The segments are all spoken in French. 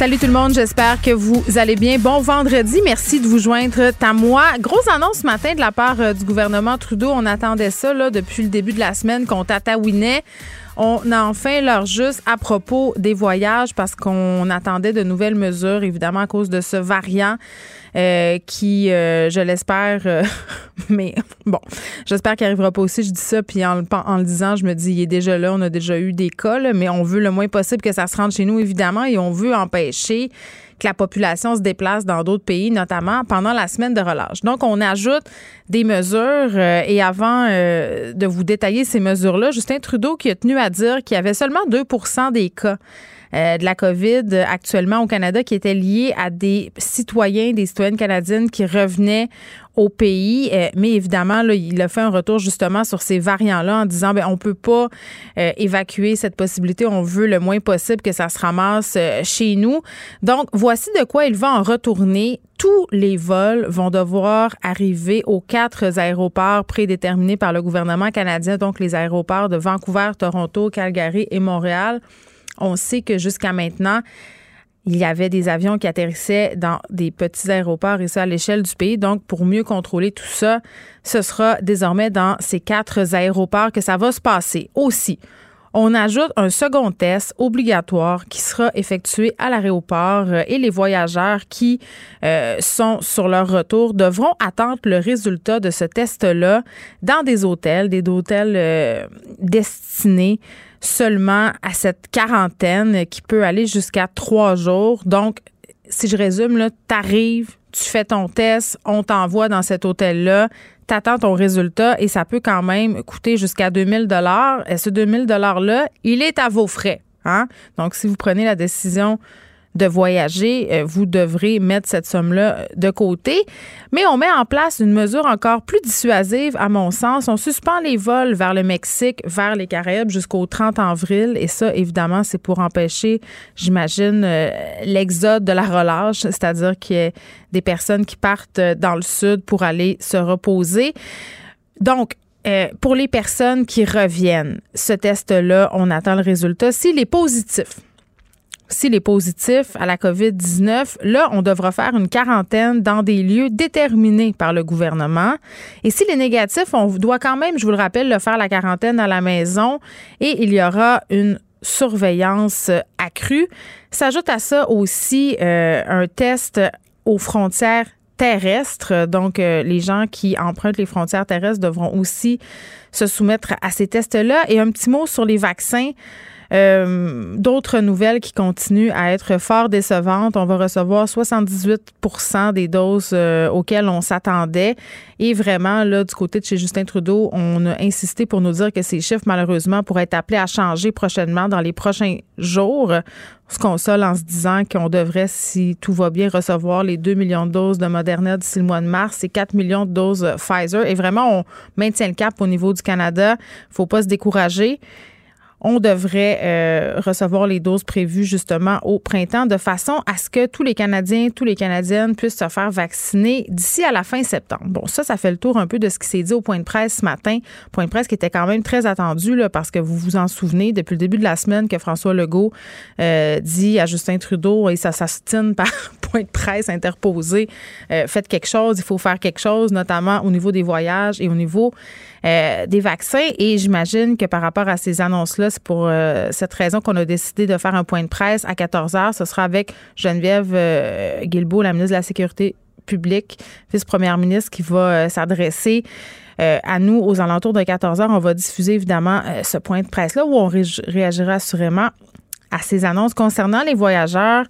Salut tout le monde, j'espère que vous allez bien. Bon vendredi, merci de vous joindre à moi. Grosse annonce ce matin de la part euh, du gouvernement Trudeau. On attendait ça depuis le début de la semaine qu'on tataouinait. On a enfin l'heure juste à propos des voyages parce qu'on attendait de nouvelles mesures, évidemment, à cause de ce variant. Euh, qui, euh, je l'espère, euh, mais bon, j'espère qu'il arrivera pas aussi. Je dis ça, puis en, le disant, je me dis, il est déjà là, on a déjà eu des cas, mais on veut le moins possible que ça se rende chez nous, évidemment, et on veut empêcher que la population se déplace dans d'autres pays, notamment pendant la semaine de relâche. Donc, on ajoute des mesures et avant de vous détailler ces mesures-là, Justin Trudeau qui a tenu à dire qu'il y avait seulement 2 des cas euh, de la COVID actuellement au Canada qui était lié à des citoyens, des citoyennes canadiennes qui revenaient au pays. Euh, mais évidemment, il a fait un retour justement sur ces variants-là en disant ben on peut pas euh, évacuer cette possibilité. On veut le moins possible que ça se ramasse chez nous. Donc, voici de quoi il va en retourner. Tous les vols vont devoir arriver aux quatre aéroports prédéterminés par le gouvernement canadien, donc les aéroports de Vancouver, Toronto, Calgary et Montréal. On sait que jusqu'à maintenant, il y avait des avions qui atterrissaient dans des petits aéroports et ça à l'échelle du pays. Donc, pour mieux contrôler tout ça, ce sera désormais dans ces quatre aéroports que ça va se passer. Aussi, on ajoute un second test obligatoire qui sera effectué à l'aéroport euh, et les voyageurs qui euh, sont sur leur retour devront attendre le résultat de ce test-là dans des hôtels, des hôtels euh, destinés seulement à cette quarantaine qui peut aller jusqu'à trois jours. Donc, si je résume, là, t'arrives, tu fais ton test, on t'envoie dans cet hôtel-là, t'attends ton résultat et ça peut quand même coûter jusqu'à 2000 dollars. Et ce 2000 dollars-là, il est à vos frais. Hein? Donc, si vous prenez la décision de voyager, euh, vous devrez mettre cette somme-là euh, de côté. Mais on met en place une mesure encore plus dissuasive, à mon sens. On suspend les vols vers le Mexique, vers les Caraïbes jusqu'au 30 avril. Et ça, évidemment, c'est pour empêcher, j'imagine, euh, l'exode de la relâche, c'est-à-dire qu'il y ait des personnes qui partent dans le sud pour aller se reposer. Donc, pour les personnes qui reviennent, ce test-là, on attend le résultat. S'il est positif, s'il est positif à la COVID-19, là, on devra faire une quarantaine dans des lieux déterminés par le gouvernement. Et s'il est négatif, on doit quand même, je vous le rappelle, le faire la quarantaine à la maison et il y aura une surveillance accrue. S'ajoute à ça aussi euh, un test aux frontières terrestres. Donc, euh, les gens qui empruntent les frontières terrestres devront aussi se soumettre à ces tests-là. Et un petit mot sur les vaccins. Euh, d'autres nouvelles qui continuent à être fort décevantes. On va recevoir 78 des doses euh, auxquelles on s'attendait. Et vraiment, là, du côté de chez Justin Trudeau, on a insisté pour nous dire que ces chiffres, malheureusement, pourraient être appelés à changer prochainement dans les prochains jours. On se console en se disant qu'on devrait, si tout va bien, recevoir les 2 millions de doses de Moderna d'ici le mois de mars et 4 millions de doses Pfizer. Et vraiment, on maintient le cap au niveau du Canada. faut pas se décourager on devrait euh, recevoir les doses prévues justement au printemps de façon à ce que tous les Canadiens, tous les Canadiennes puissent se faire vacciner d'ici à la fin septembre. Bon, ça, ça fait le tour un peu de ce qui s'est dit au point de presse ce matin. Point de presse qui était quand même très attendu là, parce que vous vous en souvenez depuis le début de la semaine que François Legault euh, dit à Justin Trudeau et ça s'astine par point de presse interposé, euh, faites quelque chose, il faut faire quelque chose, notamment au niveau des voyages et au niveau des vaccins. Et j'imagine que par rapport à ces annonces-là, c'est pour euh, cette raison qu'on a décidé de faire un point de presse à 14 heures. Ce sera avec Geneviève euh, Guilbeault, la ministre de la Sécurité publique, vice-première ministre, qui va euh, s'adresser à nous aux alentours de 14 heures. On va diffuser évidemment ce point de presse-là où on réagira assurément à ces annonces concernant les voyageurs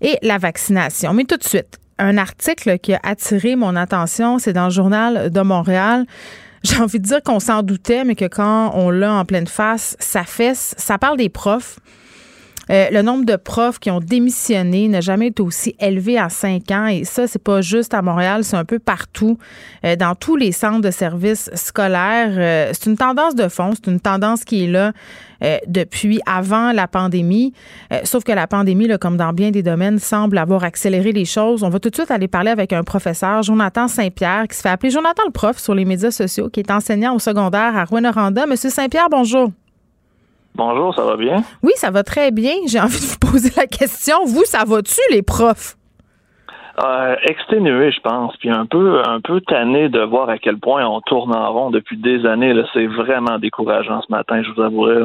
et la vaccination. Mais tout de suite, un article qui a attiré mon attention, c'est dans le journal de Montréal j'ai envie de dire qu'on s'en doutait, mais que quand on l'a en pleine face, ça fesse. Ça parle des profs. Euh, le nombre de profs qui ont démissionné n'a jamais été aussi élevé à cinq ans. Et ça, c'est pas juste à Montréal, c'est un peu partout, euh, dans tous les centres de services scolaires. Euh, c'est une tendance de fond, c'est une tendance qui est là depuis avant la pandémie. sauf que la pandémie, comme dans bien des domaines, semble avoir accéléré les choses. On va tout de suite aller parler avec un professeur, Jonathan Saint-Pierre, qui se fait appeler Jonathan le prof sur les médias sociaux, qui est enseignant au secondaire à Rouen-Noranda. Monsieur Saint-Pierre, bonjour. Bonjour, ça va bien? Oui, ça va très bien. J'ai envie de vous poser la question. Vous, ça va-tu, les profs? Euh, exténué, je pense, puis un peu, un peu tanné de voir à quel point on tourne en rond depuis des années. C'est vraiment décourageant ce matin, je vous avouerai.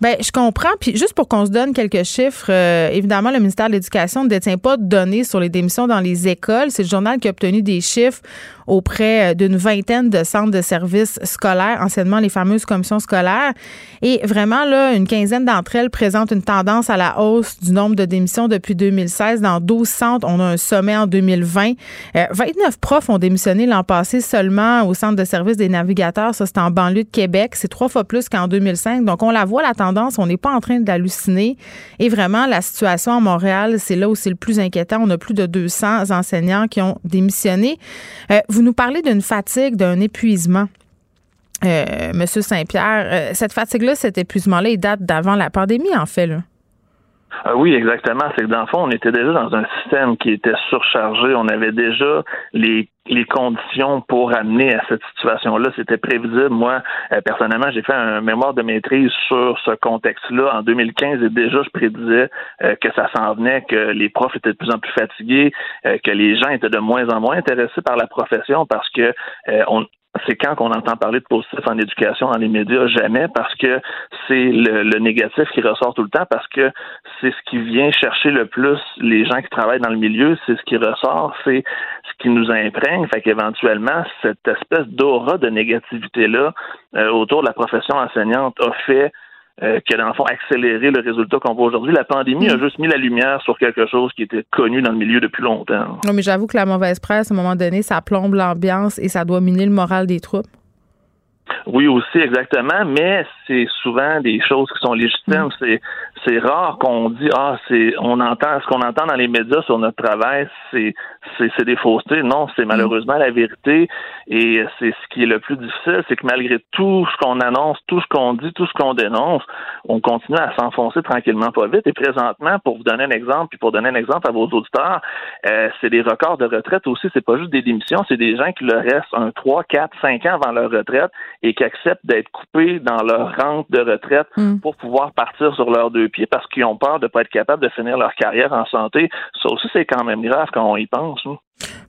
Ben, je comprends. Puis juste pour qu'on se donne quelques chiffres, euh, évidemment, le ministère de l'Éducation ne détient pas de données sur les démissions dans les écoles. C'est le journal qui a obtenu des chiffres auprès euh, d'une vingtaine de centres de services scolaires, anciennement les fameuses commissions scolaires. Et vraiment, là, une quinzaine d'entre elles présentent une tendance à la hausse du nombre de démissions depuis 2016. Dans 12 centres, on a un sommet en 2020. 29 euh, profs ont démissionné l'an passé seulement au centre de services des navigateurs. Ça, c'est en banlieue de Québec. C'est trois fois plus qu'en 2005. Donc, on la voit, la tendance. On n'est pas en train d'halluciner. Et vraiment, la situation à Montréal, c'est là où c'est le plus inquiétant. On a plus de 200 enseignants qui ont démissionné. Euh, nous parlez d'une fatigue, d'un épuisement. Euh, Monsieur Saint-Pierre, euh, cette fatigue-là, cet épuisement-là, il date d'avant la pandémie, en fait. Ah oui, exactement. C'est que dans le fond, on était déjà dans un système qui était surchargé. On avait déjà les les conditions pour amener à cette situation-là. C'était prévisible. Moi, euh, personnellement, j'ai fait un mémoire de maîtrise sur ce contexte-là en 2015 et déjà, je prédisais euh, que ça s'en venait, que les profs étaient de plus en plus fatigués, euh, que les gens étaient de moins en moins intéressés par la profession parce que on, c'est quand qu'on entend parler de positif en éducation dans les médias, jamais, parce que c'est le, négatif qui ressort tout le temps, parce que c'est ce qui vient chercher le plus les gens qui travaillent dans le milieu, c'est ce qui ressort, c'est ce qui nous imprègne, fait qu'éventuellement, cette espèce d'aura de négativité-là euh, autour de la profession enseignante a fait euh, qui a, dans le fond, accéléré le résultat qu'on voit aujourd'hui. La pandémie a mm. juste mis la lumière sur quelque chose qui était connu dans le milieu depuis longtemps. Non, mais j'avoue que la mauvaise presse, à un moment donné, ça plombe l'ambiance et ça doit miner le moral des troupes. Oui, aussi, exactement, mais c'est souvent des choses qui sont légitimes. Mm. C'est, c'est rare qu'on dit ah c'est on entend ce qu'on entend dans les médias sur notre travail, c'est c'est, c'est des faussetés. Non, c'est mm. malheureusement la vérité. Et c'est ce qui est le plus difficile, c'est que malgré tout ce qu'on annonce, tout ce qu'on dit, tout ce qu'on dénonce, on continue à s'enfoncer tranquillement pas vite. Et présentement, pour vous donner un exemple, puis pour donner un exemple à vos auditeurs, euh, c'est des records de retraite aussi. C'est pas juste des démissions, c'est des gens qui leur restent un 3, 4, 5 ans avant leur retraite et qui acceptent d'être coupés dans leur de retraite mm. pour pouvoir partir sur leurs deux pieds parce qu'ils ont peur de ne pas être capables de finir leur carrière en santé. Ça aussi, c'est quand même grave quand on y pense.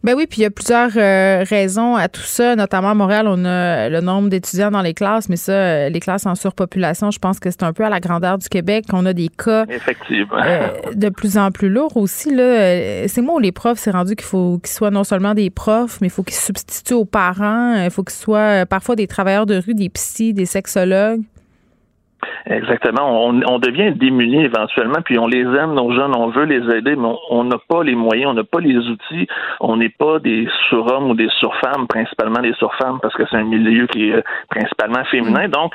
Ben oui, puis il y a plusieurs euh, raisons à tout ça. Notamment à Montréal, on a le nombre d'étudiants dans les classes, mais ça, euh, les classes en surpopulation, je pense que c'est un peu à la grandeur du Québec qu'on a des cas euh, de plus en plus lourds aussi. Là, c'est moi où les profs, c'est rendu qu'il faut qu'ils soient non seulement des profs, mais il faut qu'ils substituent aux parents. Il faut qu'ils soient parfois des travailleurs de rue, des psys, des sexologues. Exactement. On, devient démunis éventuellement, puis on les aime, nos jeunes, on veut les aider, mais on n'a pas les moyens, on n'a pas les outils, on n'est pas des surhommes ou des surfemmes, principalement des surfemmes, parce que c'est un milieu qui est euh, principalement féminin. Mm. Donc,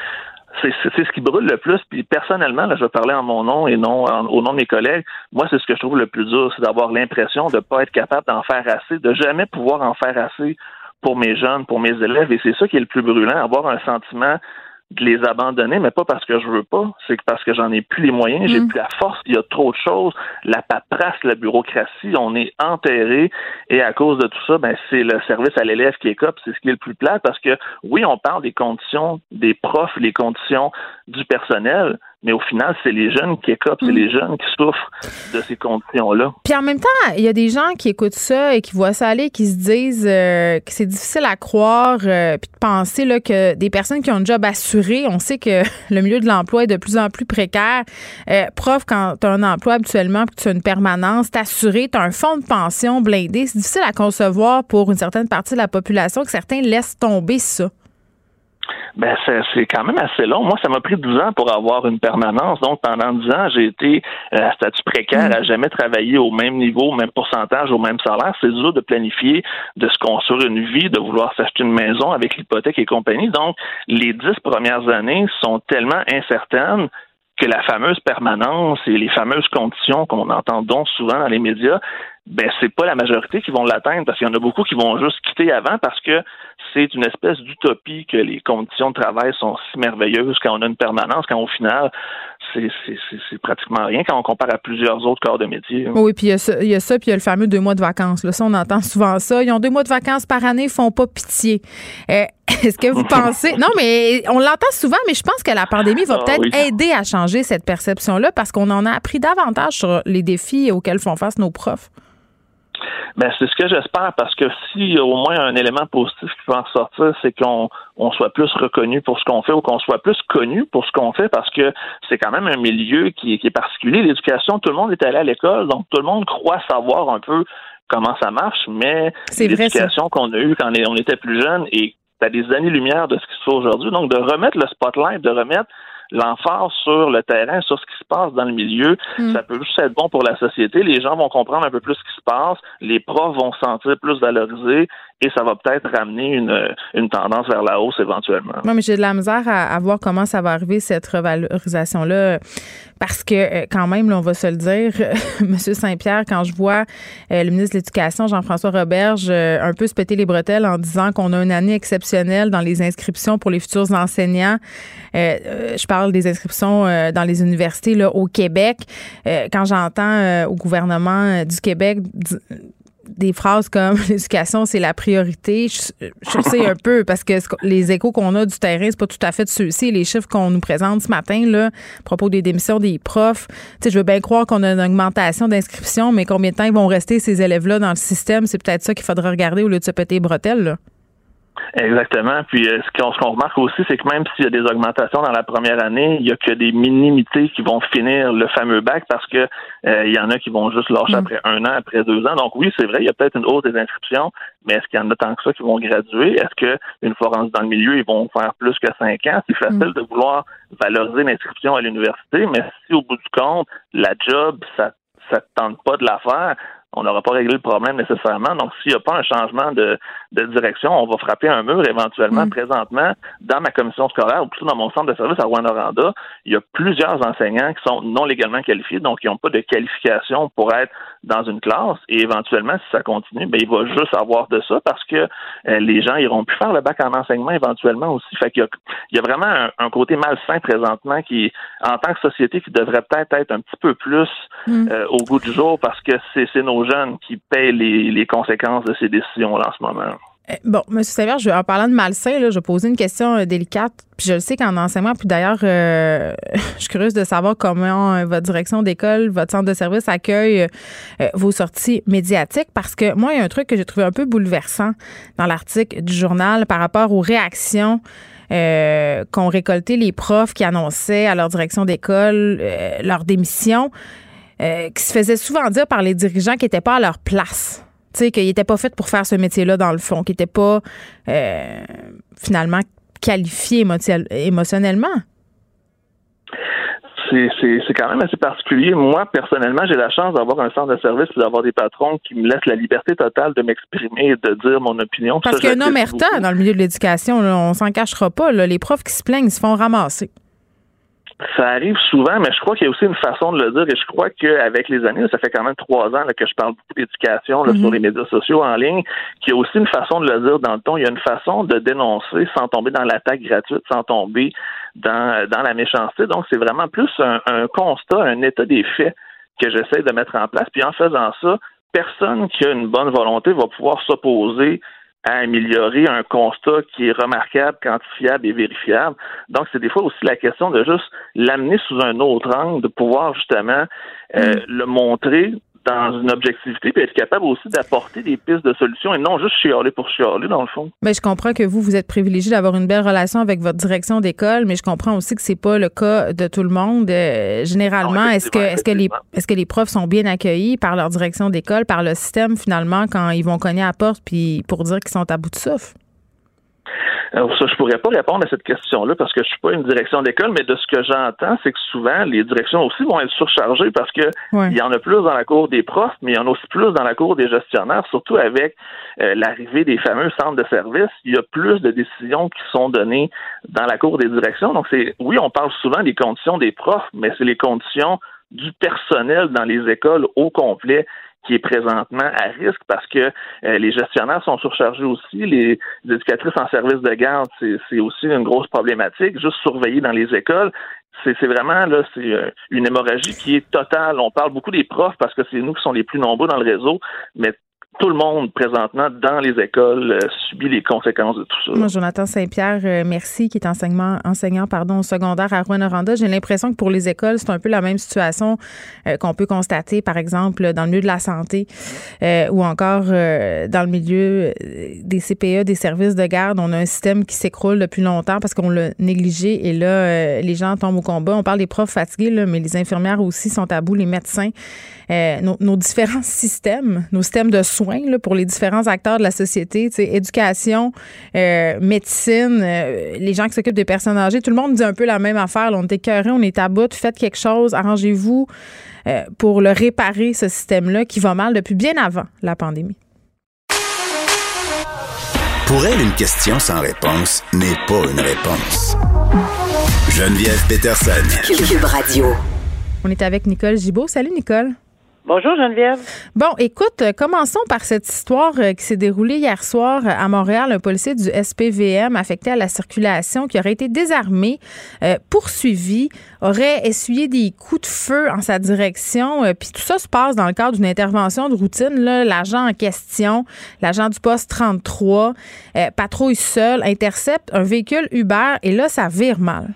c'est ce qui brûle le plus. Puis personnellement, là, je vais parler en mon nom et non au nom de mes collègues. Moi, c'est ce que je trouve le plus dur, c'est d'avoir l'impression de ne pas être capable d'en faire assez, de jamais pouvoir en faire assez pour mes jeunes, pour mes élèves. Et c'est ça qui est le plus brûlant, avoir un sentiment de les abandonner, mais pas parce que je veux pas, c'est parce que j'en ai plus les moyens, j'ai mm. plus la force, il y a trop de choses, la paperasse, la bureaucratie, on est enterré et à cause de tout ça, ben c'est le service à l'élève qui est cop, c'est ce qui est le plus plat parce que oui, on parle des conditions des profs, les conditions du personnel, mais au final, c'est les jeunes qui écopent, c'est mm. les jeunes qui souffrent de ces conditions-là. Puis en même temps, il y a des gens qui écoutent ça et qui voient ça aller, qui se disent euh, que c'est difficile à croire, euh, puis de penser là, que des personnes qui ont un job assuré, on sait que le milieu de l'emploi est de plus en plus précaire. Euh, prof, quand tu as un emploi habituellement, puis que tu as une permanence, t'es assuré, tu as un fonds de pension blindé, c'est difficile à concevoir pour une certaine partie de la population que certains laissent tomber ça. Ben, c'est quand même assez long. Moi, ça m'a pris 12 ans pour avoir une permanence. Donc, pendant 10 ans, j'ai été euh, à statut précaire, mm. à jamais travailler au même niveau, au même pourcentage, au même salaire. C'est dur de planifier, de se construire une vie, de vouloir s'acheter une maison avec l'hypothèque et compagnie. Donc, les 10 premières années sont tellement incertaines que la fameuse permanence et les fameuses conditions qu'on entend donc souvent dans les médias, ben c'est pas la majorité qui vont l'atteindre parce qu'il y en a beaucoup qui vont juste quitter avant parce que c'est une espèce d'utopie que les conditions de travail sont si merveilleuses quand on a une permanence, quand au final, c'est pratiquement rien quand on compare à plusieurs autres corps de métier. Oui, puis il y, a ça, il y a ça, puis il y a le fameux deux mois de vacances. Là, ça, on entend souvent ça. Ils ont deux mois de vacances par année, ils font pas pitié. Euh, est-ce que vous pensez... Non, mais on l'entend souvent, mais je pense que la pandémie va ah peut-être aider à changer cette perception-là parce qu'on en a appris davantage sur les défis auxquels font face nos profs. Ben, c'est ce que j'espère parce que si au moins un élément positif qui peut en sortir, c'est qu'on on soit plus reconnu pour ce qu'on fait ou qu'on soit plus connu pour ce qu'on fait parce que c'est quand même un milieu qui, qui est particulier. L'éducation, tout le monde est allé à l'école, donc tout le monde croit savoir un peu comment ça marche, mais l'éducation qu'on a eue quand on était plus jeune et à des années-lumière de ce qui se fait aujourd'hui. Donc, de remettre le spotlight, de remettre l'emphase sur le terrain, sur ce qui se passe dans le milieu, hmm. ça peut juste être bon pour la société. Les gens vont comprendre un peu plus ce qui se passe, les profs vont se sentir plus valorisés et ça va peut-être ramener une, tendance vers la hausse éventuellement. Non, mais j'ai de la misère à, voir comment ça va arriver, cette revalorisation-là, parce que euh, quand même, on va se le dire, M. Saint-Pierre, quand je vois euh, le ministre de l'Éducation, Jean-François Roberge, euh, un peu se péter les bretelles en disant qu'on a une année exceptionnelle dans les inscriptions pour les futurs enseignants, je parle des inscriptions dans les universités là, au Québec, quand j'entends au gouvernement du Québec des phrases comme l'éducation, c'est la priorité. Je, sais un peu parce que les échos qu'on a du terrain, c'est pas tout à fait de ceux-ci. Les chiffres qu'on nous présente ce matin, là, à propos des démissions des profs, tu sais, je veux bien croire qu'on a une augmentation d'inscription, mais combien de temps ils vont rester ces élèves-là dans le système? C'est peut-être ça qu'il faudra regarder au lieu de se péter les bretelles, là. Exactement. Puis euh, ce qu'on remarque aussi, c'est que même s'il y a des augmentations dans la première année, il y a que des minimités qui vont finir le fameux bac parce que euh, il y en a qui vont juste lâcher mm. après un an, après deux ans. Donc oui, c'est vrai, il y a peut-être une hausse des inscriptions, mais est-ce qu'il y en a tant que ça qui vont graduer? Est-ce que une fois rendus dans le milieu, ils vont faire plus que cinq ans? C'est facile mm. de vouloir valoriser l'inscription à l'université, mais si au bout du compte, la job, ça ça te tente pas de la faire, on n'aura pas réglé le problème nécessairement. Donc, s'il n'y a pas un changement de, direction, on va frapper un mur éventuellement. Mm. Présentement, dans ma commission scolaire, ou plutôt dans mon centre de service à Rwanda, il y a plusieurs enseignants qui sont non légalement qualifiés, donc ils n'ont pas de qualification pour être dans une classe. Et éventuellement, si ça continue, ben, il va juste avoir de ça parce que euh, les gens iront plus faire le bac en enseignement éventuellement aussi. Fait qu'il y a, il y a vraiment un, côté malsain présentement qui, en tant que société, qui devrait peut-être être un petit peu plus mm. euh, au goût du jour parce que c'est nos jeunes qui paient les, conséquences de ces décisions-là en ce moment. Eh, bon, M. Sévère, je, en parlant de malsain, là, je vais poser une question euh, délicate. Puis je le sais qu'en enseignement, puis d'ailleurs, euh, je suis curieuse de savoir comment euh, votre direction d'école, votre centre de service accueille vos sorties médiatiques. Parce que moi, il y a un truc que j'ai trouvé un peu bouleversant dans l'article du journal par rapport aux réactions qu'ont récoltées les profs qui annonçaient à leur direction d'école leur démission. Euh, qui se faisait souvent dire par les dirigeants qui n'étaient pas à leur place. Tu sais, qu'ils n'étaient pas faits pour faire ce métier-là dans le fond, qui n'étaient pas euh, finalement qualifiés émotionnellement. C'est quand même assez particulier. Moi, personnellement, j'ai la chance d'avoir un centre de service et d'avoir des patrons qui me laissent la liberté totale de m'exprimer et de dire mon opinion. Parce qu'il y a un omerta dans le milieu de l'éducation. On s'en cachera pas. Les profs qui se plaignent, ils se font ramasser. Ça arrive souvent, mais je crois qu'il y a aussi une façon de le dire et je crois qu'avec les années, ça fait quand même trois ans que je parle beaucoup d'éducation sur mhm. les médias sociaux en ligne, qu'il y a aussi une façon de le dire dans le ton. Il y a une façon de dénoncer sans tomber dans l'attaque gratuite, sans tomber dans, dans la méchanceté. Donc, c'est vraiment plus un, un constat, un état des faits que j'essaie de mettre en place. Puis en faisant ça, personne qui a une bonne volonté va pouvoir s'opposer à améliorer un constat qui est remarquable, quantifiable et vérifiable. Donc, c'est des fois aussi la question de juste l'amener sous un autre angle, de pouvoir justement euh, mm. le montrer dans une objectivité, puis être capable aussi d'apporter des pistes de solutions et non juste chialer pour chialer, dans le fond. Mais je comprends que vous, vous êtes privilégié d'avoir une belle relation avec votre direction d'école, mais je comprends aussi que c'est pas le cas de tout le monde. Euh, généralement, est-ce que, est-ce que les, est-ce que les profs sont bien accueillis par leur direction d'école, par le système, finalement, quand ils vont cogner à la porte puis pour dire qu'ils sont à bout de souffle? Alors, ça, je pourrais pas répondre à cette question-là parce que je suis pas une direction d'école, mais de ce que j'entends, c'est que souvent les directions aussi vont être surchargées parce que il y en a plus dans la cour des profs, mais il y en a aussi plus dans la cour des gestionnaires, surtout avec euh, l'arrivée des fameux centres de services. Il y a plus de décisions qui sont données dans la cour des directions. Donc, c'est oui, on parle souvent des conditions des profs, mais c'est les conditions du personnel dans les écoles au complet qui est présentement à risque parce que euh, les gestionnaires sont surchargés aussi, les éducatrices en service de garde, c'est aussi une grosse problématique. Juste surveiller dans les écoles, c'est vraiment là, c'est euh, une hémorragie qui est totale. On parle beaucoup des profs parce que c'est nous qui sommes les plus nombreux dans le réseau, mais tout le monde présentement dans les écoles euh, subit les conséquences de tout ça. Moi, Jonathan Saint-Pierre, euh, merci, qui est enseignement, enseignant pardon, secondaire à Rouen-Noranda. J'ai l'impression que pour les écoles, c'est un peu la même situation euh, qu'on peut constater, par exemple, dans le milieu de la santé ou encore dans le milieu des CPE, des services de garde. On a un système qui s'écroule depuis longtemps parce qu'on l'a négligé et là, les gens tombent au combat. On parle des profs fatigués, là, mais les infirmières aussi sont à bout, les médecins. Nos, nos différents systèmes, nos systèmes de soins pour les différents acteurs de la société, éducation, euh, médecine, euh, les gens qui s'occupent des personnes âgées. Tout le monde dit un peu la même affaire. on est écœuré, on est à bout, faites quelque chose, arrangez-vous euh, pour le réparer, ce système-là qui va mal depuis bien avant la pandémie. Pour elle, une question sans réponse n'est pas une réponse. Geneviève Peterson. Cube Radio. On est avec Nicole Gibault. Salut, Nicole. Bonjour Geneviève. Bon, écoute, euh, commençons par cette histoire euh, qui s'est déroulée hier soir euh, à Montréal. Un policier du SPVM affecté à la circulation qui aurait été désarmé, poursuivi, aurait essuyé des coups de feu en sa direction. Puis tout ça se passe dans le cadre d'une intervention de routine. L'agent en question, l'agent du poste 33, patrouille seul, intercepte un véhicule Uber et là, ça vire mal.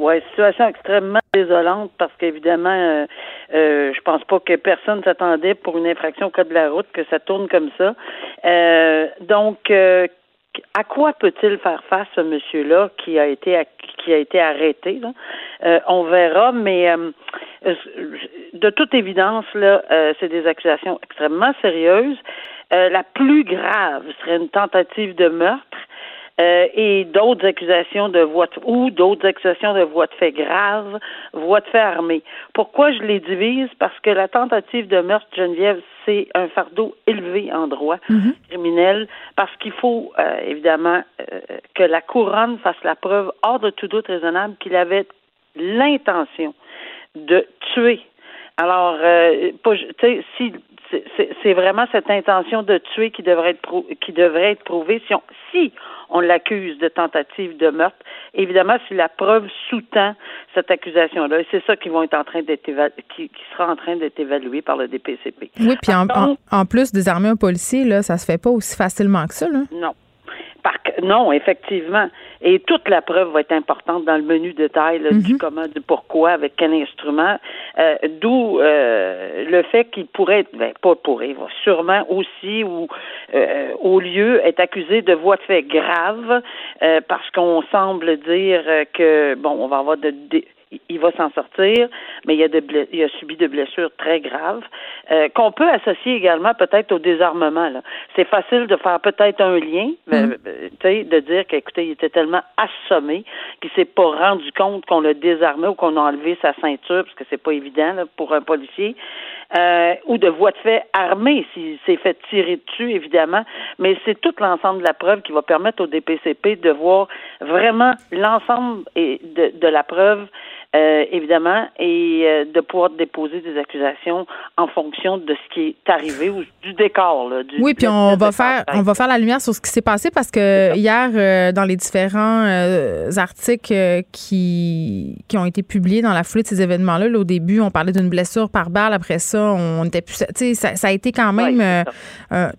Oui, situation extrêmement désolante parce qu'évidemment, euh, euh, je pense pas que personne s'attendait pour une infraction au code de la route que ça tourne comme ça. Euh, donc, euh, à quoi peut-il faire face ce monsieur-là qui a été qui a été arrêté là? On verra, mais de toute évidence là, c'est des accusations extrêmement sérieuses. la plus grave serait une tentative de meurtre euh, et d'autres accusations de voie de, ou d'autres accusations de voie de fait grave, voie de fait armée. Pourquoi je les divise? Parce que la tentative de meurtre, Geneviève, c'est un fardeau élevé en droit mhm. criminel, parce qu'il faut euh, évidemment euh, que la couronne fasse la preuve hors de tout doute raisonnable qu'il avait l'intention de tuer. Alors, si c'est vraiment cette intention de tuer qui devrait être qui devrait être prouvée si on si on l'accuse de tentative de meurtre. Évidemment, si la preuve sous-tend cette accusation-là, c'est ça qui vont être en train d'être qui, qui, sera en train d'être évalué par le DPCP. Oui, puis en, en, plus, désarmer un policier, là, ça se fait pas aussi facilement que ça, là. Non. non, effectivement. Et toute la preuve va être importante dans le menu détail du mhm. comment, du pourquoi, avec quel instrument. Euh, d'où euh, le fait qu'il pourrait être, ben, pas pourrait, va sûrement aussi ou euh, au lieu être accusé de voie de fait grave parce qu'on semble dire que bon, on va avoir de, il va s'en sortir, mais il a, de il a subi de blessures très graves euh, qu'on peut associer également peut-être au désarmement. C'est facile de faire peut-être un lien, euh, mm. euh, de dire qu'écoutez, il était tellement assommé qu'il s'est pas rendu compte qu'on l'a désarmé ou qu'on a enlevé sa ceinture, parce que c'est pas évident pour un policier, ou de voie de fait armée s'il s'est fait tirer dessus, évidemment. Mais c'est tout l'ensemble de la preuve qui va permettre au DPCP de voir vraiment l'ensemble de, de la preuve euh, évidemment, et euh, de pouvoir déposer des accusations en fonction de ce qui est arrivé ou du décor. Là, du, oui, puis on va faire on va faire la lumière sur ce qui s'est passé parce que hier, euh, dans les différents articles qui, qui ont été publiés dans la foulée de ces événements-là, au début, on parlait d'une blessure par balle. Après ça, on était plus. Tu sais, ça, ça, a été quand même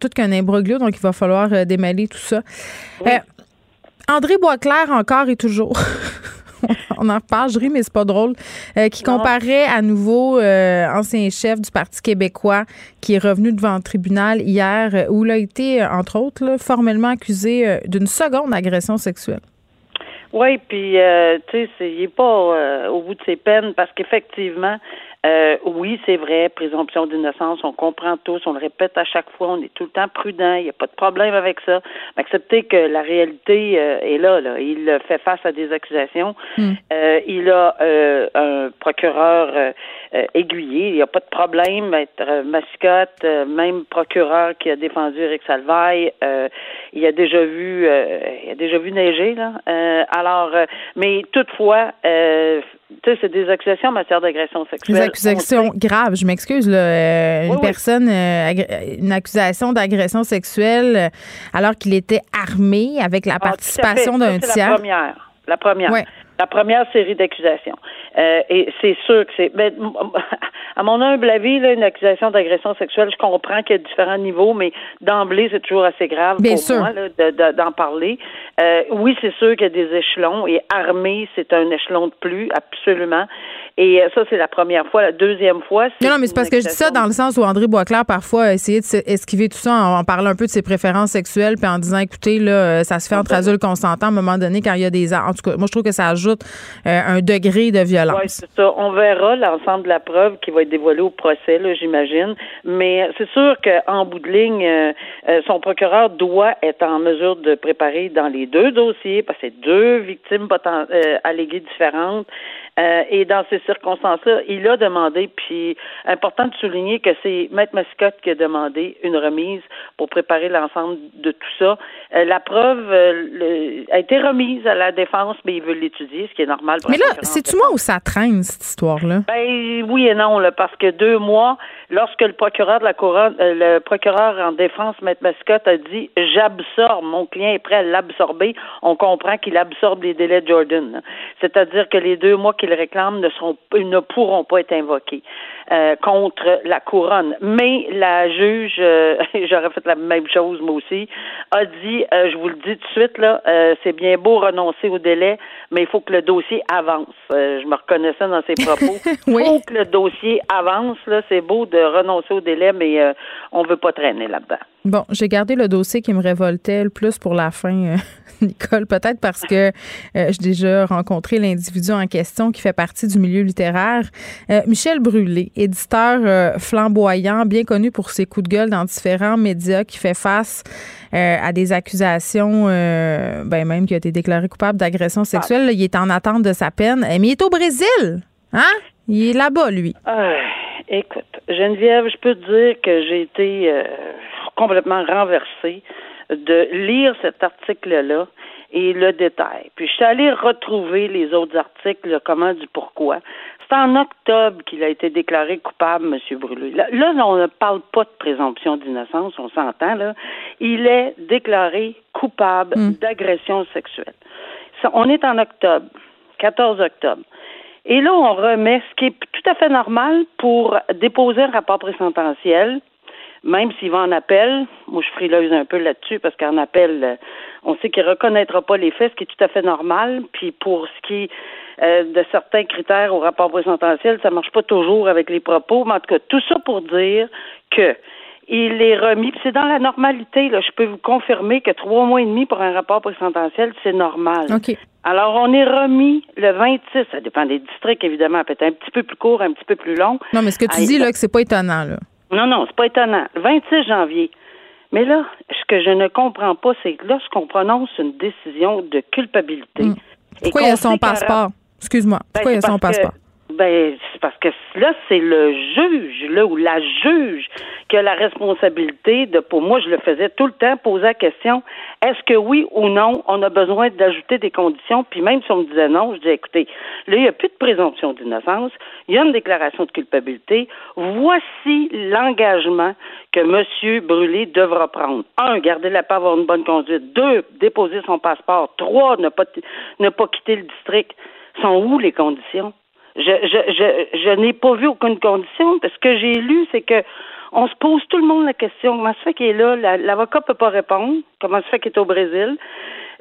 tout qu'un imbroglio, donc il va falloir démêler tout ça. André Boisclair, encore et toujours. on en reparle, je ris, mais c'est pas drôle. Euh, qui comparait à nouveau euh, ancien chef du Parti québécois qui est revenu devant le tribunal hier, euh, où il a été, entre autres, formellement accusé d'une seconde agression sexuelle. Oui, puis tu sais, il n'est pas au bout de ses peines parce qu'effectivement, Euh, oui, c'est vrai, présomption d'innocence, on comprend tous, on le répète à chaque fois, on est tout le temps prudent, il n'y a pas de problème avec ça. Mais accepter que la réalité euh, est là, là. Il fait face à des accusations. Hmm. Euh, il a un procureur aiguillé, il n'y a pas de problème. Être mascotte, même procureur qui a défendu Eric Salvaille, il a déjà vu, il a déjà vu neiger là. alors, mais toutefois, tu sais, c'est des accusations en matière d'agression sexuelle. Des accusations graves, je m'excuse. Là, euh, une personne, euh, une accusation d'agression sexuelle euh, alors qu'il était armé avec la ah, participation d'un tiers. La première. La première. La première série d'accusations. et c'est sûr que c'est. Ben, à mon humble avis, là, une accusation d'agression sexuelle, je comprends qu'il y a différents niveaux, mais d'emblée, c'est toujours assez grave pour moi d'en parler. Euh, oui, c'est sûr qu'il y a des échelons et armé, c'est un échelon de plus, absolument. Et euh, ça, c'est la première fois. La deuxième fois, c'est. Non, non, mais c'est parce que je dis ça dans le sens où André Boisclair, parfois, a essayé d'esquiver tout ça en, parlant un peu de ses préférences sexuelles, puis en disant, écoutez, là, euh, ça se fait entre adultes consentants à un moment donné quand il y a des. En tout cas, moi, je trouve que ça ajoute un degré de violence. Oui, c'est ça. On verra l'ensemble de la preuve qui va être dévoilée au procès, là, j'imagine. Mais c'est sûr qu'en bout de ligne, son procureur doit être en mesure de préparer dans les deux dossiers, parce que c'est deux victimes euh, alléguées différentes. Euh, et dans ces circonstances-là, il a demandé, puis important de souligner que c'est Maître Mascotte qui a demandé une remise pour préparer l'ensemble de tout ça. Euh, la preuve a été remise à la défense, mais il veut l'étudier, ce qui est normal. mais là, c'est-tu moi où ça traîne, cette histoire-là? Ben, oui et non, là, parce que deux mois, lorsque le procureur de la couronne, le procureur en défense, Maître Mascotte, a dit J'absorbe, mon client est prêt à l'absorber, on comprend qu'il absorbe les délais de Jordan. C'est-à-dire que les deux mois qu'il réclame ne seront ne pourront pas être invoqués euh, contre la couronne. Mais la juge, euh, j'aurais fait la même chose moi aussi, a dit, euh, je vous le dis tout de suite là, c'est bien beau renoncer au délai, mais il faut que le dossier avance. je me reconnaissais dans ses propos. Il faut que le dossier avance là. C'est beau de renoncer au délai, mais on veut pas traîner là-dedans. Bon, j'ai gardé le dossier qui me révoltait le plus pour la fin, Nicole, peut-être parce que j'ai déjà rencontré l'individu en question qui fait partie du milieu littéraire. Michel Brûlé, éditeur euh, flamboyant, bien connu pour ses coups de gueule dans différents médias, qui fait face euh, à des accusations, euh, ben même qui a été déclaré coupable d'agression sexuelle. il est en attente de sa peine. Mais il est au Brésil, hein? Il est là-bas, lui. écoute, Geneviève, je peux te dire que j'ai été complètement renversée de lire cet article-là et le détail. Puis je suis allée retrouver les autres articles, le comment du pourquoi. C'est en octobre qu'il a été déclaré coupable, M. Brûlé. Là, on ne parle pas de présomption d'innocence, on s'entend, là. Il est déclaré coupable hmm. d'agression sexuelle. on est en octobre, 14 octobre. Et là, on remet ce qui est tout à fait normal pour déposer un rapport présententiel même s'il va en appel, moi je frileuse un peu là-dessus parce qu'en appel, euh, on sait qu'il reconnaîtra pas les faits, ce qui est tout à fait normal. Puis pour ce qui est euh, de certains critères au rapport présententiel, ça marche pas toujours avec les propos, mais en tout cas, tout ça pour dire que il est remis, c'est dans la normalité, là, je peux vous confirmer que trois mois et demi pour un rapport présententiel, c'est normal. Alors, on est remis le 26, ça dépend des districts, évidemment, peut-être un petit peu plus court, un petit peu plus long. Non, mais ce que tu dis, là, que c'est pas étonnant, là. Non, non, c'est pas étonnant. Le 26 janvier. Mais là, ce que je ne comprends pas, c'est que lorsqu'on prononce une décision de culpabilité. Hmm. Pourquoi il y a son passeport? Excuse-moi. Ben, Pourquoi il y a son passeport? Ben, c'est parce que là, c'est le juge, là, ou la juge qui a la responsabilité de, pour moi, je le faisais tout le temps, poser la question, est-ce que oui ou non, on a besoin d'ajouter des conditions, puis même si on me disait non, je disais, écoutez, là, il n'y a plus de présomption d'innocence, il y a une déclaration de culpabilité, voici l'engagement que M. Brûlé devra prendre. Un, garder la paix, avoir une bonne conduite. Deux, déposer son passeport. Trois, ne pas, ne pas quitter le district. Sont où les conditions? Je, je, je, je n'ai pas vu aucune condition. Parce que j'ai lu, c'est que on se pose tout le monde la question comment se fait qu'il est là? L'avocat ne peut pas répondre. Comment se fait qu'il est au Brésil?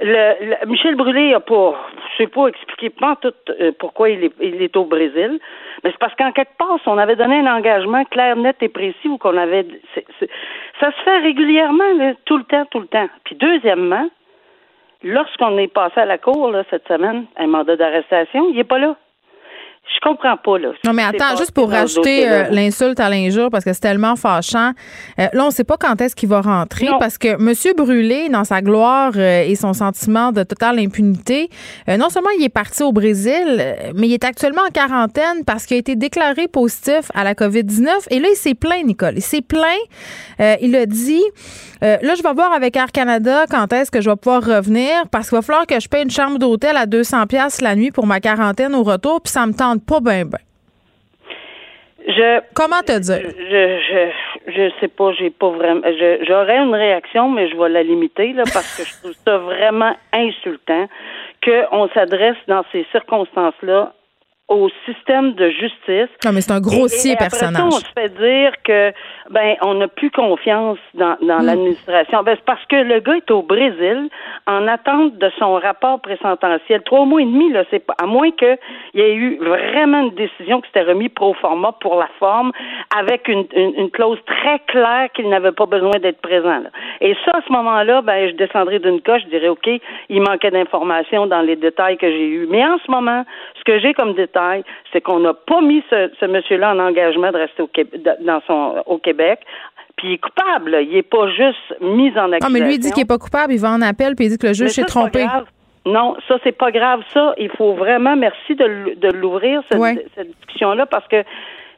Le, Michel Brûlé a pas, je sais pas expliqué pas tout euh, pourquoi il est, il est au Brésil, mais c'est parce qu'en quelque part, on avait donné un engagement clair, net et précis ou qu'on avait, ça se fait régulièrement, tout le temps, tout le temps. Puis deuxièmement, lorsqu'on est passé à la cour là, cette semaine, un mandat d'arrestation, il est pas là. Je comprends pas, là. Non, mais attends, juste pour rajouter euh, l'insulte à l'injure, parce que c'est tellement fâchant. Euh, là, on ne sait pas quand est-ce qu'il va rentrer, parce que M. Brûlé, dans sa gloire euh, et son sentiment de totale impunité, non seulement il est parti au Brésil, mais il est actuellement en quarantaine parce qu'il a été déclaré positif à la COVID-19. Et là, il s'est plaint, Nicole. Il s'est plaint. il a dit, là, je vais voir avec Air Canada quand est-ce que je vais pouvoir revenir, parce qu'il va falloir que je paye une chambre d'hôtel à 200 pièces la nuit pour ma quarantaine au retour, puis ça me tente pas bien, ben. Je, Comment te dire? Je, je, je sais pas, j'ai pas vraiment. J'aurais une réaction, mais je vais la limiter, là, parce que je trouve ça vraiment insultant qu'on s'adresse dans ces circonstances-là au système de justice. Non, mais c'est un grossier personnage. on se fait dire que ben on n'a plus confiance dans, dans hmm. l'administration. Ben, c'est parce que le gars est au Brésil en attente de son rapport présententiel. Trois mois et demi, là, c'est pas à moins qu'il y ait eu vraiment une décision qui s'était remis pro forma pour la forme, avec une, une, clause très claire qu'il n'avait pas besoin d'être présent. Là. Et ça, à ce moment-là, ben je descendrais d'une coche, je dirais OK, il manquait d'informations dans les détails que j'ai eus. Mais en ce moment, ce que j'ai comme détail c'est qu'on n'a pas mis ce, monsieur-là en engagement de rester au, Québec, dans son, au Québec. Puis il est coupable. Il n'est pas juste mis en accusation. Non, mais lui, il dit qu'il n'est pas coupable. Il va en appel puis il dit que le juge s'est trompé. Non, ça, c'est pas grave. Ça, il faut vraiment, merci de, de l'ouvrir, cette, cette discussion-là, parce que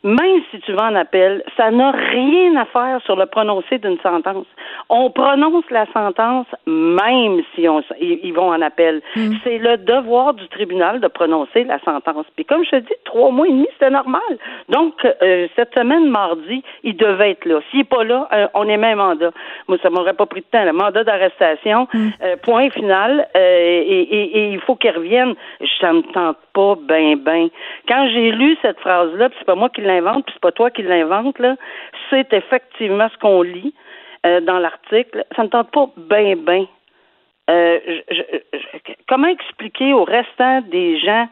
même si tu vas en appel, ça n'a rien à faire sur le prononcé d'une sentence. On prononce la sentence même si on, ils vont en appel. Mm. C'est le devoir du tribunal de prononcer la sentence. Puis comme je te dis, trois mois et demi, c'était normal. Donc, euh, cette semaine, mardi, il devait être là. S'il n'est pas là, euh, on est même mandat. Moi, ça m'aurait pas pris de temps. Le mandat d'arrestation, mm. euh, point final, et, il faut qu'il revienne. Ça me tente pas ben ben. Quand j'ai lu cette phrase-là, c'est pas moi qui l'ai l'invente, puis c'est pas toi qui l'invente, là, c'est effectivement ce qu'on lit euh, dans l'article. Ça ne tente pas bien, bien. Euh, comment expliquer au restant des gens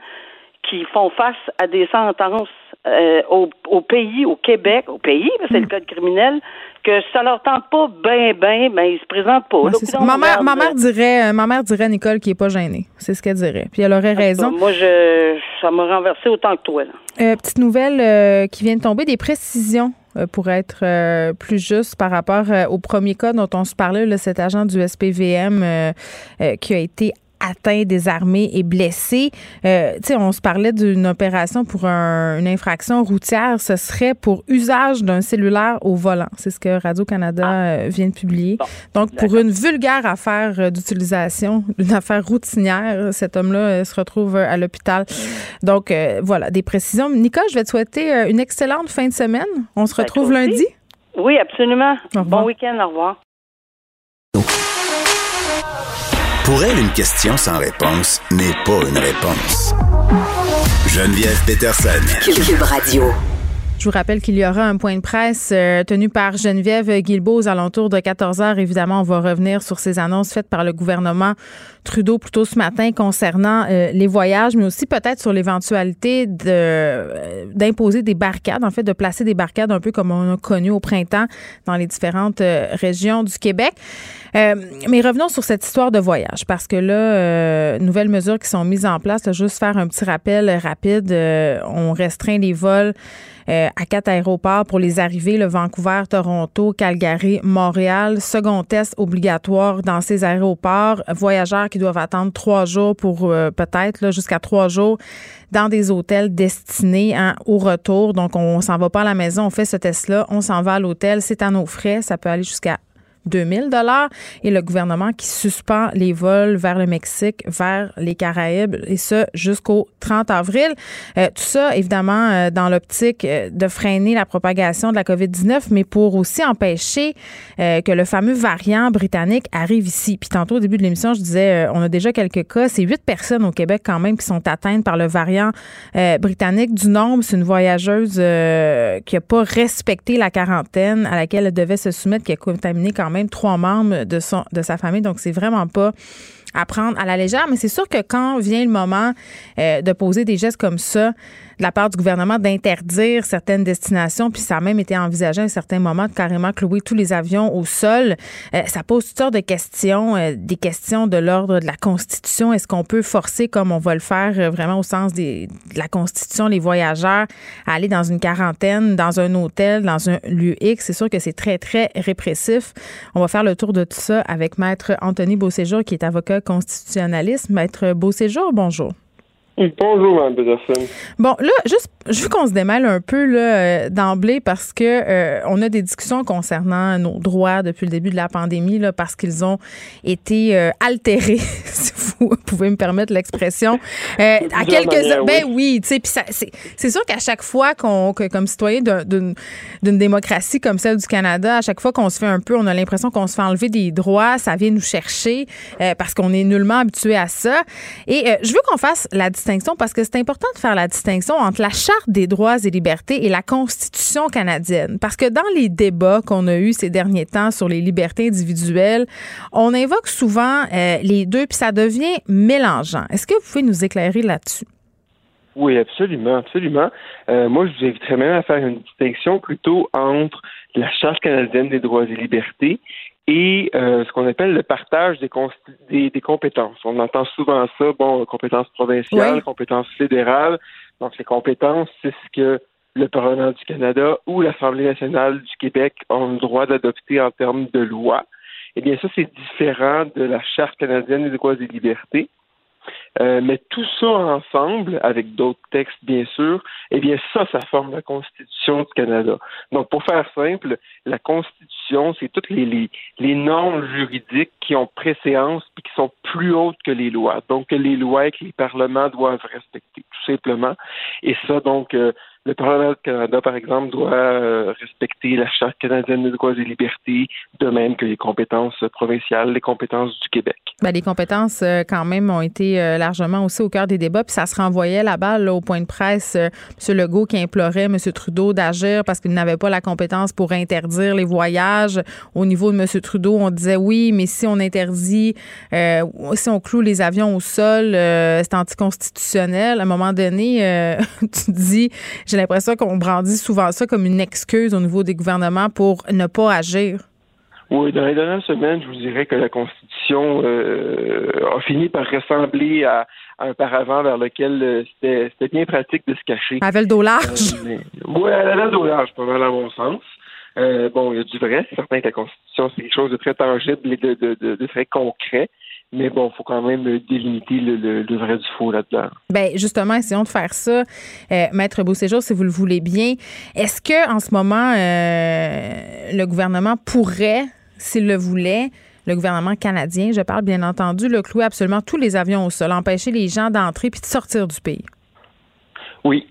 qui font face à des sentences euh, au, pays, au Québec, au pays, c'est le hmm. code criminel, que ça leur tente pas bien, bien, ben ils se présentent pas. ma, mère, ma mère dirait, euh, ma mère dirait Nicole qui est pas gênée. C'est ce qu'elle dirait. Puis elle aurait raison. Moi, je, ça m'a renversé autant que toi. Euh, petite nouvelle qui vient de tomber, des précisions pour être plus juste par rapport au premier cas dont on se parlait, là, cet agent du SPVM qui a été atteint, désarmé et blessé. Euh, tu sais, on se parlait d'une opération pour une infraction routière. Ce serait pour usage d'un cellulaire au volant. C'est ce que Radio-Canada ah. euh, vient de publier. Donc, pour une vulgaire affaire euh, d'utilisation, une affaire routinière, cet homme-là se retrouve à l'hôpital. Donc, voilà, des précisions. Nicole, je vais te souhaiter une excellente fin de semaine. On se ben, retrouve lundi. Oui, absolument. Bon week-end. Au revoir. Pour elle, une question sans réponse n'est pas une réponse. Geneviève Peterson. Cube Radio. Je vous rappelle qu'il y aura un point de presse euh, tenu par Geneviève Guilbeault aux alentours de 14 heures. Évidemment, on va revenir sur ces annonces faites par le gouvernement Trudeau plus tôt ce matin concernant euh, les voyages, mais aussi peut-être sur l'éventualité de, euh, d'imposer des barricades, en fait, de placer des barricades un peu comme on a connu au printemps dans les différentes euh, régions du Québec. Mais revenons sur cette histoire de voyage, parce que là, nouvelles mesures qui sont mises en place, juste faire un petit rappel rapide, on restreint les vols à quatre aéroports pour les arrivées, le Vancouver, Toronto, Calgary, Montréal. Second test obligatoire dans ces aéroports. Voyageurs qui doivent attendre trois jours pour euh, peut-être jusqu'à trois jours dans des hôtels destinés hein, au retour. Donc, on s'en va pas à la maison, on fait ce test-là, on s'en va à l'hôtel, c'est à nos frais. Ça peut aller jusqu'à 2000 dollars et le gouvernement qui suspend les vols vers le Mexique, vers les Caraïbes et ce jusqu'au 30 avril. Euh, tout ça évidemment euh, dans l'optique euh, de freiner la propagation de la COVID-19 mais pour aussi empêcher que le fameux variant britannique arrive ici. Puis tantôt au début de l'émission, je disais on a déjà quelques cas, c'est huit personnes au Québec quand même qui sont atteintes par le variant britannique du nombre, c'est une voyageuse qui a pas respecté la quarantaine à laquelle elle devait se soumettre qui a contaminé quand même trois membres de, sa famille. Donc, c'est vraiment pas à prendre à la légère. Mais c'est sûr que quand vient le moment euh, de poser des gestes comme ça, la part du gouvernement d'interdire certaines destinations, puis ça a même été envisagé à un certain moment de carrément clouer tous les avions au sol. Euh, ça pose toutes sortes de questions, euh, des questions de l'ordre de la Constitution. Est-ce qu'on peut forcer, comme on va le faire euh, vraiment au sens des, de la Constitution, les voyageurs à aller dans une quarantaine, dans un hôtel, dans un lieu X? C'est sûr que c'est très, très répressif. On va faire le tour de tout ça avec Maître Anthony Beauséjour, qui est avocat constitutionnaliste. Maître Beauséjour, bonjour. Bonjour, Mme Peterson. Bon, là, juste, je veux qu'on se démêle un peu là, euh, d'emblée parce que euh, on a des discussions concernant nos droits depuis le début de la pandémie, là, parce qu'ils ont été euh, altérés, si vous pouvez me permettre l'expression, à quelques Ben oui, tu sais, puis c'est sûr qu'à chaque fois qu'on, que, comme citoyen d'une démocratie comme celle du Canada, à chaque fois qu'on se fait un peu, on a l'impression qu'on se fait enlever des droits, ça vient nous chercher parce qu'on est nullement habitué à ça. Et je veux qu'on fasse la distinction parce que c'est important de faire la distinction entre la Charte des droits et libertés et la Constitution canadienne. Parce que dans les débats qu'on a eus ces derniers temps sur les libertés individuelles, on invoque souvent euh, les deux, puis ça devient mélangeant. Est-ce que vous pouvez nous éclairer là-dessus? Oui, absolument, absolument. Euh, moi, je vous inviterais même à faire une distinction plutôt entre la Charte canadienne des droits et libertés et euh, ce qu'on appelle le partage des, des, compétences. On entend souvent ça, bon, compétences provinciales, compétences fédérales. Donc, les compétences, c'est ce que le Parlement du Canada ou l'Assemblée nationale du Québec ont le droit d'adopter en termes de loi. Eh bien, ça, c'est différent de la Charte canadienne des droits et libertés. Euh, mais tout ça ensemble, avec d'autres textes bien sûr, eh bien ça, ça forme la Constitution du Canada. Donc pour faire simple, la Constitution, c'est toutes les, les, normes juridiques qui ont préséance et qui sont plus hautes que les lois. Donc que les lois et que les parlements doivent respecter, tout simplement. Et ça, donc, euh, le Parlement du Canada, par exemple, doit euh, respecter la Charte canadienne des droits et libertés, de même que les compétences provinciales, les compétences du Québec. Ben, les compétences, euh, quand même, ont été euh, largement aussi au cœur des débats, puis ça se renvoyait la balle au point de presse. M. Legault qui implorait M. Trudeau d'agir parce qu'il n'avait pas la compétence pour interdire les voyages. Au niveau de M. Trudeau, on disait oui, mais si on interdit, si on cloue les avions au sol, c'est anticonstitutionnel. À un moment donné, tu dis j'ai l'impression qu'on brandit souvent ça comme une excuse au niveau des gouvernements pour ne pas agir. Oui, dans les dernières semaines, je vous dirais que la Constitution euh, a fini par ressembler à, un paravent vers lequel euh, c'était bien pratique de se cacher. Elle avait le dos large. Euh, oui, elle avait le dos large, pas mal à mon sens. bon, il y a du vrai. C'est certain que la Constitution, c'est quelque chose de très tangible et de, de, de très concret. Mais bon, il faut quand même délimiter le, vrai du faux là-dedans. Bien, justement, essayons de faire ça. Euh, Maître Beauséjour, si vous le voulez bien. Est-ce que en ce moment, euh, le gouvernement pourrait, s'il le voulait, le gouvernement canadien, je parle bien entendu, le clouer absolument tous les avions au sol, empêcher les gens d'entrer puis de sortir du pays? Oui,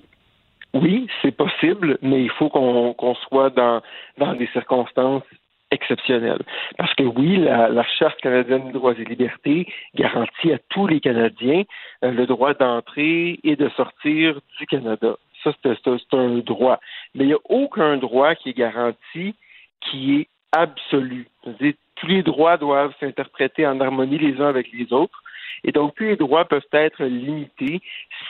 oui, c'est possible, mais il faut qu'on soit dans, dans des circonstances exceptionnel. Parce que oui, la, la, Charte canadienne des droits et libertés garantit à tous les Canadiens euh, le droit d'entrer et de sortir du Canada. Ça, c'est un droit. Mais il n'y a aucun droit qui est garanti qui est absolu. tous les droits doivent s'interpréter en harmonie les uns avec les autres. Et donc, tous les droits peuvent être limités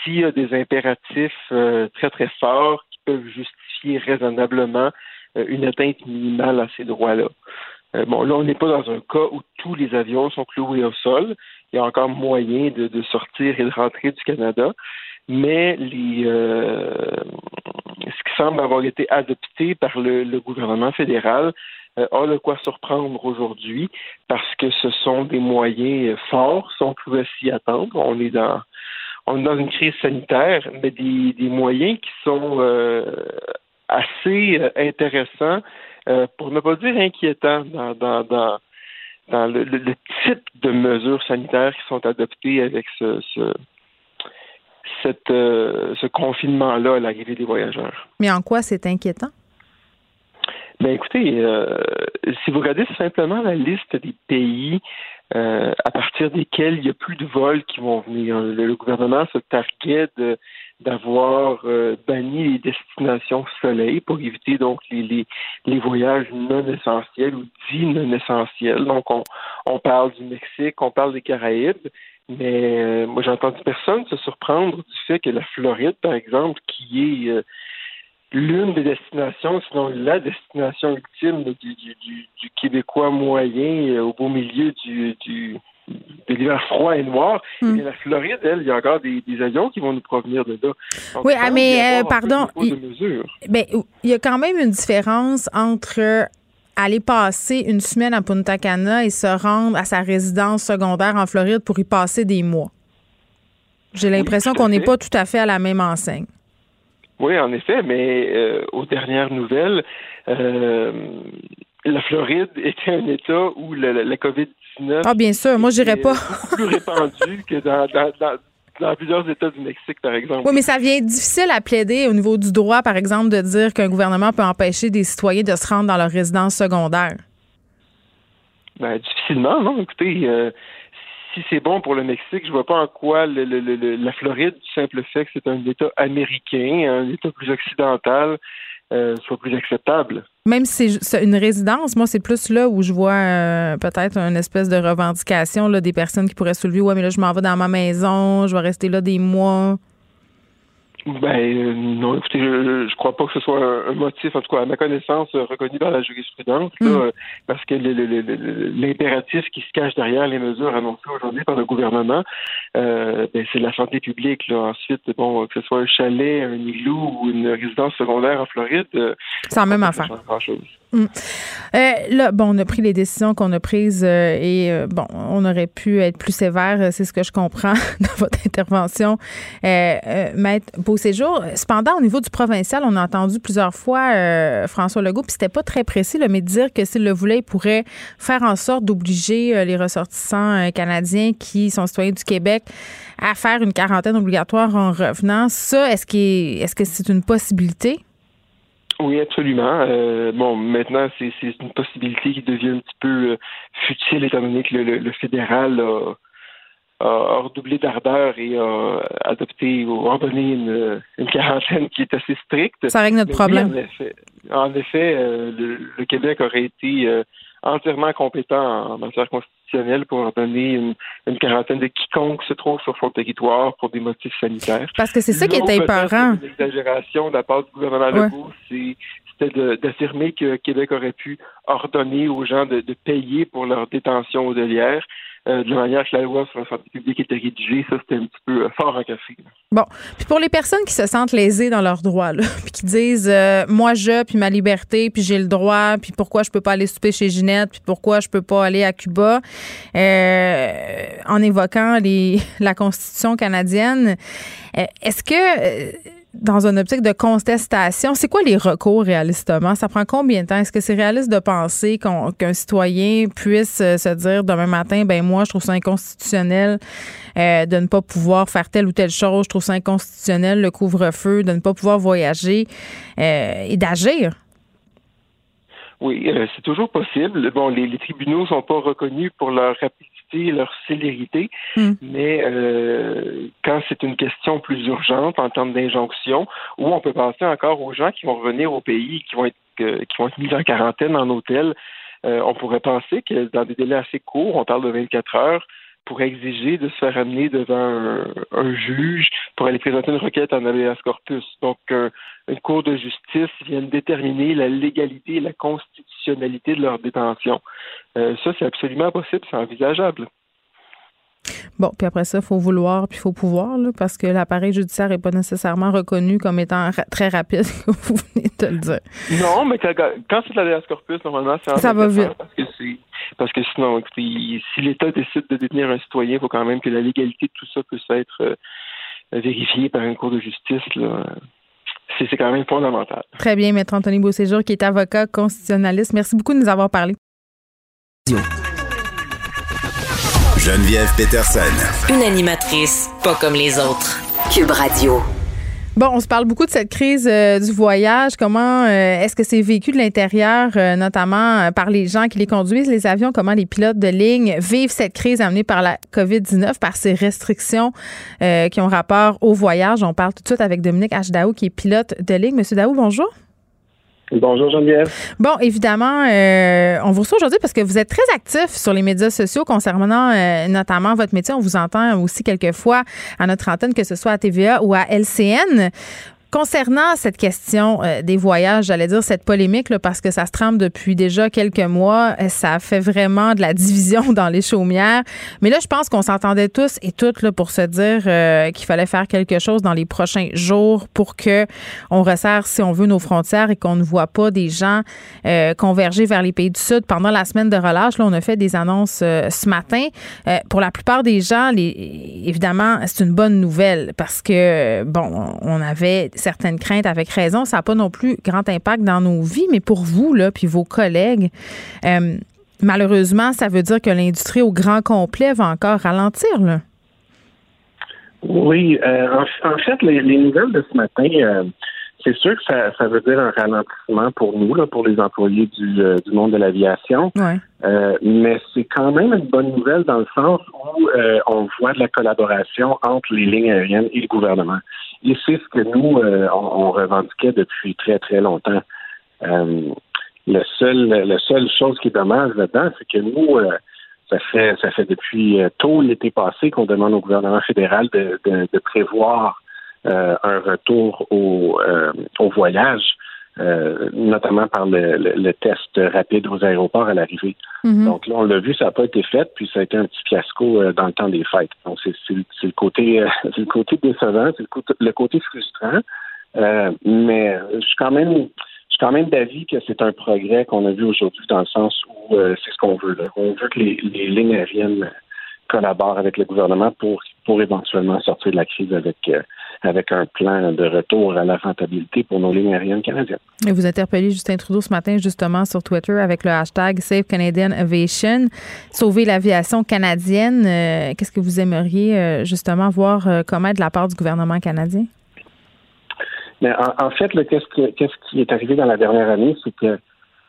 s'il y a des impératifs euh, très, très forts qui peuvent justifier raisonnablement une atteinte minimale à ces droits-là. Euh, bon, là, on n'est pas dans un cas où tous les avions sont cloués au sol. Il y a encore moyen de, sortir et de rentrer du Canada, mais les, euh, ce qui semble avoir été adopté par le, gouvernement fédéral a de quoi surprendre aujourd'hui parce que ce sont des moyens forts, si on pouvait s'y attendre. On est dans on est dans une crise sanitaire, mais des, des moyens qui sont assez euh, intéressant, euh, pour ne pas dire inquiétant, dans, le, type de mesures sanitaires qui sont adoptées avec euh, ce confinement-là à l'arrivée des voyageurs. Mais en quoi c'est inquiétant? Ben écoutez, si vous regardez simplement la liste des pays à partir desquels il n'y a plus de vols qui vont venir, le, gouvernement se targuait d'avoir euh, banni les destinations soleil pour éviter donc les, les, les, voyages non essentiels ou dits non essentiels. Donc on, on parle du Mexique, on parle des Caraïbes, mais euh, moi j'ai entendu personne se surprendre du fait que la Floride, par exemple, qui est l'une des destinations, sinon la destination ultime du, du, du, Québécois moyen au beau milieu du, du de l'hiver froid et noir. Hmm. Et la Floride, elle, il y a encore des, avions qui vont nous provenir de là. oui, ah, mais pardon, ben, il y a quand même une différence entre aller passer une semaine à Punta Cana et se rendre à sa résidence secondaire en Floride pour y passer des mois. J'ai l'impression qu'on n'est pas tout à fait à la même enseigne. Oui, en effet, mais euh, aux dernières nouvelles, euh, la Floride était un État où la, la, COVID-19 ah, bien sûr, moi, j'irais pas. plus répandu que dans, dans, dans plusieurs États du Mexique, par exemple. Oui, mais ça vient difficile à plaider au niveau du droit, par exemple, de dire qu'un gouvernement peut empêcher des citoyens de se rendre dans leur résidence secondaire. Ben, difficilement, non? Écoutez, euh, si c'est bon pour le Mexique, je vois pas en quoi la Floride, du simple fait que c'est un État américain, un État plus occidental, euh, soit plus acceptable. Même si c'est une résidence, moi, c'est plus là où je vois euh, peut-être une espèce de revendication là, des personnes qui pourraient soulever Ouais, mais là, je m'en vais dans ma maison, je vais rester là des mois. Ben euh, non, écoutez, je, je crois pas que ce soit un, motif, en tout cas à ma connaissance, euh, reconnu par la jurisprudence, mm. euh, parce que l'impératif qui se cache derrière les mesures annoncées aujourd'hui par le gouvernement, euh, ben, c'est la santé publique. Là. Ensuite, bon, que ce soit un chalet, un igloo ou une résidence secondaire en Floride, c'est la même affaire. Mm. Euh, là, bon, on a pris les décisions qu'on a prises euh, et euh, bon, on aurait pu être plus sévère, c'est ce que je comprends dans votre intervention, Maître Beauséjour. Cependant, au niveau du provincial, on a entendu plusieurs fois François Legault, puis c'était pas très précis, là, mais dire que s'il le voulait, il pourrait faire en sorte d'obliger les ressortissants canadiens qui sont citoyens du Québec à faire une quarantaine obligatoire en revenant. Ça, est-ce, est-ce que c'est une possibilité? Oui, absolument. Euh, bon, maintenant, c'est une possibilité qui devient un petit peu euh, futile étant donné que le, fédéral a, redoublé d'ardeur et a adopté ou ordonné une, une, quarantaine qui est assez stricte. Ça règle notre problème. en effet, euh, le, Québec aurait été entièrement compétent en matière constitutionnelle pour ordonner une, une, quarantaine de quiconque se trouve sur son territoire pour des motifs sanitaires. Parce que c'est ça qui est épeurant. L'exagération de la part du gouvernement Legault, c'était d'affirmer que Québec aurait pu ordonner aux gens de, de payer pour leur détention hôtelière. Euh, de la manière que la loi sur la santé publique était rédigée, ça, c'était un petit peu euh, fort en café. Bon. Puis pour les personnes qui se sentent lésées dans leurs droits, là, puis qui disent euh, moi, je, puis ma liberté, puis j'ai le droit, puis pourquoi je peux pas aller souper chez Ginette, puis pourquoi je peux pas aller à Cuba, en évoquant les, la Constitution canadienne, est-ce que dans une optique de contestation, c'est quoi les recours réalistement? Ça prend combien de temps? Est-ce que c'est réaliste de penser qu'un citoyen puisse euh, se dire demain matin, ben moi, je trouve ça inconstitutionnel euh, de ne pas pouvoir faire telle ou telle chose, je trouve ça inconstitutionnel le couvre-feu, de ne pas pouvoir voyager euh, et d'agir? Oui, c'est toujours possible. Bon, les, les tribunaux sont pas reconnus pour leur rapidité leur célérité, hmm. mais euh, quand c'est une question plus urgente en termes d'injonction, où on peut penser encore aux gens qui vont revenir au pays, qui vont être euh, qui vont être mis en quarantaine en hôtel, euh, on pourrait penser que dans des délais assez courts, on parle de 24 heures, pour exiger de se faire amener devant un, juge pour aller présenter une requête en habeas corpus. Donc, une cour de justice vient déterminer la légalité et la constitutionnalité de leur détention. Euh, ça, c'est absolument possible, c'est envisageable. Bon, puis après ça, il faut vouloir, puis il faut pouvoir, parce que l'appareil judiciaire n'est pas nécessairement reconnu comme étant très rapide, comme vous venez de le dire. Non, mais quand, c'est de la corpus, normalement, c'est Ça va vite. Parce que, parce que sinon, si l'État décide de détenir un citoyen, il faut quand même que la légalité de tout ça puisse être euh, vérifiée par une cour de justice. C'est quand même fondamental. Très bien, Maître Anthony Beauséjour, qui est avocat constitutionnaliste. Merci beaucoup de nous avoir parlé. Geneviève Peterson. Une animatrice pas comme les autres. Cube Radio. Bon, on se parle beaucoup de cette crise euh, du voyage. Comment euh, est-ce que c'est vécu de l'intérieur, euh, notamment par les gens qui les conduisent, les avions? Comment les pilotes de ligne vivent cette crise amenée par la COVID-19, par ces restrictions qui ont rapport au voyage? On parle tout de suite avec Dominique H. qui est pilote de ligne. Monsieur Daou, bonjour. Bonjour Geneviève. Bon, évidemment, euh, on vous reçoit aujourd'hui parce que vous êtes très actif sur les médias sociaux concernant euh, notamment votre métier. On vous entend aussi quelquefois à notre antenne, que ce soit à TVA ou à LCN. Concernant cette question euh, des voyages, j'allais dire cette polémique, là, parce que ça se trame depuis déjà quelques mois, euh, ça fait vraiment de la division dans les chaumières. Mais là, je pense qu'on s'entendait tous et toutes là, pour se dire euh, qu'il fallait faire quelque chose dans les prochains jours pour que on resserre, si on veut, nos frontières et qu'on ne voit pas des gens converger vers les pays du Sud. Pendant la semaine de relâche, là, on a fait des annonces ce matin. pour la plupart des gens, les, évidemment, c'est une bonne nouvelle parce que, bon, on avait certaines craintes avec raison. Ça n'a pas non plus grand impact dans nos vies, mais pour vous, là, puis vos collègues, euh, malheureusement, ça veut dire que l'industrie au grand complet va encore ralentir, là. Oui, euh, en, fait, les, nouvelles de ce matin, euh, c'est sûr que ça, veut dire un ralentissement pour nous, là, pour les employés du, du monde de l'aviation. mais c'est quand même une bonne nouvelle dans le sens où on voit de la collaboration entre les lignes aériennes et le gouvernement. Et c'est ce que nous, euh, on, revendiquait depuis très, très longtemps. Euh, le seul, la seule chose qui est dommage là-dedans, c'est que nous, euh, ça fait ça fait depuis tôt l'été passé qu'on demande au gouvernement fédéral de, de, prévoir un retour au, au voyage, notamment par le, le, test rapide aux aéroports à l'arrivée. Mm-hmm. Donc là, on l'a vu, ça n'a pas été fait, puis ça a été un petit fiasco dans le temps des fêtes. Donc c'est le côté c'est le côté décevant, c'est le côté, frustrant. mais je suis quand même je suis quand même d'avis que c'est un progrès qu'on a vu aujourd'hui dans le sens où c'est ce qu'on veut. Là. On veut que les, les lignes aériennes collaborent avec le gouvernement pour pour éventuellement sortir de la crise avec avec un plan de retour à la rentabilité pour nos lignes aériennes canadiennes. Et vous interpellez Justin Trudeau ce matin justement sur Twitter avec le hashtag Save Canadian Aviation, sauver l'aviation canadienne. Euh, qu'est-ce que vous aimeriez euh, justement voir euh, commettre de la part du gouvernement canadien? Mais en, fait, qu'est-ce, qui est arrivé dans la dernière année, c'est que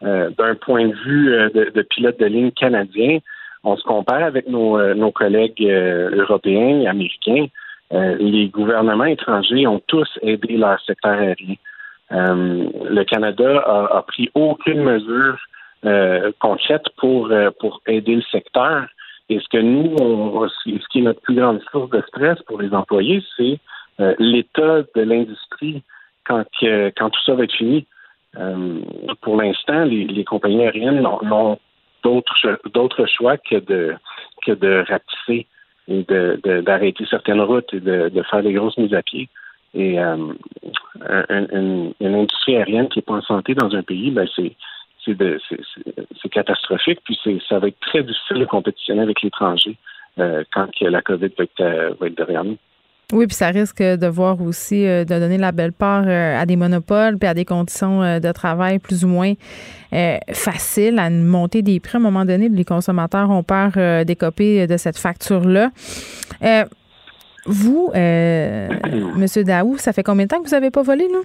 d'un point de vue de, de, pilote de ligne canadien, on se compare avec nos, nos collègues européens et américains. Euh, les gouvernements étrangers ont tous aidé leur secteur aérien. Euh, le Canada a, a, pris aucune mesure euh, concrète pour pour aider le secteur. Et ce que nous, on, ce qui est notre plus grande source de stress pour les employés, c'est l'état de l'industrie quand quand tout ça va être fini. pour l'instant, les, les, compagnies aériennes n'ont d'autres choix que de que de rapetisser et d'arrêter certaines routes et de, faire des grosses mises à pied. Et euh, une, industrie aérienne qui n'est pas en santé dans un pays, ben c'est c'est catastrophique. Puis ça va être très difficile de compétitionner avec l'étranger euh, quand la COVID va être, euh, va être derrière nous. Oui, puis ça risque de voir aussi euh, de donner la belle part euh, à des monopoles puis à des conditions euh, de travail plus ou moins faciles, à une montée des prix. À un moment donné, les consommateurs ont peur des copies de cette facture-là. vous, M. Daou, ça fait combien de temps que vous n'avez pas volé, nous?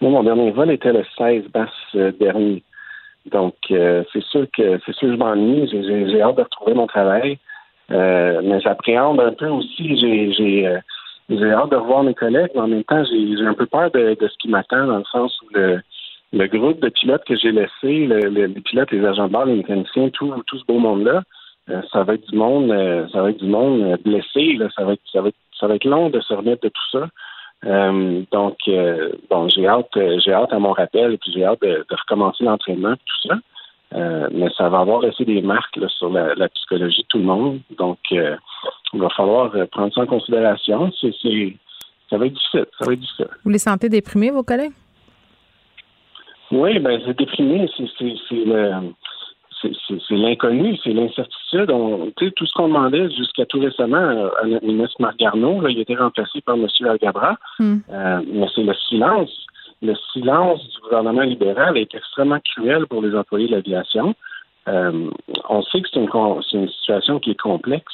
Moi, mon dernier vol était le 16 mars dernier. Donc, c'est sûr que c'est sûr que je m'ennuie. J'ai hâte de retrouver mon travail. Euh, mais j'appréhende un peu aussi. J'ai euh, j'ai hâte de revoir mes collègues, mais en même temps, j'ai un peu peur de, de ce qui m'attend dans le sens où le, le groupe de pilotes que j'ai laissé, le, les pilotes, les agents de bord, les mécaniciens, tout, tout ce beau monde-là, euh, ça va être du monde, ça va être du monde blessé. Là, ça va être, ça va être, ça va être long de se remettre de tout ça. donc, bon, j'ai hâte, j'ai hâte à mon rappel et puis j'ai hâte de, de recommencer l'entraînement, tout ça. Euh, mais ça va avoir aussi des marques sur la, psychologie de tout le monde. Donc, euh, il va falloir euh, prendre ça en considération. Ça va être difficile. Ça va être difficile. Vous les sentez déprimés, vos collègues? Oui, ben c'est déprimé. C'est, l'inconnu, c'est l'incertitude. Tout ce qu'on demandait jusqu'à tout récemment à notre ministre Marc Garneau, il a été remplacé par M. Algabra. Hmm. mais c'est le silence le silence du gouvernement libéral est extrêmement cruel pour les employés de l'aviation. Euh, on sait que c'est une, situation qui est complexe,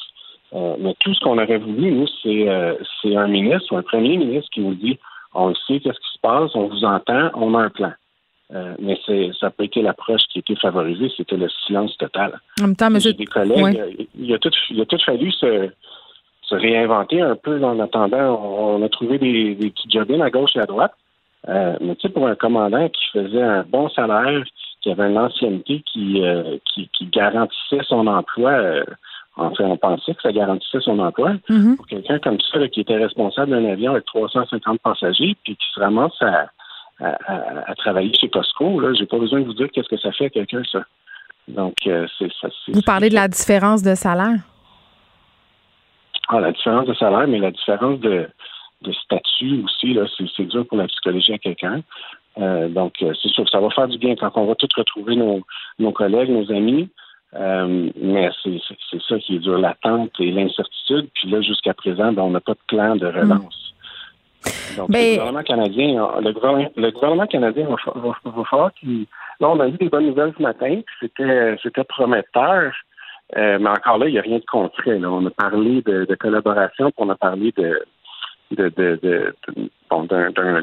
euh, mais tout ce qu'on aurait voulu, nous, euh, c'est un ministre ou un premier ministre qui nous dit on sait qu'est-ce qui se passe, on vous entend, on a un plan. mais ça n'a pas été l'approche qui a été favorisée, c'était le silence total. En même temps, mais des collègues, il, a tout, il a tout fallu se, réinventer un peu en attendant. On, a trouvé des, des petits jobs à gauche et à droite. Euh, mais tu sais, pour un commandant qui faisait un bon salaire, qui avait une ancienneté qui, euh, qui, garantissait son emploi, euh, enfin, on pensait que ça garantissait son emploi. Mm-hmm. Pour quelqu'un comme ça, qui était responsable d'un avion avec 350 passagers, puis qui se ramasse à, à, travailler chez Costco, là, j'ai pas besoin de vous dire qu'est-ce que ça fait à quelqu'un, ça. Donc, c'est ça. Vous parlez de la différence de salaire? Ah, la différence de salaire, mais la différence de, de statut aussi, là, c'est, dur pour la psychologie à quelqu'un. Euh, donc, euh, c'est sûr que ça va faire du bien quand on va tous retrouver nos, nos collègues, nos amis. Euh, mais c'est, ça qui est dur, l'attente et l'incertitude. Puis là, jusqu'à présent, ben, on n'a pas de plan de relance. Donc, le gouvernement canadien, le gouvernement, canadien va, va, falloir qu'il. Là, on a eu des bonnes nouvelles ce matin, c'était, c'était prometteur. mais encore là, il n'y a rien de concret. Là. On a parlé de, de collaboration, puis on a parlé de, de, bon,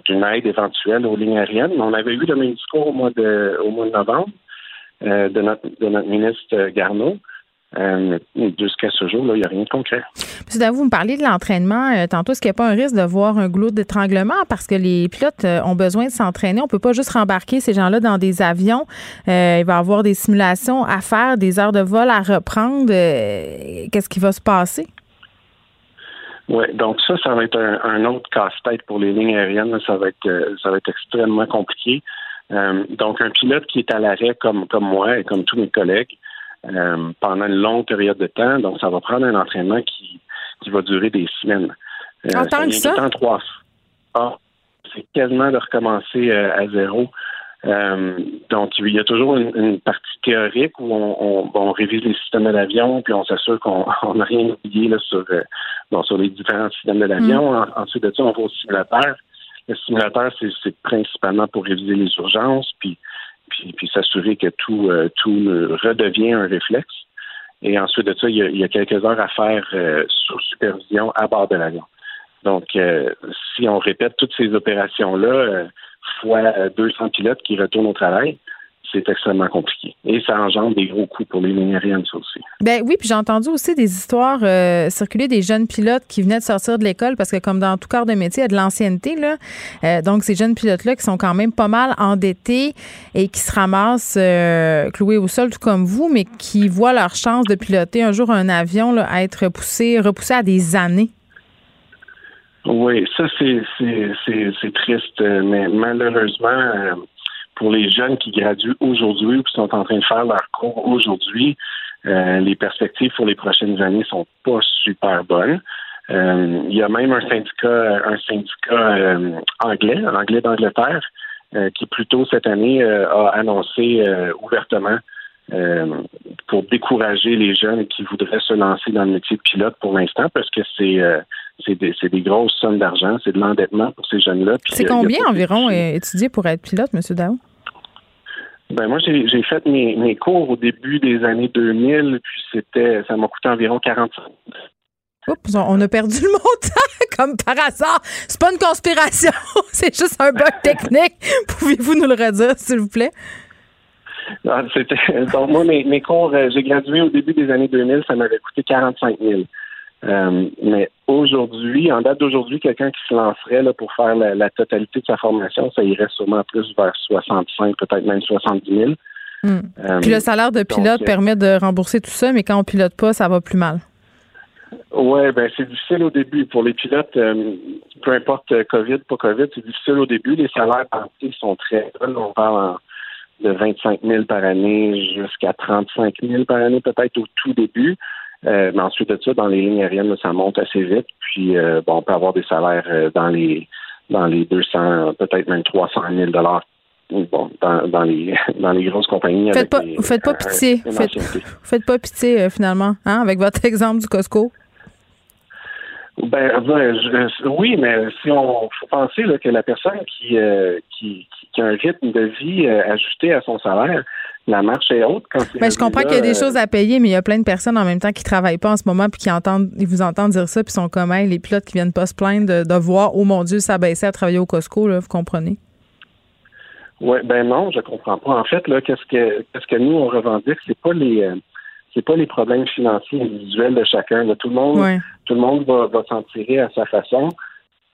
d'une aide éventuelle aux lignes aériennes. On avait eu le même discours au mois de, au mois de novembre euh, de, notre, de notre ministre Garneau. Euh, jusqu'à ce jour, il n'y a rien de concret. Monsieur Davou, vous me parlez de l'entraînement. Euh, tantôt, est-ce qu'il n'y a pas un risque de voir un goulot d'étranglement? Parce que les pilotes ont besoin de s'entraîner? On ne peut pas juste rembarquer ces gens-là dans des avions. il va y avoir des simulations à faire, des heures de vol à reprendre. Qu'est-ce qui va se passer? Oui, donc ça, ça va être un, autre casse-tête pour les lignes aériennes. Ça va être, euh, ça va être extrêmement compliqué. Euh, donc, un pilote qui est à l'arrêt comme, comme moi et comme tous mes collègues euh, pendant une longue période de temps, donc ça va prendre un entraînement qui, qui va durer des semaines. en tant que ça? trois. Ah, c'est quasiment de recommencer à zéro. Euh, donc, il y a toujours une, partie théorique où on, on, révise les systèmes de l'avion, puis on s'assure qu'on n'a rien oublié là, sur, euh, bon, sur les différents systèmes de l'avion. Mm. ensuite de ça, on va au simulateur. Le simulateur, c'est principalement pour réviser les urgences, puis, puis, puis s'assurer que tout, euh, tout redevient un réflexe. Et ensuite de ça, il y a, il y a quelques heures à faire sous supervision à bord de l'avion. Donc, si on répète toutes ces opérations-là, fois 200 pilotes qui retournent au travail, c'est extrêmement compliqué. Et ça engendre des gros coûts pour les lignes aussi. Ben oui, puis j'ai entendu aussi des histoires euh, circuler des jeunes pilotes qui venaient de sortir de l'école parce que comme dans tout corps de métier, il y a de l'ancienneté. Là. Euh, donc, ces jeunes pilotes-là qui sont quand même pas mal endettés et qui se ramassent euh, cloués au sol, tout comme vous, mais qui voient leur chance de piloter un jour un avion là, à être repoussé, repoussé à des années. Oui, ça c'est triste, mais malheureusement, euh, pour les jeunes qui graduent aujourd'hui ou qui sont en train de faire leur cours aujourd'hui, euh, les perspectives pour les prochaines années sont pas super bonnes. Euh, il y a même un syndicat, un syndicat anglais, anglais d'Angleterre, qui plus tôt cette année a annoncé ouvertement pour décourager les jeunes qui voudraient se lancer dans le métier de pilote pour l'instant, parce que c'est c'est des, grosses sommes d'argent, c'est de l'endettement pour ces jeunes-là. C'est combien environ étudier pour être pilote, M. Dao? Ben moi, j'ai fait mes, cours au début des années 2000, puis c'était, ça m'a coûté environ 45 Oups, on a perdu le montant, comme par hasard. C'est pas une conspiration, c'est juste un bug technique. Pouvez-vous nous le redire, s'il vous plaît? Ah, donc, moi, mes, mes cours, euh, j'ai gradué au début des années 2000, ça m'avait coûté 45 000. Euh, mais aujourd'hui, en date d'aujourd'hui, quelqu'un qui se lancerait là, pour faire la, totalité de sa formation, ça irait sûrement plus vers 65, peut-être même 70 000. Hmm. Euh, Puis le salaire de pilote euh, permet de rembourser tout ça, mais quand on pilote pas, ça va plus mal. Oui, ben c'est difficile au début. Pour les pilotes, peu importe COVID, pas COVID, c'est difficile au début. Les salaires sont très bas. On parle de 25 000 par année jusqu'à 35 000 par année, peut-être au tout début. Euh, mais ensuite de ça, dans les lignes aériennes, ça monte assez vite. Puis, euh, bon, on peut avoir des salaires euh, dans les dans les 200, peut-être même 300 000 dollars. Bon, dans, dans, les dans les grosses compagnies. Faites pas, vous faites pas pitié. Faites, faites pas pitié finalement, hein, avec votre exemple du Costco. Ben, oui, mais si on faut penser là, que la personne qui, qui, qui, a un rythme de vie ajusté à son salaire, la marche est haute quand ben, je comprends qu'il y a des choses à payer, mais il y a plein de personnes en même temps qui travaillent pas en ce moment puis qui entendent, ils vous entendent dire ça puis sont comme les pilotes qui viennent pas se plaindre de, voir, oh mon Dieu, ça baissait à travailler au Costco, là, vous comprenez? Oui, ben non, je comprends pas. En fait, là, qu'est-ce que qu'est-ce que nous on revendique, c'est pas les euh, c'est pas les problèmes financiers individuels de chacun. Tout le monde, tout le monde va, va s'en tirer à sa façon.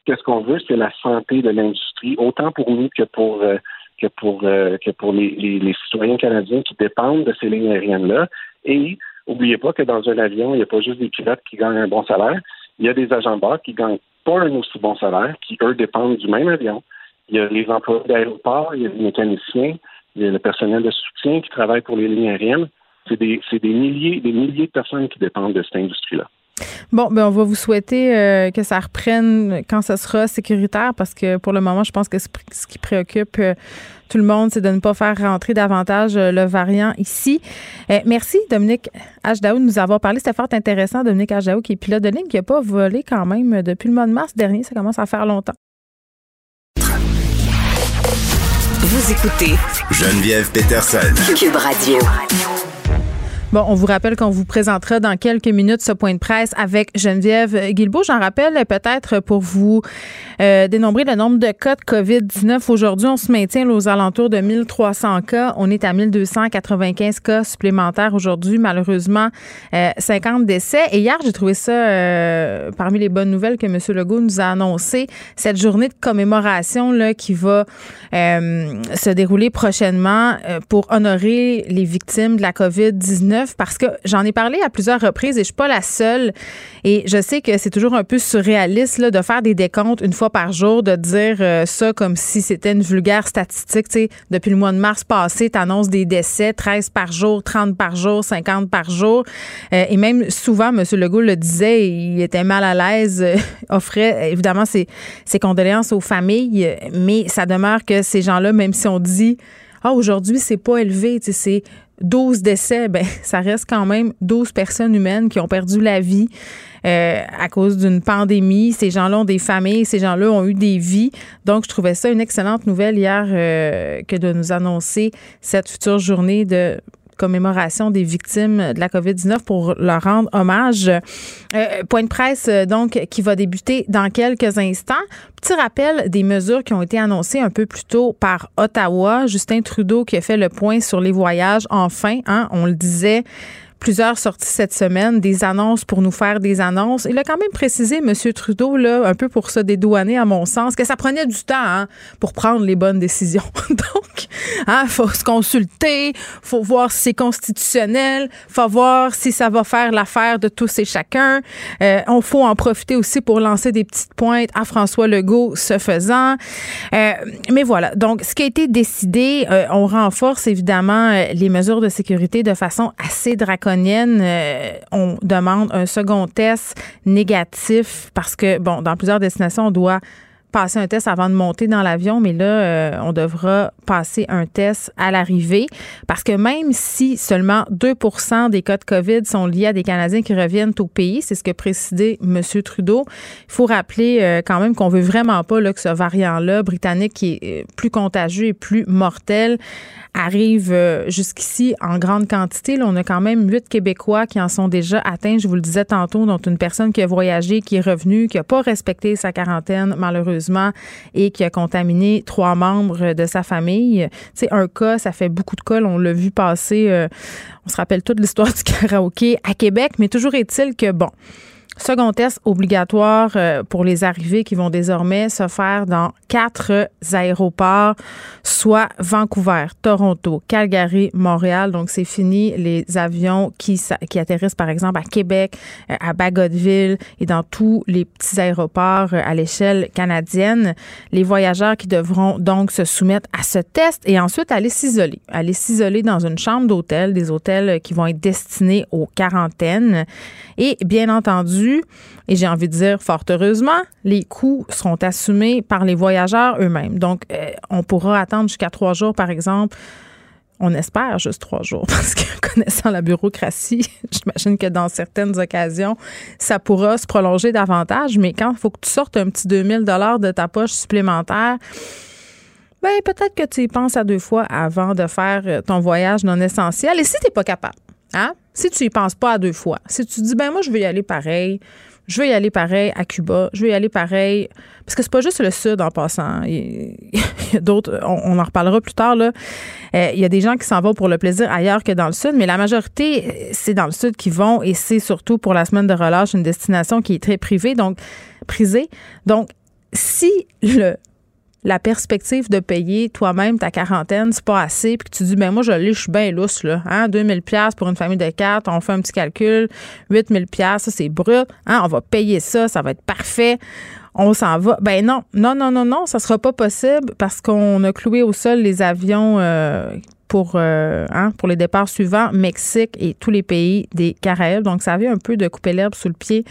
qu'est-ce qu'on veut, c'est la santé de l'industrie, autant pour nous que pour euh, que pour euh, que pour les, les, citoyens canadiens qui dépendent de ces lignes aériennes-là. Et oubliez pas que dans un avion, il n'y a pas juste des pilotes qui gagnent un bon salaire. Il y a des agents de bord qui gagnent pas un aussi bon salaire, qui eux dépendent du même avion. Il y a les employés d'aéroport, il y a les mécaniciens, il y a le personnel de soutien qui travaille pour les lignes aériennes. C'est des, des milliers, des milliers de personnes qui dépendent de cette industrie-là. Bon, ben on va vous souhaiter euh, que ça reprenne quand ce sera sécuritaire parce que pour le moment, je pense que ce, qui préoccupe euh, tout le monde, c'est de ne pas faire rentrer davantage euh, le variant ici. merci, Dominique Hdaou, de nous avoir parlé. C'était fort intéressant, Dominique Hdaou, qui est pilote de ligne, qui n'a pas volé quand même depuis le mois de mars dernier. Ça commence à faire longtemps. Vous écoutez Geneviève Peterson. Cube Radio. Bon, on vous rappelle qu'on vous présentera dans quelques minutes ce point de presse avec Geneviève Guilbeault. J'en rappelle peut-être pour vous euh, dénombrer le nombre de cas de COVID-19. Aujourd'hui, on se maintient aux alentours de 1300 cas. On est à 1295 cas supplémentaires aujourd'hui. Malheureusement, 50 euh, décès. Et hier, j'ai trouvé ça euh, parmi les bonnes nouvelles que M. Legault nous a annoncé. Cette journée de commémoration là, qui va se dérouler prochainement pour honorer les victimes de la COVID-19 parce que j'en ai parlé à plusieurs reprises et je suis pas la seule. Et je sais que c'est toujours un peu surréaliste de faire des décomptes une fois par jour, de dire euh, ça comme si c'était une vulgaire statistique. Depuis le mois de mars passé, tu annonces des décès, 13 par jour, 30 par jour, 50 par jour. Euh, et même souvent, M. Legault le disait, il était mal à l'aise, euh, offrait évidemment ses, ses condoléances aux familles, mais ça demeure que ces gens-là, même si on dit ah, aujourd'hui, c'est pas élevé, c'est 12 décès, ben ça reste quand même 12 personnes humaines qui ont perdu la vie euh, à cause d'une pandémie. Ces gens-là ont des familles, ces gens-là ont eu des vies. Donc, je trouvais ça une excellente nouvelle hier euh, que de nous annoncer cette future journée de commémoration des victimes de la COVID-19 pour leur rendre hommage. Euh, point de presse, euh, donc, qui va débuter dans quelques instants. Petit rappel des mesures qui ont été annoncées un peu plus tôt par Ottawa. Justin Trudeau qui a fait le point sur les voyages. Enfin, hein, on le disait, plusieurs sorties cette semaine, des annonces pour nous faire des annonces. Il a quand même précisé, M. Trudeau, là, un peu pour se dédouaner, à mon sens, que ça prenait du temps hein, pour prendre les bonnes décisions. Donc, il hein, faut se consulter, faut voir si c'est constitutionnel, faut voir si ça va faire l'affaire de tous et chacun. Euh, on faut en profiter aussi pour lancer des petites pointes à François Legault, ce faisant. Euh, mais voilà. Donc, ce qui a été décidé, euh, on renforce évidemment euh, les mesures de sécurité de façon assez draconienne euh, on demande un second test négatif parce que, bon, dans plusieurs destinations, on doit passer un test avant de monter dans l'avion, mais là, euh, on devra passer un test à l'arrivée parce que même si seulement 2% des cas de COVID sont liés à des Canadiens qui reviennent au pays, c'est ce que précisait M. Trudeau, il faut rappeler euh, quand même qu'on veut vraiment pas là, que ce variant-là, britannique, qui est plus contagieux et plus mortel, arrive euh, jusqu'ici en grande quantité. On a quand même huit Québécois qui en sont déjà atteints, je vous le disais tantôt, dont une personne qui a voyagé, qui est revenue, qui n'a pas respecté sa quarantaine, malheureusement, et qui a contaminé trois membres de sa famille. C'est un cas, ça fait beaucoup de cas. on l'a vu passer, euh, on se rappelle toute l'histoire du karaoké à Québec, mais toujours est-il que, bon, Second test obligatoire euh, pour les arrivées qui vont désormais se faire dans quatre aéroports, soit Vancouver, Toronto, Calgary, Montréal. Donc, c'est fini les avions qui, qui atterrissent, par exemple, à Québec, euh, à Bagotville et dans tous les petits aéroports euh, à l'échelle canadienne. Les voyageurs qui devront donc se soumettre à ce test et ensuite aller s'isoler. Aller s'isoler dans une chambre d'hôtel, des hôtels qui vont être destinés aux quarantaines. Et bien entendu, et j'ai envie de dire fort heureusement, les coûts seront assumés par les voyageurs eux-mêmes. Donc, euh, on pourra attendre jusqu'à trois jours, par exemple. On espère juste trois jours parce que connaissant la bureaucratie, j'imagine que dans certaines occasions, ça pourra se prolonger davantage. Mais quand il faut que tu sortes un petit 2000 dollars de ta poche supplémentaire, ben peut-être que tu y penses à deux fois avant de faire euh, ton voyage non essentiel. Et si tu n'es pas capable, Hein? Si tu y penses pas à deux fois, si tu dis, ben moi, je vais y aller pareil, je vais y aller pareil à Cuba, je vais y aller pareil, parce que c'est pas juste le Sud en passant. Il y a d'autres, on, en reparlera plus tard, là. Euh, il y a des gens qui s'en vont pour le plaisir ailleurs que dans le Sud, mais la majorité, c'est dans le Sud qui vont et c'est surtout pour la semaine de relâche une destination qui est très privée, donc prisée. Donc, si le la perspective de payer toi-même ta quarantaine, c'est pas assez, puis tu dis, ben moi, je l'ai, je suis bien lousse, là. Hein? 2000 pièces pour une famille de quatre, on fait un petit calcul, 8000 pièces, ça, c'est brut. Hein? On va payer ça, ça va être parfait. On s'en va. Ben non, non, non, non, non, ça sera pas possible parce qu'on a cloué au sol les avions euh, pour, euh, hein, pour les départs suivants, Mexique et tous les pays des Caraïbes. Donc, ça avait un peu de couper l'herbe sous le pied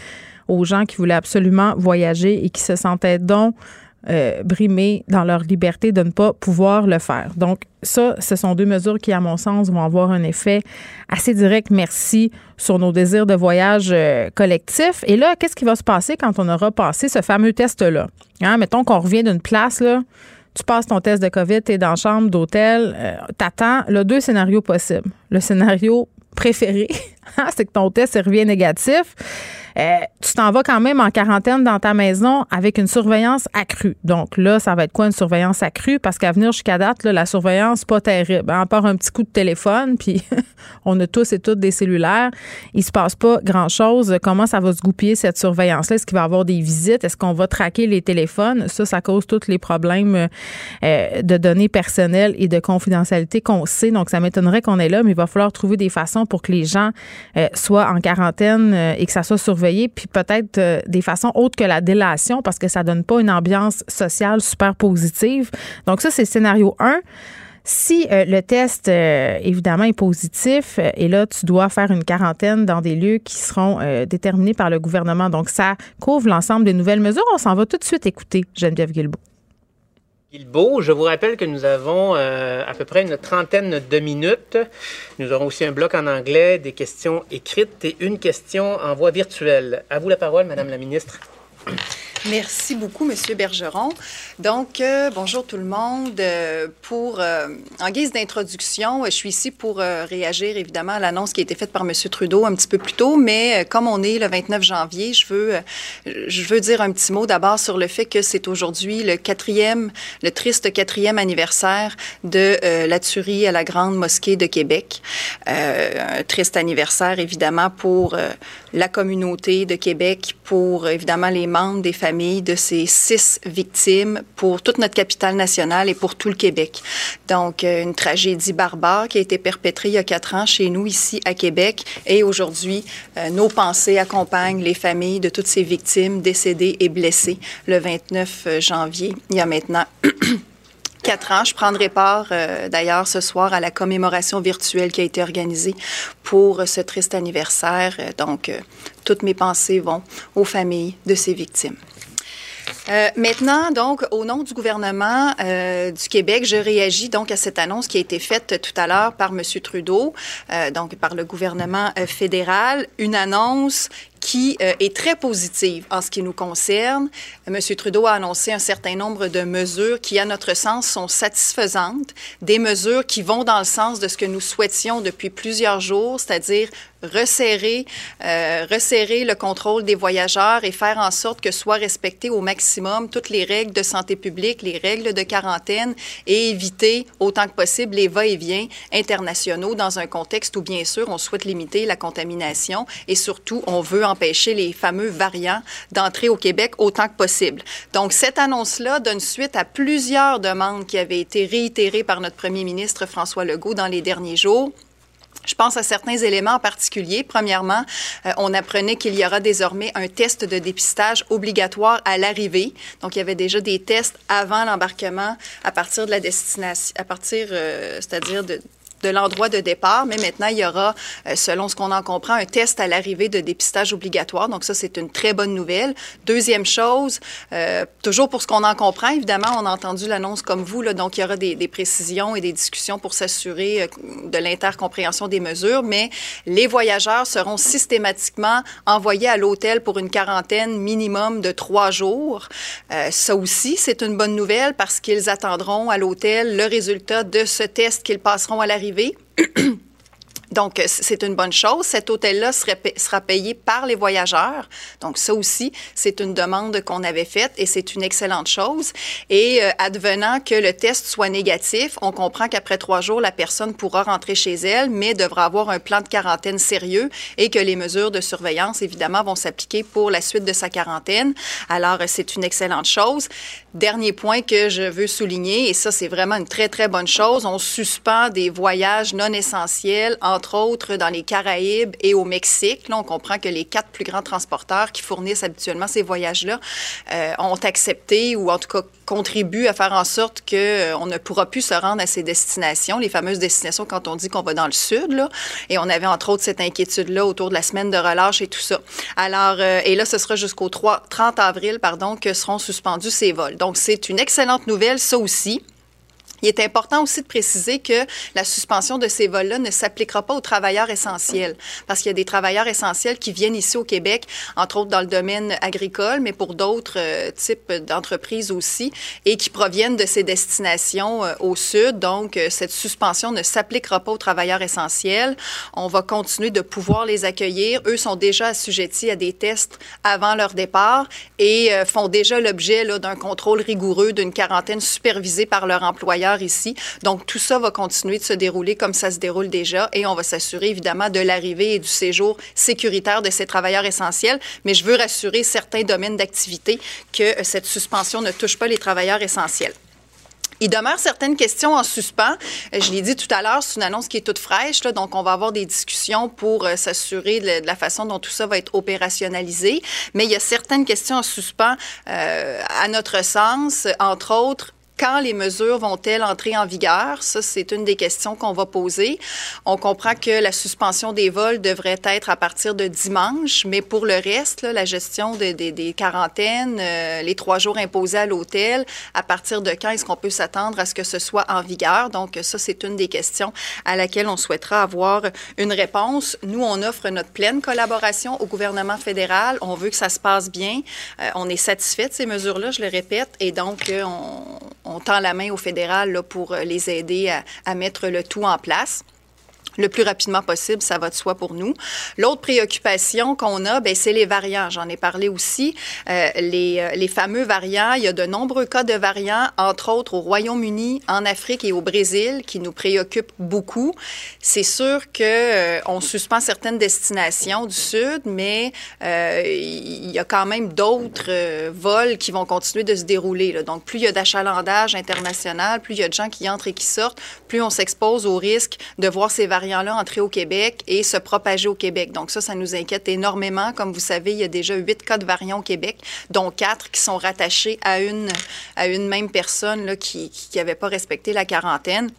aux gens qui voulaient absolument voyager et qui se sentaient donc euh, brimés dans leur liberté de ne pas pouvoir le faire. Donc, ça, ce sont deux mesures qui, à mon sens, vont avoir un effet assez direct, merci, sur nos désirs de voyage euh, collectifs. Et là, qu'est-ce qui va se passer quand on aura passé ce fameux test-là? Hein, mettons qu'on revient d'une place, tu passes ton test de COVID, tu es dans la chambre d'hôtel, euh, t'attends. Là, deux scénarios possibles. Le scénario préféré, hein, c'est que ton test revient négatif. Euh, tu t'en vas quand même en quarantaine dans ta maison avec une surveillance accrue. Donc là, ça va être quoi une surveillance accrue? Parce qu'à venir jusqu'à date, là, la surveillance, pas terrible. À part un petit coup de téléphone, puis on a tous et toutes des cellulaires. Il se passe pas grand-chose. Comment ça va se goupiller, cette surveillance-là? Est-ce qu'il va y avoir des visites? Est-ce qu'on va traquer les téléphones? Ça, ça cause tous les problèmes euh, de données personnelles et de confidentialité qu'on sait. Donc, ça m'étonnerait qu'on est là, mais il va falloir trouver des façons pour que les gens euh, soient en quarantaine et que ça soit surveillé puis peut-être euh, des façons autres que la délation parce que ça donne pas une ambiance sociale super positive. Donc ça, c'est scénario 1. Si euh, le test, euh, évidemment, est positif, et là, tu dois faire une quarantaine dans des lieux qui seront déterminés par le gouvernement. Donc, ça couvre l'ensemble des nouvelles mesures. On s'en va tout de suite écouter Geneviève Guilbeault. Je vous rappelle que nous avons euh, à peu près une trentaine de minutes. Nous aurons aussi un bloc en anglais, des questions écrites et une question en voix virtuelle. À vous la parole, Madame la ministre. Merci beaucoup, Monsieur Bergeron. Donc, euh, bonjour tout le monde. Euh, pour, euh, en guise d'introduction, je suis ici pour réagir évidemment à l'annonce qui a été faite par Monsieur Trudeau un petit peu plus tôt, mais comme on est le 29 janvier, je veux, je veux dire un petit mot d'abord sur le fait que c'est aujourd'hui le quatrième, le triste quatrième anniversaire de la tuerie à la Grande Mosquée de Québec. un triste anniversaire évidemment pour la communauté de Québec, pour évidemment les membres des familles de ces six victimes, pour toute notre capitale nationale et pour tout le Québec. Donc, euh, une tragédie barbare qui a été perpétrée il y a quatre ans chez nous, ici à Québec. Et aujourd'hui, euh, nos pensées accompagnent les familles de toutes ces victimes décédées et blessées le 29 euh, janvier, il y a maintenant quatre ans. Je prendrai part d'ailleurs ce soir à la commémoration virtuelle qui a été organisée pour ce triste anniversaire. Donc, toutes mes pensées vont aux familles de ces victimes. maintenant, donc, au nom du gouvernement du Québec, je réagis donc à cette annonce qui a été faite tout à l'heure par M. Trudeau, donc par le gouvernement fédéral, une annonce qui euh, est très positive en ce qui nous concerne. M. Trudeau a annoncé un certain nombre de mesures qui, à notre sens, sont satisfaisantes, des mesures qui vont dans le sens de ce que nous souhaitions depuis plusieurs jours, c'est-à-dire resserrer, euh, resserrer le contrôle des voyageurs et faire en sorte que soient respectées au maximum toutes les règles de santé publique, les règles de quarantaine et éviter autant que possible les va-et-vient internationaux dans un contexte où, bien sûr, on souhaite limiter la contamination et surtout, on veut empêcher les fameux variants d'entrer au Québec autant que possible. Donc, cette annonce-là donne suite à plusieurs demandes qui avaient été réitérées par notre premier ministre François Legault dans les derniers jours. Je pense à certains éléments en particulier. Premièrement, euh, on apprenait qu'il y aura désormais un test de dépistage obligatoire à l'arrivée. Donc, il y avait déjà des tests avant l'embarquement à partir de la destination, à partir, euh, c'est-à-dire de, de l'endroit de départ, mais maintenant, il y aura, euh, selon ce qu'on en comprend, un test à l'arrivée de dépistage obligatoire. Donc ça, c'est une très bonne nouvelle. Deuxième chose, euh, toujours pour ce qu'on en comprend, évidemment, on a entendu l'annonce comme vous, donc il y aura des, précisions et des discussions pour s'assurer euh, de l'intercompréhension des mesures, mais les voyageurs seront systématiquement envoyés à l'hôtel pour une quarantaine minimum de trois jours. Ça aussi, c'est une bonne nouvelle parce qu'ils attendront à l'hôtel le résultat de ce test qu'ils passeront à l'arrivée. Donc, c'est une bonne chose. Cet hôtel-là sera payé par les voyageurs. Donc, ça aussi, c'est une demande qu'on avait faite et c'est une excellente chose. Et euh, advenant que le test soit négatif, on comprend qu'après trois jours, la personne pourra rentrer chez elle, mais devra avoir un plan de quarantaine sérieux et que les mesures de surveillance, évidemment, vont s'appliquer pour la suite de sa quarantaine. Alors, c'est une excellente chose. Dernier point que je veux souligner, et ça, c'est vraiment une très, très bonne chose, on suspend des voyages non essentiels en entre autres dans les Caraïbes et au Mexique. Là, on comprend que les quatre plus grands transporteurs qui fournissent habituellement ces voyages-là euh, ont accepté ou en tout cas contribuent à faire en sorte qu'on euh, ne pourra plus se rendre à ces destinations, les fameuses destinations quand on dit qu'on va dans le sud. Là. Et on avait entre autres cette inquiétude-là autour de la semaine de relâche et tout ça. Alors, euh, et là, ce sera jusqu'au 30 avril, pardon, que seront suspendus ces vols. Donc, c'est une excellente nouvelle, ça aussi. Il est important aussi de préciser que la suspension de ces vols-là ne s'appliquera pas aux travailleurs essentiels, parce qu'il y a des travailleurs essentiels qui viennent ici au Québec, entre autres dans le domaine agricole, mais pour d'autres euh, types d'entreprises aussi, et qui proviennent de ces destinations euh, au sud. Donc, euh, cette suspension ne s'appliquera pas aux travailleurs essentiels. On va continuer de pouvoir les accueillir. Eux sont déjà assujettis à des tests avant leur départ et font déjà l'objet d'un contrôle rigoureux, d'une quarantaine supervisée par leur employeur ici. Donc, tout ça va continuer de se dérouler comme ça se déroule déjà et on va s'assurer évidemment de l'arrivée et du séjour sécuritaire de ces travailleurs essentiels. Mais je veux rassurer certains domaines d'activité que cette suspension ne touche pas les travailleurs essentiels. Il demeure certaines questions en suspens. Euh, je l'ai dit tout à l'heure, c'est une annonce qui est toute fraîche, donc on va avoir des discussions pour euh, s'assurer de, la façon dont tout ça va être opérationnalisé. Mais il y a certaines questions en suspens, euh, à notre sens, entre autres quand les mesures vont-elles entrer en vigueur? Ça, c'est une des questions qu'on va poser. On comprend que la suspension des vols devrait être à partir de dimanche, mais pour le reste, la gestion des quarantaines, euh, les trois jours imposés à l'hôtel, à partir de quand est-ce qu'on peut s'attendre à ce que ce soit en vigueur? Donc, ça, c'est une des questions à laquelle on souhaitera avoir une réponse. Nous, on offre notre pleine collaboration au gouvernement fédéral. On veut que ça se passe bien. Euh, on est satisfait de ces mesures-là, je le répète, et donc, euh, on on tend la main au fédéral pour euh, les aider à, mettre le tout en place le plus rapidement possible, ça va de soi pour nous. L'autre préoccupation qu'on a, ben, c'est les variants. J'en ai parlé aussi. Euh, les, euh, les, fameux variants, il y a de nombreux cas de variants, entre autres au Royaume-Uni, en Afrique et au Brésil, qui nous préoccupent beaucoup. C'est sûr que euh, on suspend certaines destinations du Sud, mais il y a quand même d'autres vols qui vont continuer de se dérouler. Donc, plus il y a d'achalandage international, plus il y a de gens qui entrent et qui sortent, plus on s'expose au risque de voir ces variants là entrer au Québec et se propager au Québec. Donc ça, ça nous inquiète énormément. Comme vous savez, il y a déjà huit cas de variants au Québec, dont quatre qui sont rattachés à une, à une même personne là, qui n'avait pas respecté la quarantaine.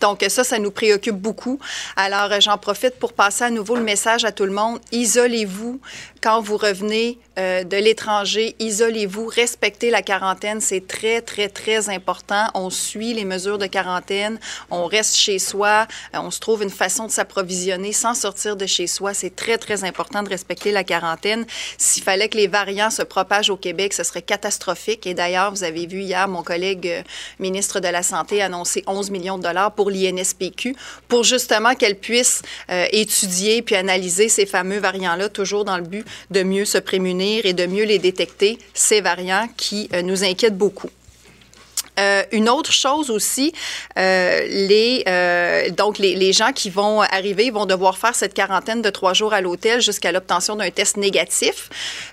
Donc ça, ça nous préoccupe beaucoup. Alors j'en profite pour passer à nouveau le message à tout le monde. Isolez-vous quand vous revenez euh, de l'étranger, isolez-vous, respectez la quarantaine, c'est très, très, très important. On suit les mesures de quarantaine, on reste chez soi, euh, on se trouve une façon de s'approvisionner sans sortir de chez soi. C'est très, très important de respecter la quarantaine. S'il fallait que les variants se propagent au Québec, ce serait catastrophique. Et d'ailleurs, vous avez vu hier mon collègue euh, ministre de la Santé annoncer 11 millions de dollars pour l'INSPQ pour justement qu'elle puisse étudier puis analyser ces fameux variants-là, toujours dans le but de mieux se prémunir et de mieux les détecter, ces variants qui euh, nous inquiètent beaucoup. Euh, une autre chose aussi, euh, les, euh, donc les, gens qui vont arriver vont devoir faire cette quarantaine de trois jours à l'hôtel jusqu'à l'obtention d'un test négatif.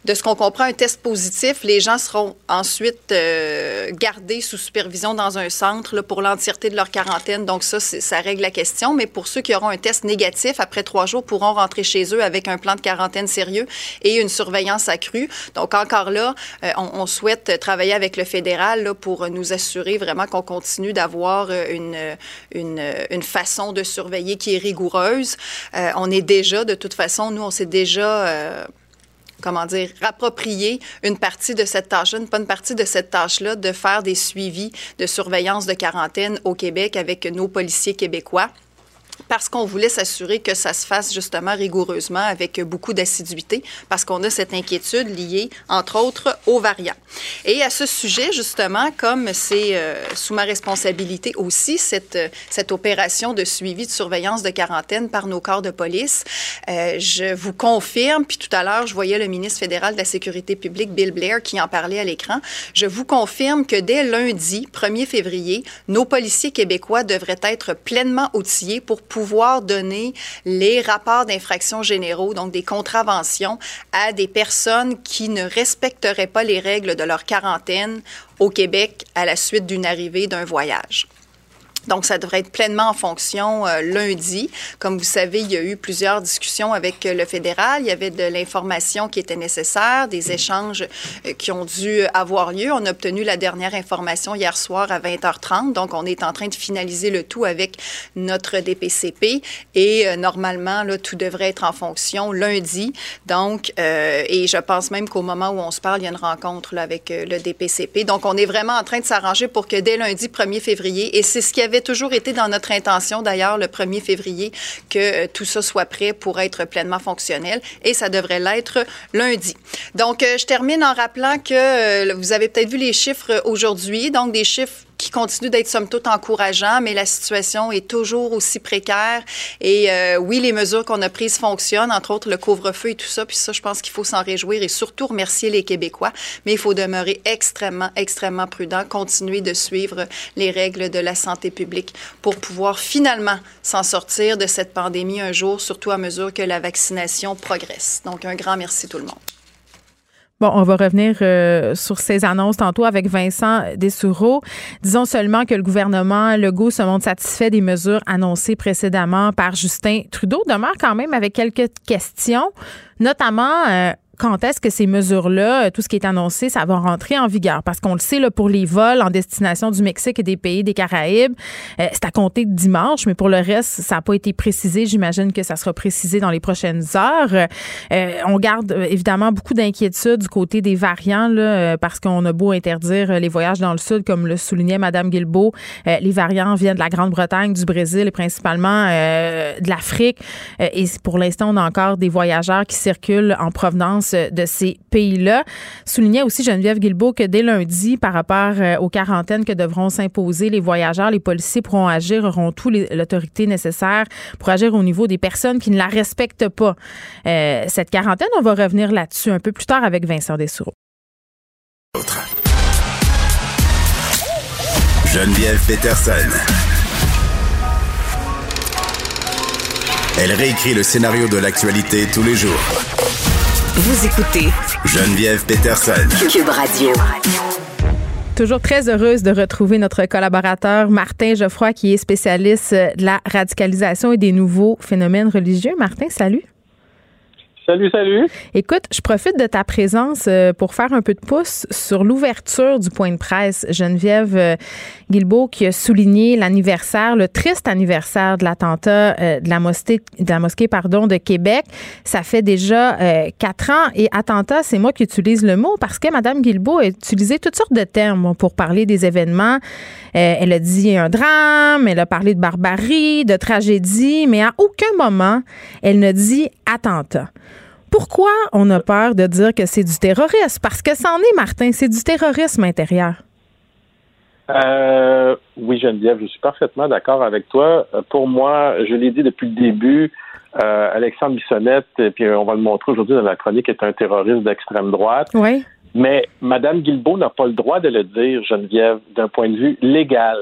De ce qu'on comprend, un test positif, les gens seront ensuite gardés sous supervision dans un centre pour l'entièreté de leur quarantaine. Donc ça, ça règle la question. Mais pour ceux qui auront un test négatif, après trois jours, pourront rentrer chez eux avec un plan de quarantaine sérieux et une surveillance accrue. Donc encore là, on, souhaite travailler avec le fédéral pour nous assurer vraiment qu'on continue d'avoir euh, une, une, une, façon de surveiller qui est rigoureuse. Euh, on est déjà, de toute façon, nous, on s'est déjà euh, comment dire, rapproprié une partie de cette tâche-là, une bonne partie de cette tâche-là, de faire des suivis de surveillance de quarantaine au Québec avec nos policiers québécois. Parce qu'on voulait s'assurer que ça se fasse justement rigoureusement avec beaucoup d'assiduité, parce qu'on a cette inquiétude liée, entre autres, aux variants. Et à ce sujet, justement, comme c'est euh, sous ma responsabilité aussi, cette, cette opération de suivi de surveillance de quarantaine par nos corps de police, euh, je vous confirme, puis tout à l'heure, je voyais le ministre fédéral de la Sécurité publique, Bill Blair, qui en parlait à l'écran, je vous confirme que dès lundi, 1er février, nos policiers québécois devraient être pleinement outillés pour pouvoir donner les rapports d'infraction généraux, donc des contraventions, à des personnes qui ne respecteraient pas les règles de leur quarantaine au Québec à la suite d'une arrivée d'un voyage. Donc, ça devrait être pleinement en fonction euh, lundi. Comme vous savez, il y a eu plusieurs discussions avec euh, le fédéral. Il y avait de l'information qui était nécessaire, des échanges euh, qui ont dû avoir lieu. On a obtenu la dernière information hier soir à 20h30. Donc, on est en train de finaliser le tout avec notre DPCP. Et normalement, là, tout devrait être en fonction lundi. Donc, et je pense même qu'au moment où on se parle, il y a une rencontre là, avec le DPCP. Donc, on est vraiment en train de s'arranger pour que dès lundi 1er février, et c'est ce qui avait avait toujours été dans notre intention, d'ailleurs, le 1er février, que euh, tout ça soit prêt pour être pleinement fonctionnel et ça devrait l'être lundi. Donc, euh, je termine en rappelant que euh, vous avez peut-être vu les chiffres aujourd'hui, donc des chiffres qui continue d'être somme toute encourageant, mais la situation est toujours aussi précaire. Et euh, oui, les mesures qu'on a prises fonctionnent, entre autres le couvre-feu et tout ça. Puis ça, je pense qu'il faut s'en réjouir et surtout remercier les Québécois. Mais il faut demeurer extrêmement, extrêmement prudent, continuer de suivre les règles de la santé publique pour pouvoir finalement s'en sortir de cette pandémie un jour, surtout à mesure que la vaccination progresse. Donc, un grand merci tout le monde. Bon, on va revenir euh, sur ces annonces tantôt avec Vincent Dessoureau. Disons seulement que le gouvernement Legault se montre satisfait des mesures annoncées précédemment par Justin Trudeau. Demeure quand même avec quelques questions, notamment euh, quand est-ce que ces mesures-là, euh, tout ce qui est annoncé, ça va rentrer en vigueur? Parce qu'on le sait, là, pour les vols en destination du Mexique et des pays des Caraïbes, euh, c'est à compter de dimanche, mais pour le reste, ça n'a pas été précisé. J'imagine que ça sera précisé dans les prochaines heures. Euh, on garde évidemment beaucoup d'inquiétudes du côté des variants, là, parce qu'on a beau interdire les voyages dans le sud, comme le soulignait Mme Guilbeault, les variants viennent de la Grande-Bretagne, du Brésil et principalement de l'Afrique. et pour l'instant, on a encore des voyageurs qui circulent en provenance de ces pays-là. Soulignait aussi Geneviève Guilbeault que dès lundi, par rapport euh, aux quarantaines que devront s'imposer les voyageurs, les policiers pourront agir, auront toute l'autorité nécessaire pour agir au niveau des personnes qui ne la respectent pas. Euh, cette quarantaine, on va revenir là-dessus un peu plus tard avec Vincent Dessoureau. Geneviève Peterson. Elle réécrit le scénario de l'actualité tous les jours vous écoutez Geneviève Peterson. Cube Radio. Toujours très heureuse de retrouver notre collaborateur Martin Geoffroy, qui est spécialiste de la radicalisation et des nouveaux phénomènes religieux. Martin, salut. Salut, salut. Écoute, je profite de ta présence euh, pour faire un peu de pouce sur l'ouverture du point de presse. Geneviève euh, Guilbeault qui a souligné l'anniversaire, le triste anniversaire de l'attentat euh, de la mosquée, de la mosquée pardon, de Québec. Ça fait déjà quatre ans. Et attentat, c'est moi qui utilise le mot parce que Mme Guilbeault a utilisé toutes sortes de termes pour parler des événements. elle a dit un drame, elle a parlé de barbarie, de tragédie, mais à aucun moment elle ne dit attentat. Pourquoi on a peur de dire que c'est du terrorisme? Parce que c'en est, Martin, c'est du terrorisme intérieur. Euh, oui, Geneviève, je suis parfaitement d'accord avec toi. Euh, pour moi, je l'ai dit depuis le début, euh, Alexandre Bissonnette, et puis on va le montrer aujourd'hui dans la chronique, est un terroriste d'extrême droite. Oui. Mais Mme Guilbeault n'a pas le droit de le dire, Geneviève, d'un point de vue légal,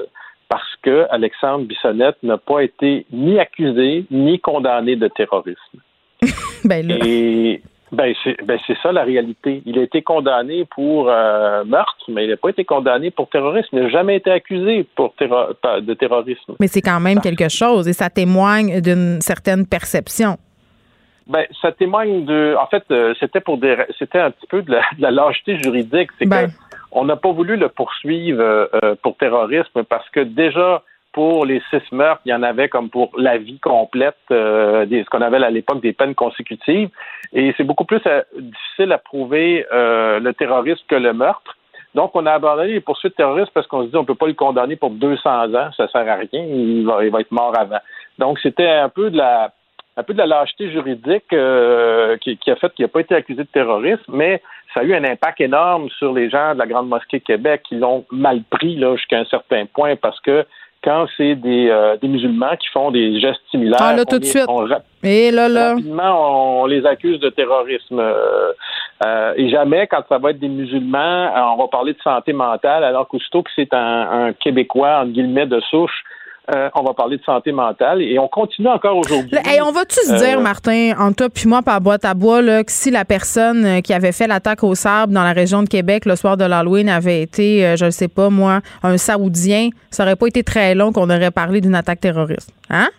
parce que Alexandre Bissonnette n'a pas été ni accusé ni condamné de terrorisme. ben Et ben c'est ben ça la réalité. Il a été condamné pour euh, meurtre, mais il n'a pas été condamné pour terrorisme. Il n'a jamais été accusé pour de terrorisme. Mais c'est quand même quelque chose et ça témoigne d'une certaine perception. Ben, ça témoigne de. En fait, euh, c'était pour des. C'était un petit peu de la, lâcheté juridique. C'est ben. on n'a pas voulu le poursuivre euh, pour terrorisme parce que déjà pour les six meurtres, il y en avait comme pour la vie complète, euh, des, ce qu'on avait à l'époque des peines consécutives. Et c'est beaucoup plus euh, difficile à prouver euh, le terrorisme que le meurtre. Donc, on a abandonné les poursuites terroristes parce qu'on se dit on peut pas le condamner pour 200 ans, ça sert à rien, il va, il va être mort avant. Donc, c'était un peu de la un peu de la lâcheté juridique euh, qui, a fait qu'il n'a pas été accusé de terrorisme, mais ça a eu un impact énorme sur les gens de la Grande Mosquée Québec qui l'ont mal pris jusqu'à un certain point parce que quand c'est des, euh, des musulmans qui font des gestes similaires, ah, là, tout de suite. et là, là. rapidement, on, les accuse de terrorisme. Euh, et jamais, quand ça va être des musulmans, on va parler de santé mentale, alors qu'aussitôt que c'est un, un Québécois, entre guillemets, de souche, euh, on va parler de santé mentale et on continue encore aujourd'hui. Et on va-tu se dire, euh, Martin, en toi puis moi, par boîte à bois, là, que si la personne euh, qui avait fait l'attaque au sable dans la région de Québec le soir de l'Halloween avait été, je ne sais pas moi, un Saoudien, ça aurait pas été très long qu'on aurait parlé d'une attaque terroriste. Hein?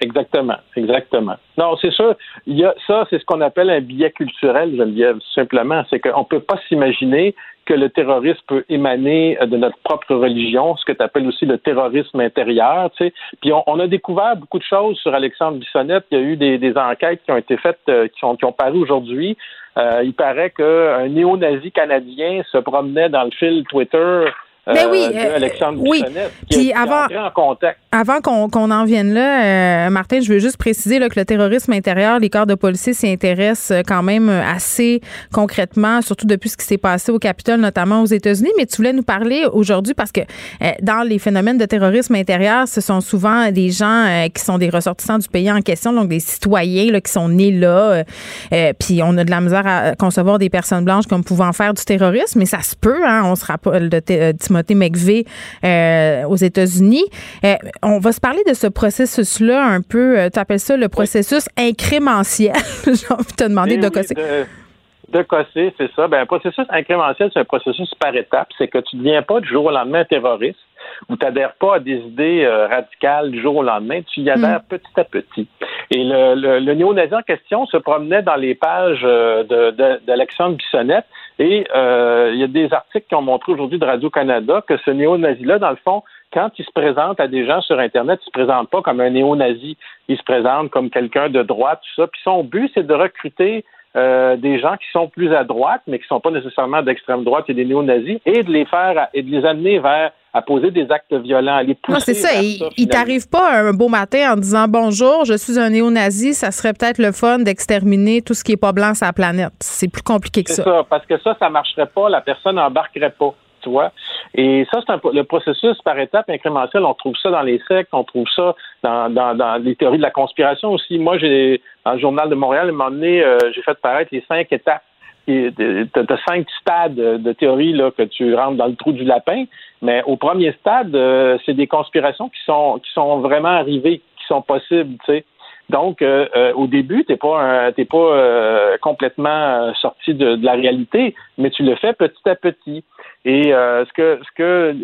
Exactement, exactement. Non, c'est ça. Il y a ça, c'est ce qu'on appelle un biais culturel, Geneviève, simplement. C'est qu'on ne peut pas s'imaginer que le terrorisme peut émaner euh, de notre propre religion, ce que tu appelles aussi le terrorisme intérieur. Tu sais. Puis on, a découvert beaucoup de choses sur Alexandre Bissonnette. Il y a eu des, enquêtes qui ont été faites, euh, qui, ont, qui ont paru aujourd'hui. Euh, il paraît qu'un néo-nazi canadien se promenait dans le fil Twitter mais oui, Alexandre oui. Puis avant, en contact avant qu'on en vienne là, euh, Martin, je veux juste préciser là, que le terrorisme intérieur, les corps de policiers s'y intéressent euh, quand même euh, assez concrètement, surtout depuis ce qui s'est passé au Capitole, notamment aux États-Unis. Mais tu voulais nous parler aujourd'hui parce que dans les phénomènes de terrorisme intérieur, ce sont souvent des gens qui sont des ressortissants du pays en question, donc des citoyens là, qui sont nés là. puis on a de la misère à concevoir des personnes blanches comme pouvant faire du terrorisme, mais ça se peut. Hein, on se rappelle de Timothy McVeigh aux États-Unis on va se parler de ce processus-là un peu. Euh, tu appelles ça le processus incrémentiel? J'ai envie de te demander de cosser. De, cosser, c'est ça. Ben, un processus incrémentiel, c'est un processus par étapes. C'est que tu ne deviens pas du jour au lendemain terroriste ou tu n'adhères pas à des idées euh, radicales du jour au lendemain. Tu y adhères hmm. petit à petit. Et le, le, le néo-nazi en question se promenait dans les pages euh, d'Alexandre de, Bissonnette et il y a des articles qui ont montré aujourd'hui de Radio-Canada que ce néo-nazi-là, dans le fond, quand il se présente à des gens sur Internet, il se présente pas comme un néo-nazi, il se présente comme quelqu'un de droite, tout ça. Puis son but, c'est de recruter euh, des gens qui sont plus à droite, mais qui sont pas nécessairement d'extrême droite et des néo-nazis, et de les faire et de les amener vers à poser des actes violents, à les pousser. Non, c'est ça. il, t'arrive pas un beau matin en disant bonjour, je suis un néo-nazi, ça serait peut-être le fun d'exterminer tout ce qui est pas blanc sur la planète. C'est plus compliqué que ça. C'est ça, parce que ça, ça marcherait pas, la personne n'embarquerait pas. Et ça, c'est un, le processus par étapes incrémentiel. On trouve ça dans les sectes, on trouve ça dans, les théories de la conspiration aussi. Moi, j'ai dans le journal de Montréal, à un moment donné, euh, j'ai fait paraître les cinq étapes. Tu as cinq stades de théorie là, que tu rentres dans le trou du lapin, mais au premier stade, euh, c'est des conspirations qui sont qui sont vraiment arrivées, qui sont possibles, tu sais. Donc, euh, au début, t'es pas t'es pas complètement sorti de, la réalité, mais tu le fais petit à petit. Et euh, ce que ce que euh,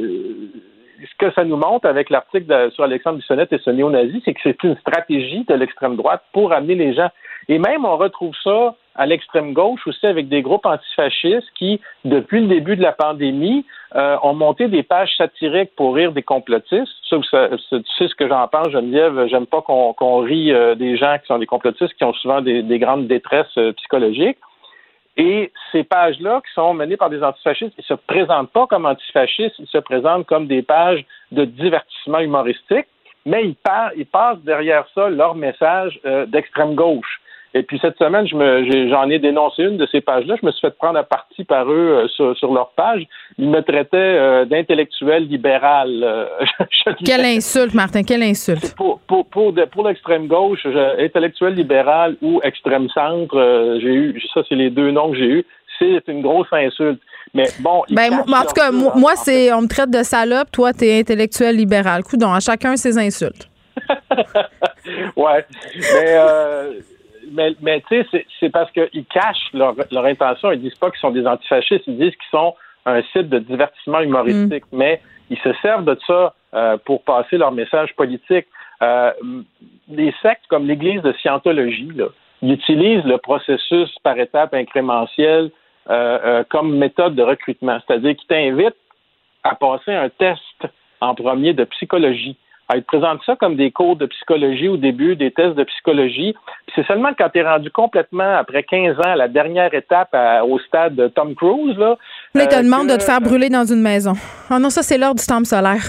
ce que ça nous montre avec l'article sur Alexandre Bissonnette et ce néo-nazi, c'est que c'est une stratégie de l'extrême droite pour amener les gens. Et même, on retrouve ça à l'extrême gauche aussi avec des groupes antifascistes qui, depuis le début de la pandémie, euh, ont monté des pages satiriques pour rire des complotistes. Ça, tu sais ce que j'en pense, Geneviève. J'aime pas qu'on rit des gens qui sont des complotistes qui ont souvent des, des grandes détresses psychologiques. Et ces pages-là, qui sont menées par des antifascistes, ils se présentent pas comme antifascistes, ils se présentent comme des pages de divertissement humoristique, mais ils, ils passent derrière ça leur message euh, d'extrême gauche. Et puis cette semaine, j'en ai, dénoncé une de ces pages-là. Je me suis fait prendre à partie par eux euh, sur, leur page. Ils me traitaient euh, d'intellectuel libéral. Euh, quelle insulte, Martin, quelle insulte. Pour, pour, pour, pour l'extrême gauche, intellectuel libéral ou extrême centre, j'ai eu, ça c'est les deux noms que j'ai eus. C'est une grosse insulte. Mais bon. Ben, en tout cas, moi, c'est, on me traite de salope, toi, tu es intellectuel libéral. Coudon, à chacun ses insultes. ouais. Mais mais, mais tu sais, c'est parce qu'ils cachent leur, leur intention. Ils disent pas qu'ils sont des antifascistes, ils disent qu'ils sont un site de divertissement humoristique. Mm. Mais ils se servent de ça euh, pour passer leur message politique. Euh, des sectes comme l'Église de Scientologie, là, ils utilisent le processus par étapes incrémentiel euh, euh, comme méthode de recrutement. C'est-à-dire qu'ils t'invitent à passer un test en premier de psychologie. Ah, ils te présentent ça comme des cours de psychologie au début, des tests de psychologie. Puis c'est seulement quand tu es rendu complètement, après 15 ans, à la dernière étape au stade de Tom Cruise. Là, là ils te euh, demandent de te faire brûler dans une maison. Oh non, ça, c'est l'heure du temple solaire.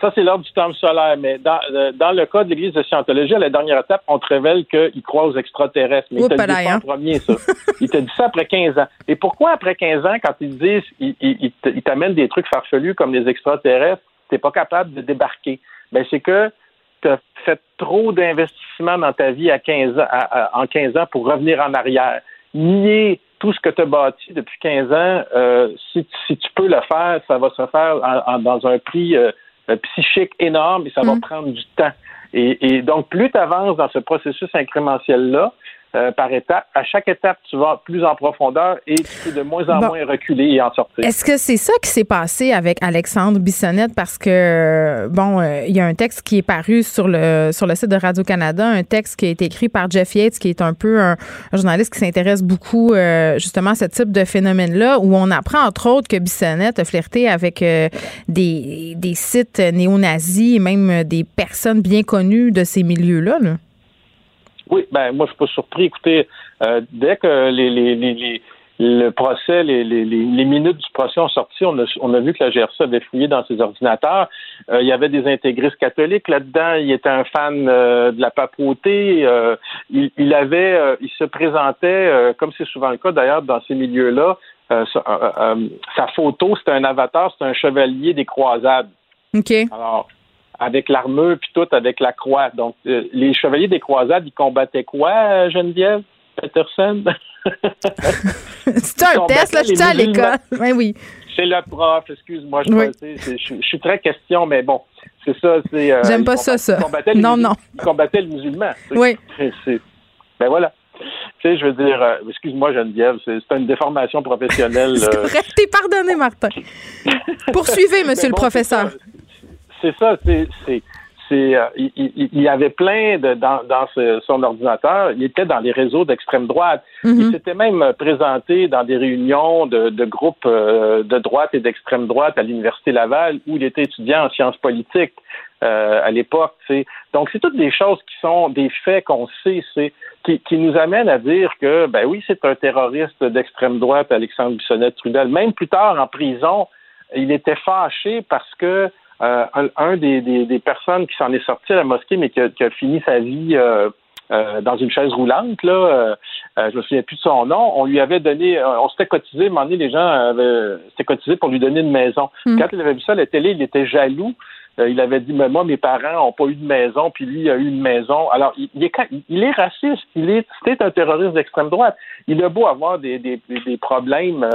ça, c'est l'ordre du temps solaire. Mais dans, euh, dans le cas de l'Église de Scientologie, à la dernière étape, on te révèle qu'ils croient aux extraterrestres. Mais il t'a dit ça en hein. premier, ça. il t'a dit ça après 15 ans. Et pourquoi après 15 ans, quand ils disent, ils, ils, t'amènent des trucs farfelus comme les extraterrestres, t'es pas capable de débarquer? Ben, c'est que tu as fait trop d'investissements dans ta vie à 15 ans, en 15 ans pour revenir en arrière. Nier tout ce que tu as bâti depuis 15 ans, euh, si, si, tu peux le faire, ça va se faire dans un prix euh, psychique énorme et ça va mm. prendre du temps. Et, et donc, plus tu avances dans ce processus incrémentiel-là, euh, par étape. À chaque étape, tu vas plus en profondeur et tu de moins en moins reculer et en sortir. Est-ce que c'est ça qui s'est passé avec Alexandre Bissonnette? Parce que, bon, euh, il y a un texte qui est paru sur le, sur le site de Radio-Canada, un texte qui a été écrit par Jeff Yates, qui est un peu un, journaliste qui s'intéresse beaucoup euh, justement à ce type de phénomène-là, où on apprend entre autres que Bissonnette a flirté avec des, des sites néo-nazis et même des personnes bien connues de ces milieux-là. là. Oui, ben moi je suis pas surpris. Écoutez, euh, dès que les, les, les, le procès, les, les, les, minutes du procès ont sorti, on a, on a vu que la GRC avait fouillé dans ses ordinateurs. Euh, il y avait des intégristes catholiques là-dedans. Il était un fan euh, de la papauté. il, il, avait, il se présentait, comme c'est souvent le cas d'ailleurs dans ces milieux-là. sa photo, c'était un avatar, c'était un chevalier des croisades. OK. Alors, avec l'armure puis tout avec la croix. Donc euh, les chevaliers des croisades, ils combattaient quoi, euh, Geneviève Peterson? C'est un test là, je suis à l'école. Oui oui. C'est le prof, excuse-moi, je, suis très question, mais bon, c'est ça. c'est... Euh, J'aime pas ça, ça. Non, non. Ils combattaient le musulman. Oui. Ben voilà. Tu sais, je veux dire, excuse-moi Geneviève, c'est une déformation professionnelle. c'est T'es pardonné, Martin. Poursuivez, monsieur le professeur c'est ça, c'est c'est euh, il, y avait plein de dans, dans son ordinateur, il était dans les réseaux d'extrême droite. Il mhm. s'était même présenté dans des réunions de, de groupes euh, de droite et d'extrême droite à l'université Laval où il était étudiant en sciences politiques euh, à l'époque. Donc c'est toutes des choses qui sont des faits qu'on sait, c'est qui, qui, nous amènent à dire que ben oui c'est un terroriste d'extrême droite Alexandre Bissonnette Trudel. Même plus tard en prison, il était fâché parce que euh, un, des, des, personnes qui s'en est sorti à la mosquée, mais qui a, qui a fini sa vie euh, euh, dans une chaise roulante, là, je me souviens plus de son nom, on lui avait donné, on s'était cotisé, à les gens avaient, s'étaient cotisés pour lui donner une maison. Hmm. Quand il avait vu ça à la télé, il était jaloux. il avait dit, mais moi, mes parents n'ont pas eu de maison, puis lui, il a eu une maison. Alors, il, est, il est raciste, il est, c'est un terroriste d'extrême droite. Il a beau avoir des, des, des problèmes,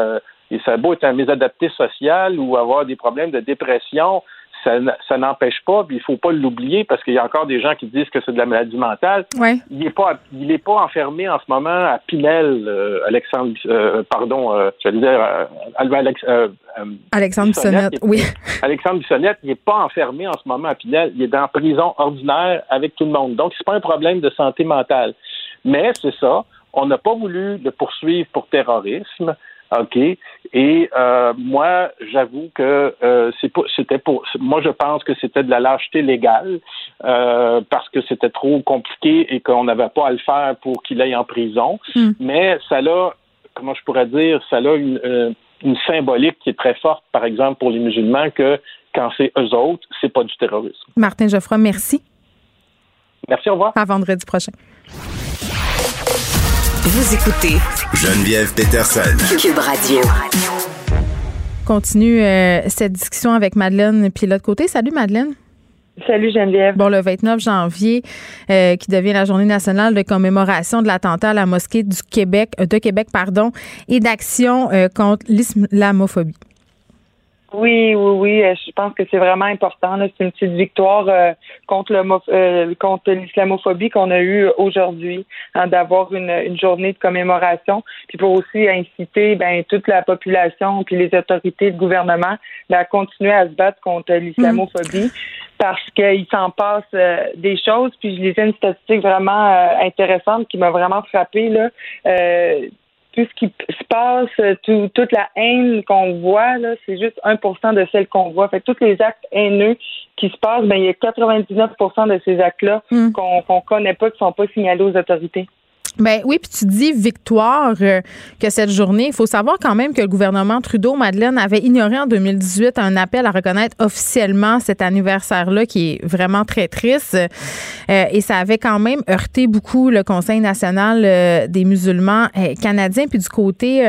et ça a beau être un mésadapté social ou avoir des problèmes de dépression, ça, n'empêche pas, puis il faut pas l'oublier parce qu'il y a encore des gens qui disent que c'est de la maladie mentale. Il n'est pas, il est pas enfermé en ce moment à Pinel, euh, Alexandre, euh, pardon, euh, je dire Alex, Alexandre Bissonnette, oui. Alexandre Bissonnette, il n'est pas enfermé en ce moment à Pinel, il est dans prison ordinaire avec tout le monde. Donc c'est pas un problème de santé mentale, mais c'est ça. On n'a pas voulu le poursuivre pour terrorisme. OK. Et euh, moi, j'avoue que euh, c'était pour moi je pense que c'était de la lâcheté légale euh, parce que c'était trop compliqué et qu'on n'avait pas à le faire pour qu'il aille en prison. Hmm. Mais ça l'a, comment je pourrais dire, ça a une, euh, une symbolique qui est très forte, par exemple, pour les musulmans, que quand c'est eux autres, c'est pas du terrorisme. Martin Geoffroy, merci. Merci, au revoir. À vendredi prochain. Vous écoutez Geneviève Peterson. Cube Radio. Continue euh, cette discussion avec Madeleine puis l'autre côté. Salut Madeleine. Salut Geneviève. Bon, le 29 janvier, euh, qui devient la journée nationale de commémoration de l'attentat à la mosquée du Québec, euh, de Québec, pardon, et d'action contre l'islamophobie. Oui, oui, oui. Euh, je pense que c'est vraiment important. C'est une petite victoire euh, contre le euh, contre l'islamophobie qu'on a eue aujourd'hui, hein, d'avoir une, une, journée de commémoration, puis pour aussi inciter ben, toute la population puis les autorités de gouvernement ben, à continuer à se battre contre l'islamophobie. Parce qu'il s'en passe des choses, puis je lisais une statistique vraiment intéressante qui m'a vraiment frappée là tout ce qui se passe, toute la haine qu'on voit, là, c'est juste 1% de celle qu'on voit. Fait tous les actes haineux qui se passent, ben, il y a 99% de ces actes-là hmm. qu'on ne connaît pas, qui sont pas signalés aux autorités. Ben oui, puis tu dis victoire euh, que cette journée. Il faut savoir quand même que le gouvernement Trudeau, Madeleine, avait ignoré en 2018 un appel à reconnaître officiellement cet anniversaire-là qui est vraiment très triste. Euh, et ça avait quand même heurté beaucoup le Conseil national euh, des musulmans canadiens. Puis du côté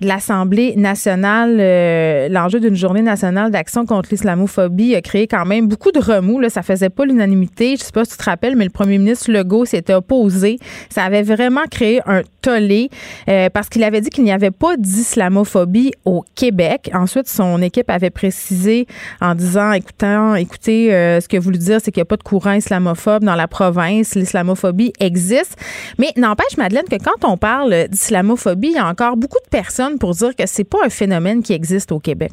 de l'Assemblée nationale, l'enjeu d'une journée nationale d'action contre l'islamophobie a créé quand même beaucoup de remous. Là. Ça faisait pas l'unanimité. Je sais pas si tu te rappelles, mais le premier ministre Legault s'était opposé. Ça avait vraiment créé un tollé euh, parce qu'il avait dit qu'il n'y avait pas d'islamophobie au Québec. Ensuite, son équipe avait précisé en disant, écoutant, écoutez, euh, ce que voulu dire, c'est qu'il n'y a pas de courant islamophobe dans la province. L'islamophobie existe. Mais n'empêche, Madeleine, que quand on parle d'islamophobie, il y a encore beaucoup de personnes pour dire que c'est pas un phénomène qui existe au Québec.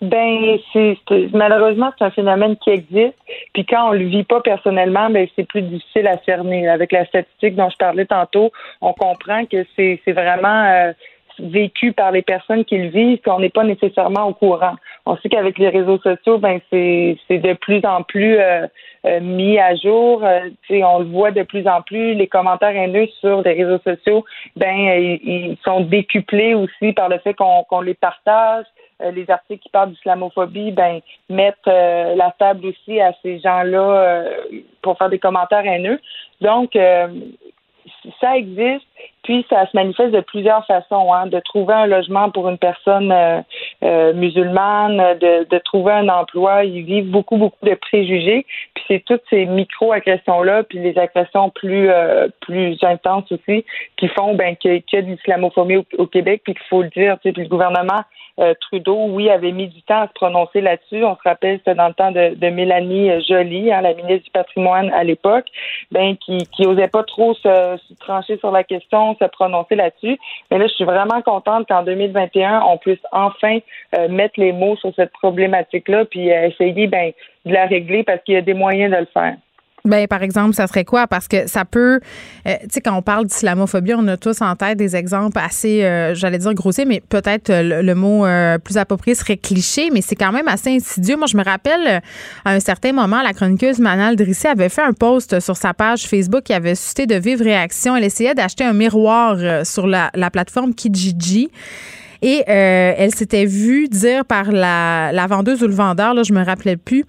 Ben, c'est malheureusement c'est un phénomène qui existe. Puis quand on le vit pas personnellement, ben c'est plus difficile à cerner. Avec la statistique dont je parlais tantôt, on comprend que c'est vraiment euh, vécu par les personnes qui le vivent, qu'on n'est pas nécessairement au courant. On sait qu'avec les réseaux sociaux, ben c'est de plus en plus euh, euh, mis à jour. on le voit de plus en plus. Les commentaires haineux sur les réseaux sociaux, ben ils, sont décuplés aussi par le fait qu'on les partage. Euh, les articles qui parlent d'islamophobie, ben mettent euh, la table aussi à ces gens-là euh, pour faire des commentaires haineux. Donc, ça existe, puis ça se manifeste de plusieurs façons, hein, de trouver un logement pour une personne musulmane, de, de, trouver un emploi. Ils vivent beaucoup, beaucoup de préjugés. Puis c'est toutes ces micro-agressions-là, puis les agressions plus plus intenses aussi, qui font ben, qu'il y a de l'islamophobie au, Québec, puis qu'il faut le dire, puis le gouvernement euh, Trudeau, oui, avait mis du temps à se prononcer là-dessus. On se rappelle, c'était dans le temps de, Mélanie Joly, hein, la ministre du patrimoine à l'époque, ben qui, qui osait pas trop se, trancher sur la question, se prononcer là-dessus. Mais là, je suis vraiment contente qu'en 2021, on puisse enfin euh, mettre les mots sur cette problématique-là, puis euh, essayer ben, de la régler parce qu'il y a des moyens de le faire. Ben, par exemple, ça serait quoi? Parce que ça peut, euh, tu sais, quand on parle d'islamophobie, on a tous en tête des exemples assez, euh, j'allais dire grossiers, mais peut-être euh, le, mot plus approprié serait cliché, mais c'est quand même assez insidieux. Moi, je me rappelle, à un certain moment, la chroniqueuse Manal Drissi avait fait un post sur sa page Facebook qui avait suscité de vives réactions. Elle essayait d'acheter un miroir sur la, plateforme Kijiji. Et elle s'était vue dire par la, la vendeuse ou le vendeur, là, je me rappelais plus,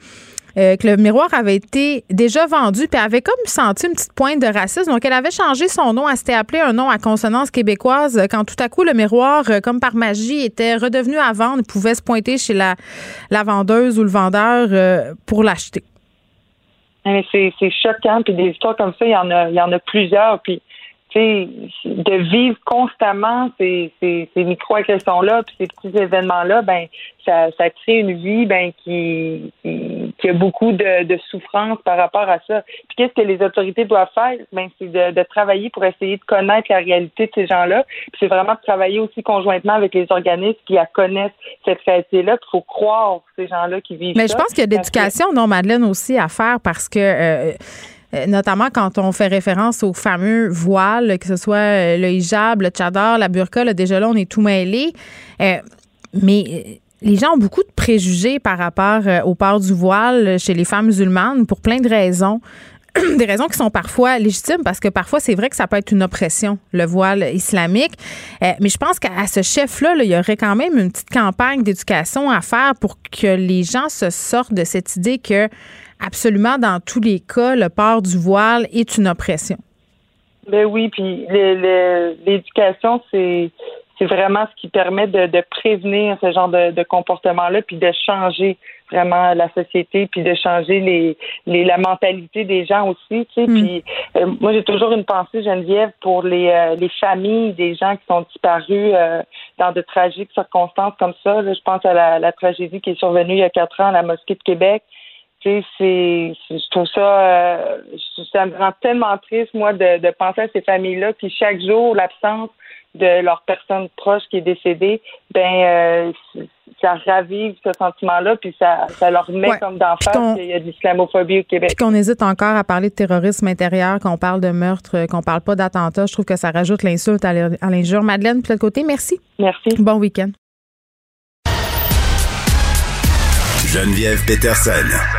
euh, que le miroir avait été déjà vendu, puis avait comme senti une petite pointe de racisme. Donc, elle avait changé son nom. Elle s'était appelé un nom à consonance québécoise quand tout à coup, le miroir, euh, comme par magie, était redevenu à vendre. Pouvait se pointer chez la, vendeuse ou le vendeur euh, pour l'acheter. C'est choquant. Puis des histoires comme ça, il y en a, plusieurs. De vivre constamment ces, ces, ces micro-agressions-là, puis ces petits événements-là, ben ça, ça crée une vie ben qui, qui, a beaucoup de, de souffrance par rapport à ça. Puis qu'est-ce que les autorités doivent faire? Ben c'est de, de, travailler pour essayer de connaître la réalité de ces gens-là. Puis c'est vraiment de travailler aussi conjointement avec les organismes qui connaissent cette réalité-là. Il faut croire ces gens-là qui vivent Mais je pense qu'il y a d'éducation, non, Madeleine, aussi à faire parce que euh, notamment quand on fait référence aux fameux voiles, que ce soit euh, le hijab, le tchadar, la burqa, là, déjà là, on est tout mêlé. Euh, mais les gens ont beaucoup de préjugés par rapport au port du voile chez les femmes musulmanes pour plein de raisons. Des raisons qui sont parfois légitimes parce que parfois c'est vrai que ça peut être une oppression, le voile islamique. mais je pense qu'à ce chef-là, il y aurait quand même une petite campagne d'éducation à faire pour que les gens se sortent de cette idée que absolument dans tous les cas, le port du voile est une oppression. Ben oui, puis l'éducation, c'est c'est vraiment ce qui permet de, de prévenir ce genre de, de comportement-là, puis de changer vraiment la société, puis de changer les, les la mentalité des gens aussi, tu sais. Mm. Puis euh, moi, j'ai toujours une pensée, Geneviève, pour les, euh, les familles des gens qui sont disparus euh, dans de tragiques circonstances comme ça. je pense à la, la tragédie qui est survenue il y a quatre ans à la mosquée de Québec c'est, je trouve ça, euh, ça me rend tellement triste, moi, de, de penser à ces familles-là, puis chaque jour, l'absence de leur personne proche qui est décédée, ben, euh, ça ravive ce sentiment-là, puis ça, ça leur met comme d'en face qu'il y a de l'islamophobie au Québec. Puis qu'on hésite encore à parler de terrorisme intérieur, qu'on parle de meurtre, qu'on parle pas d'attentat. Je trouve que ça rajoute l'insulte à l'injure. Madeleine, de l'autre côté, merci. Merci. Bon week-end. Geneviève Peterson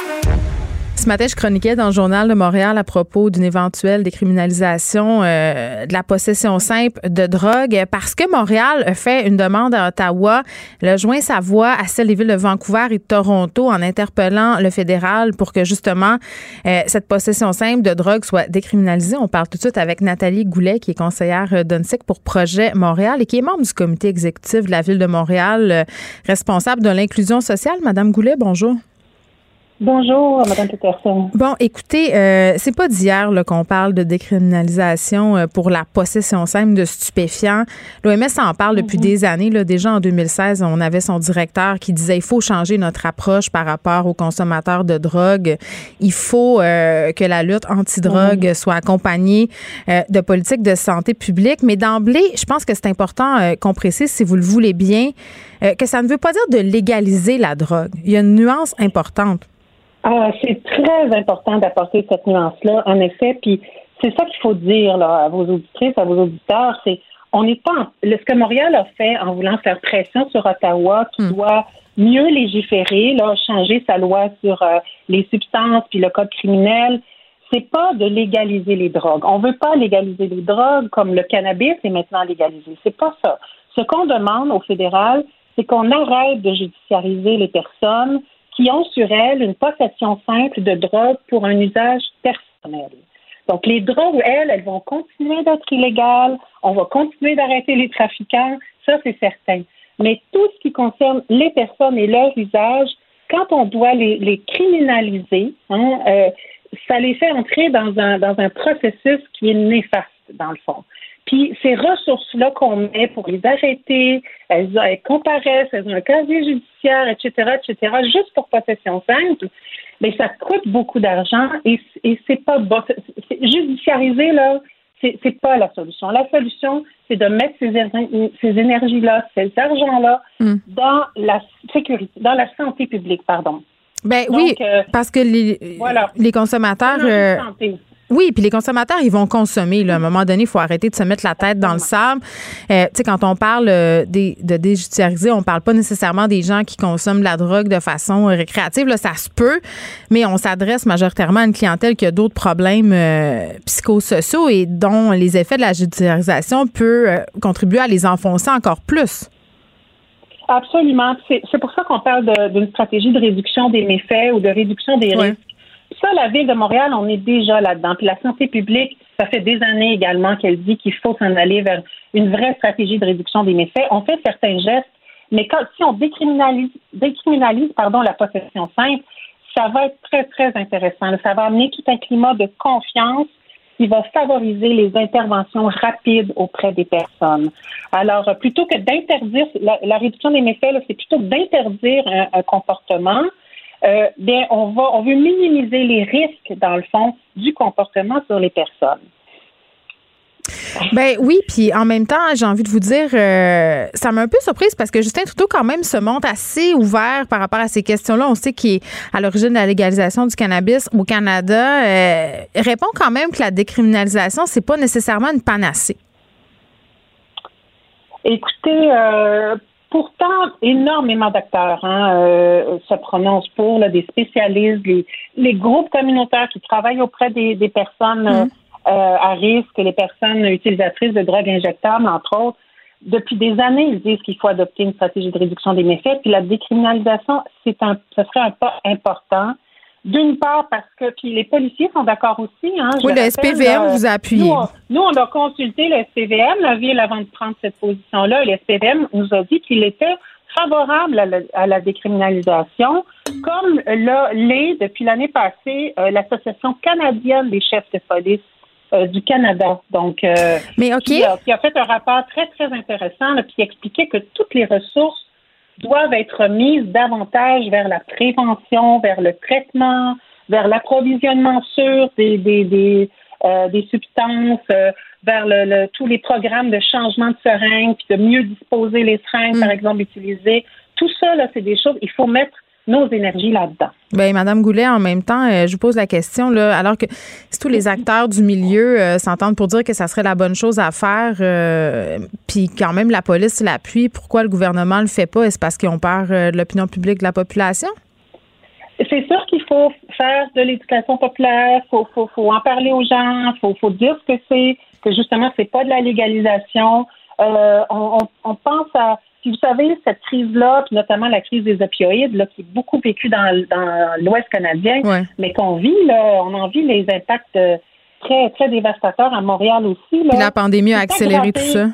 Ce matin, je chroniquais dans le journal de Montréal à propos d'une éventuelle décriminalisation euh, de la possession simple de drogue parce que Montréal fait une demande à Ottawa, le joint sa voix à celle des villes de Vancouver et de Toronto en interpellant le fédéral pour que justement euh, cette possession simple de drogue soit décriminalisée. On parle tout de suite avec Nathalie Goulet qui est conseillère d'UNSIC pour Projet Montréal et qui est membre du comité exécutif de la ville de Montréal, euh, responsable de l'inclusion sociale. Madame Goulet, bonjour. Bonjour, Mme Peterson. Bon, écoutez, euh, c'est pas d'hier qu'on parle de décriminalisation euh, pour la possession simple de stupéfiants. L'OMS en parle depuis mhm. des années. Là. Déjà en 2016, on avait son directeur qui disait il faut changer notre approche par rapport aux consommateurs de drogue. Il faut euh, que la lutte anti-drogue soit accompagnée euh, de politiques de santé publique. Mais d'emblée, je pense que c'est important qu'on précise, si vous le voulez bien, que ça ne veut pas dire de légaliser la drogue. Il y a une nuance importante. Ah, c'est très important d'apporter cette nuance-là, en effet. Puis c'est ça qu'il faut dire là, à vos auditrices, à vos auditeurs, c'est on n'est pas ce que Montréal a fait en voulant faire pression sur Ottawa, qui hmm. doit mieux légiférer, là, changer sa loi sur euh, les substances puis le code criminel. C'est pas de légaliser les drogues. On veut pas légaliser les drogues comme le cannabis est maintenant légalisé. C'est pas ça. Ce qu'on demande au fédéral, c'est qu'on arrête de judiciariser les personnes qui ont sur elles une possession simple de drogue pour un usage personnel. Donc, les drogues, elles, elles vont continuer d'être illégales. On va continuer d'arrêter les trafiquants. Ça, c'est certain. Mais tout ce qui concerne les personnes et leur usage, quand on doit les, criminaliser, hein, euh, ça les fait entrer dans un, dans un processus qui est néfaste, dans le fond. Puis ces ressources-là qu'on met pour les arrêter, elles, comparaissent, elles ont un casier judiciaire, etc., etc., juste pour possession simple, mais ça coûte beaucoup d'argent et, et c'est pas bon. Judiciariser, là, c'est, pas la solution. La solution, c'est de mettre ces, ces énergies-là, cet argent-là, hmm. dans la sécurité, dans la santé publique, pardon. Ben oui, euh, parce que les, voilà. les consommateurs. Oui, puis les consommateurs, ils vont consommer. À un moment donné, il faut arrêter de se mettre la tête dans le sable. Euh, tu sais, quand on parle euh, de déjudiciariser, on parle pas nécessairement des gens qui consomment de la drogue de façon récréative. Là, ça se peut, mais on s'adresse majoritairement à une clientèle qui a d'autres problèmes euh, psychosociaux et dont les effets de la judiciarisation peuvent contribuer à les enfoncer encore plus. Absolument. C'est pour ça qu'on parle d'une stratégie de réduction des méfaits ou de réduction des risques ça, la ville de Montréal, on est déjà là-dedans. Puis la santé publique, ça fait des années également qu'elle dit qu'il faut s'en aller vers une vraie stratégie de réduction des méfaits. On fait certains gestes, mais quand, si on décriminalise, décriminalise pardon, la possession simple, ça va être très, très intéressant. Ça va amener tout un climat de confiance qui va favoriser les interventions rapides auprès des personnes. Alors, plutôt que d'interdire, la, réduction des méfaits, c'est plutôt d'interdire un comportement, euh, bien, on va, on veut minimiser les risques, dans le fond, du comportement sur les personnes. Ben oui, puis en même temps, j'ai envie de vous dire, euh, ça m'a un peu surprise parce que Justin Trudeau quand même se montre assez ouvert par rapport à ces questions-là. On sait qu'il est à l'origine de la légalisation du cannabis au Canada. Euh, répond quand même que la décriminalisation, c'est pas nécessairement une panacée. Écoutez, euh, Pourtant, énormément d'acteurs hein, euh, se prononcent pour, des spécialistes, les, groupes communautaires qui travaillent auprès des, personnes mm. euh, à risque, les personnes utilisatrices de drogues injectables, entre autres. Depuis des années, ils disent qu'il faut adopter une stratégie de réduction des méfaits. Puis la décriminalisation, c'est un, ce serait un pas important. D'une part, parce que puis les policiers sont d'accord aussi. Hein, oui, le SPVM vous a appuyé. Nous, on a consulté le SPVM, la ville, avant de prendre cette position-là. Le SPVM nous a dit qu'il était favorable à la, décriminalisation, comme l'est depuis l'année passée euh, l'Association canadienne des chefs de police euh, du Canada. Donc, euh, Mais. Qui a, qui, a, fait un rapport très, très intéressant, là, qui expliquait que toutes les ressources doivent être mises davantage vers la prévention, vers le traitement, vers l'approvisionnement sûr des, des, des, euh, des substances, euh, vers le, tous les programmes de changement de seringues, puis de mieux disposer les seringues, par mm. exemple, utilisées. Tout ça, là, c'est des choses, il faut mettre nos énergies là-dedans. Bien, Madame Goulet, en même temps, euh, je vous pose la question, là, alors que si tous les acteurs du milieu euh, s'entendent pour dire que ça serait la bonne chose à faire, euh, puis quand même la police l'appuie, pourquoi le gouvernement le fait pas? Est-ce parce qu'ils ont peur de l'opinion publique de la population? C'est sûr qu'il faut faire de l'éducation populaire, faut, faut, faut, en parler aux gens, faut, faut dire ce que c'est, que justement, c'est pas de la légalisation. on, on, on pense à puis vous savez, cette crise-là, puis notamment la crise des opioïdes, là, qui est beaucoup vécue dans, dans l'Ouest canadien, mais qu'on vit, là, on en vit les impacts euh, très, très dévastateurs à Montréal aussi. Là. Puis la pandémie a accéléré tout ça.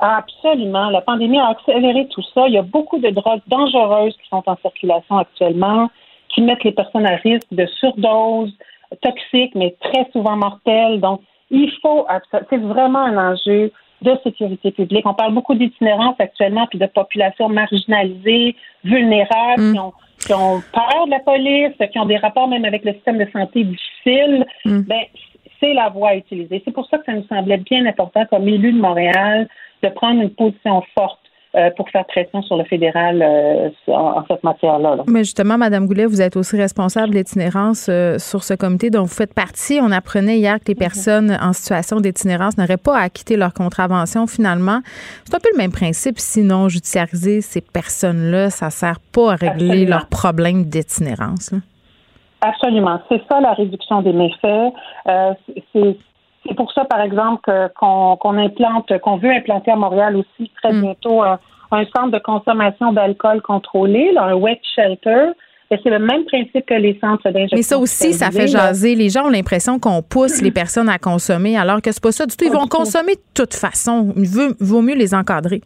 Absolument. La pandémie a accéléré tout ça. Il y a beaucoup de drogues dangereuses qui sont en circulation actuellement, qui mettent les personnes à risque de surdose, toxiques, mais très souvent mortelles. Donc, il faut, c'est vraiment un enjeu de sécurité publique. On parle beaucoup d'itinérance actuellement, puis de populations marginalisées, vulnérables, mm. qui, ont, peur de la police, qui ont des rapports même avec le système de santé difficiles. Mm. Ben, c'est la voie à utiliser. C'est pour ça que ça nous semblait bien important, comme élu de Montréal, de prendre une position forte pour faire pression sur le fédéral euh, en, cette matière-là. Mais justement, Mme Goulet, vous êtes aussi responsable d'itinérance euh, sur ce comité dont vous faites partie. On apprenait hier que les mhm. personnes en situation d'itinérance n'auraient pas à quitter leur contravention finalement. C'est un peu le même principe. Sinon, judiciariser ces personnes-là, ça ne sert pas à régler leurs problèmes d'itinérance. Absolument. C'est ça la réduction des méfaits. c'est c'est pour ça, par exemple, qu'on implante, qu'on veut implanter à Montréal aussi très mm. bientôt un, centre de consommation d'alcool contrôlé, un wet shelter. C'est le même principe que les centres d'injection. Mais ça aussi, ça fait jaser. Les gens ont l'impression qu'on pousse les personnes à consommer, alors que c'est pas ça du tout. Ils vont consommer de toute façon. Il vaut, mieux les encadrer.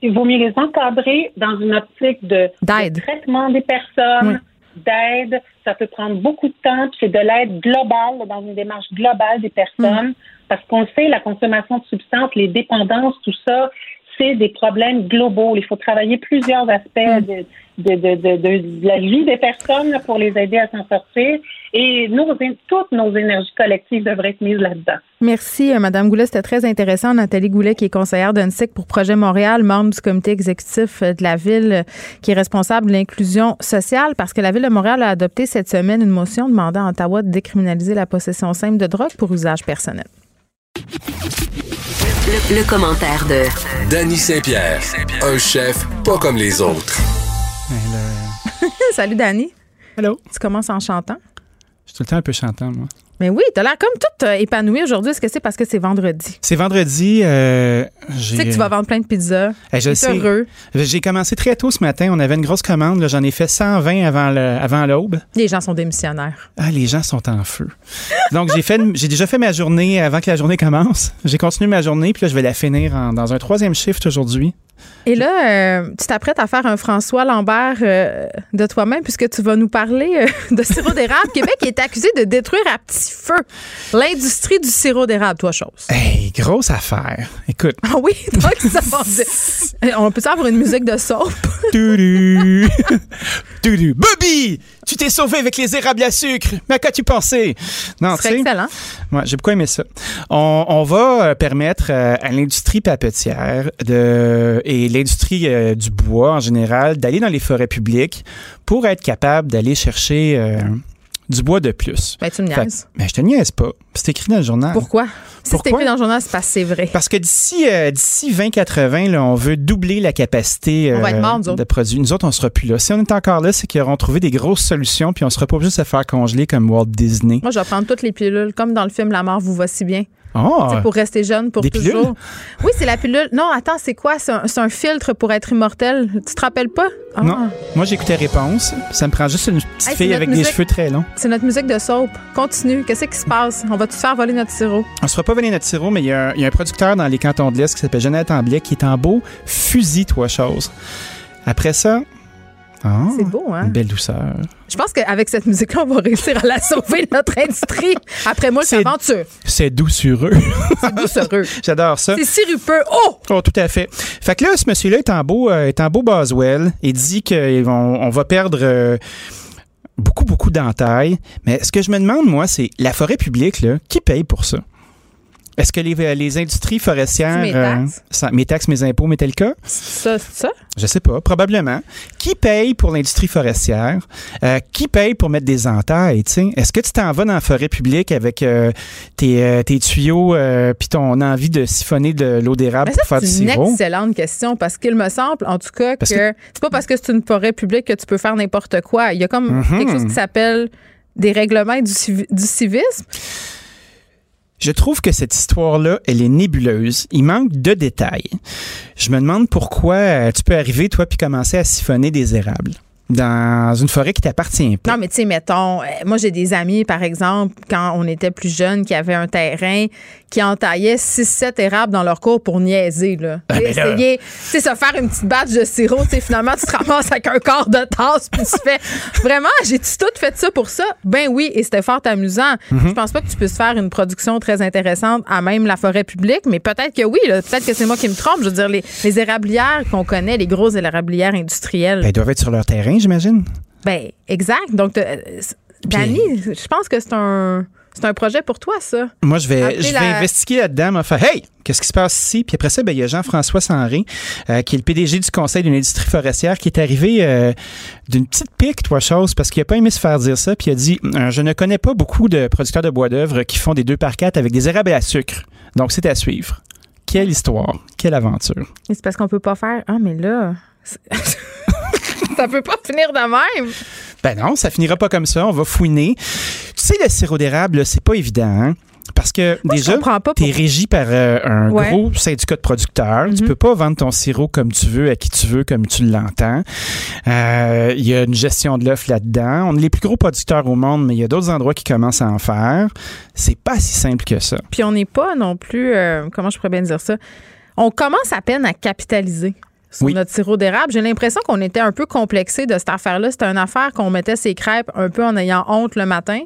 Il vaut mieux les encadrer dans une optique de, traitement des personnes, d'aide. Ça peut prendre beaucoup de temps. C'est de l'aide globale, dans une démarche globale des personnes. Mm. Parce qu'on sait, la consommation de substances, les dépendances, tout ça, c'est des problèmes globaux. Il faut travailler plusieurs aspects de, la vie des personnes pour les aider à s'en sortir. Et nous, toutes nos énergies collectives devraient être mises là-dedans. Merci, euh, Madame Goulet. C'était très intéressant. Nathalie Goulet, qui est conseillère d'UNSIC pour Projet Montréal, membre du comité exécutif euh, de la ville, euh, qui est responsable de l'inclusion sociale, parce que la ville de Montréal a adopté cette semaine une motion demandant à Ottawa de décriminaliser la possession simple de drogue pour usage personnel. Le, commentaire de Danny Saint-Pierre, un chef pas comme les autres. Salut, Danny. Hello. Tu commences en chantant? Je suis tout le temps un peu chantant, moi. Mais oui, t'as l'air comme toute euh, épanouie aujourd'hui. Est-ce que c'est parce que c'est vendredi? C'est vendredi. Euh, tu sais que tu vas vendre plein de pizzas. Eh, je sais. heureux. J'ai commencé très tôt ce matin. On avait une grosse commande. J'en ai fait 120 avant le, avant l'aube. Les gens sont démissionnaires. Ah, les gens sont en feu. Donc, j'ai fait, j'ai déjà fait ma journée avant que la journée commence. J'ai continué ma journée, puis là, je vais la finir dans un troisième shift aujourd'hui. Et là, euh, tu t'apprêtes à faire un François Lambert euh, de toi-même puisque tu vas nous parler euh, de sirop d'érable. Québec est accusé de détruire à petit feu l'industrie du sirop d'érable, toi chose. Hey, grosse affaire. Écoute. Ah oui, donc ça On peut avoir une musique de soap? Tudu. Tudu. Bobby, tu t'es sauvé avec les érables à sucre. Mais à quoi tu pensais? Non, c'est excellent. Moi, j'ai beaucoup aimé ça. On, on va permettre à l'industrie papetière de et l'industrie euh, du bois en général d'aller dans les forêts publiques pour être capable d'aller chercher euh, du bois de plus. Ben, tu me niaises. Mais je te niaise pas. C'est écrit dans le journal. Pourquoi? Si c'est écrit dans le journal, c'est parce que c'est vrai. Parce que d'ici euh, d'ici 2080, on veut doubler la capacité de produits. Nous autres, on sera plus là. Si on est encore là, c'est qu'ils auront trouvé des grosses solutions, puis on sera pas obligé de se faire congeler comme Walt Disney. Moi, je vais prendre toutes les pilules, comme dans le film La mort vous voit si bien. Oh, pour rester jeune pour toujours. Oui, c'est la pilule. Non, attends, c'est quoi? C'est un, filtre pour être immortel. Tu te rappelles pas? Ah. Non. Moi, j'écoutais Réponse. Ça me prend juste une petite fille avec des cheveux très longs. C'est notre musique de soap. Continue. Qu'est-ce qui se passe? On va te faire voler notre sirop? On se fera pas voler notre sirop, mais il y, a un, producteur dans les cantons de l'Est qui s'appelle Jonathan Amblais qui est en beau fusil, toi, chose. Après ça, ah, c'est beau, hein? Une belle douceur. Je pense qu'avec cette musique-là, on va réussir à la sauver, notre industrie. Après moi, c'est aventure. C'est doucereux. c'est doucereux. J'adore ça. C'est sirupeux. Oh! Oh, tout à fait. Fait que là, ce monsieur-là est en beau, euh, est en beau Boswell. Il dit qu'on on va perdre. Euh, beaucoup, beaucoup d'entailles. Mais ce que je me demande, moi, c'est la forêt publique, là, qui paye pour ça? Est-ce que les, les industries forestières. Mes taxes. Euh, mes taxes, mes impôts, mettaient le cas? Ça, ça? Je sais pas, probablement. Qui paye pour l'industrie forestière? Euh, qui paye pour mettre des entailles? Est-ce que tu t'en vas dans la forêt publique avec euh, tes, euh, tes, tuyaux puis ton envie de siphonner de l'eau d'érable pour faire du sirop? C'est une excellente question parce qu'il me semble, en tout cas, que c'est pas parce que c'est une forêt publique que tu peux faire n'importe quoi. Il y a comme mm-hmm. quelque chose qui s'appelle des règlements du, du civisme. Je trouve que cette histoire-là, elle est nébuleuse. Il manque de détails. Je me demande pourquoi euh, tu peux arriver, toi, puis commencer à siphonner des érables dans une forêt qui t'appartient pas. Non, mais tu sais, mettons, euh, moi j'ai des amis, par exemple, quand on était plus jeunes, qui avaient un terrain, qui entaillaient 6-7 érables dans leur cours pour niaiser, là. Ah, essayer, tu sais, se faire une petite batch de sirop, tu sais, finalement, tu te ramasses avec un quart de tasse, puis tu fais, vraiment, j'ai-tu tout fait ça pour ça? Ben oui, et c'était fort amusant. Mhm. Je pense pas que tu puisses faire une production très intéressante à même la forêt publique, mais peut-être que oui, peut-être que c'est moi qui me trompe. Je veux dire, les, les érablières qu'on connaît, les grosses érablières industrielles. Ben, doivent être sur leur terrain, j'imagine. Ben, exact. Donc, euh, Danny, je pense que c'est un. C'est un projet pour toi, ça. Moi, je vais, je vais investiguer là-dedans, me faire Hey, qu'est-ce qui se passe ici? Puis après ça, ben, il y a Jean-François Sanré, euh, qui est le PDG du Conseil d'une industrie forestière, qui est arrivé euh, d'une petite pique, toi, chose, parce qu'il n'a pas aimé se faire dire ça. Puis il a dit Je ne connais pas beaucoup de producteurs de bois d'œuvre qui font des 2 par 4 avec des érables à sucre. Donc, c'est à suivre. Quelle histoire, quelle aventure. C'est parce qu'on peut pas faire Ah, mais là. Ça peut pas finir de même. Ben non, ça finira pas comme ça. On va fouiner. Tu sais, le sirop d'érable, c'est pas évident. Hein? Parce que déjà, tu es régi par euh, un gros syndicat de producteurs. Tu Tu mhm. peux pas vendre ton sirop comme tu veux, à qui tu veux, comme tu l'entends. Euh, il y a une gestion de l'œuf là-dedans. On est les plus gros producteurs au monde, mais il y a d'autres endroits qui commencent à en faire. C'est pas si simple que ça. Puis on n'est pas non plus, euh, comment je pourrais bien dire ça, on commence à peine à capitaliser sur notre sirop d'érable. J'ai l'impression qu'on était un peu complexé de cette affaire-là. C'était une affaire qu'on mettait ses crêpes un peu en ayant honte le matin.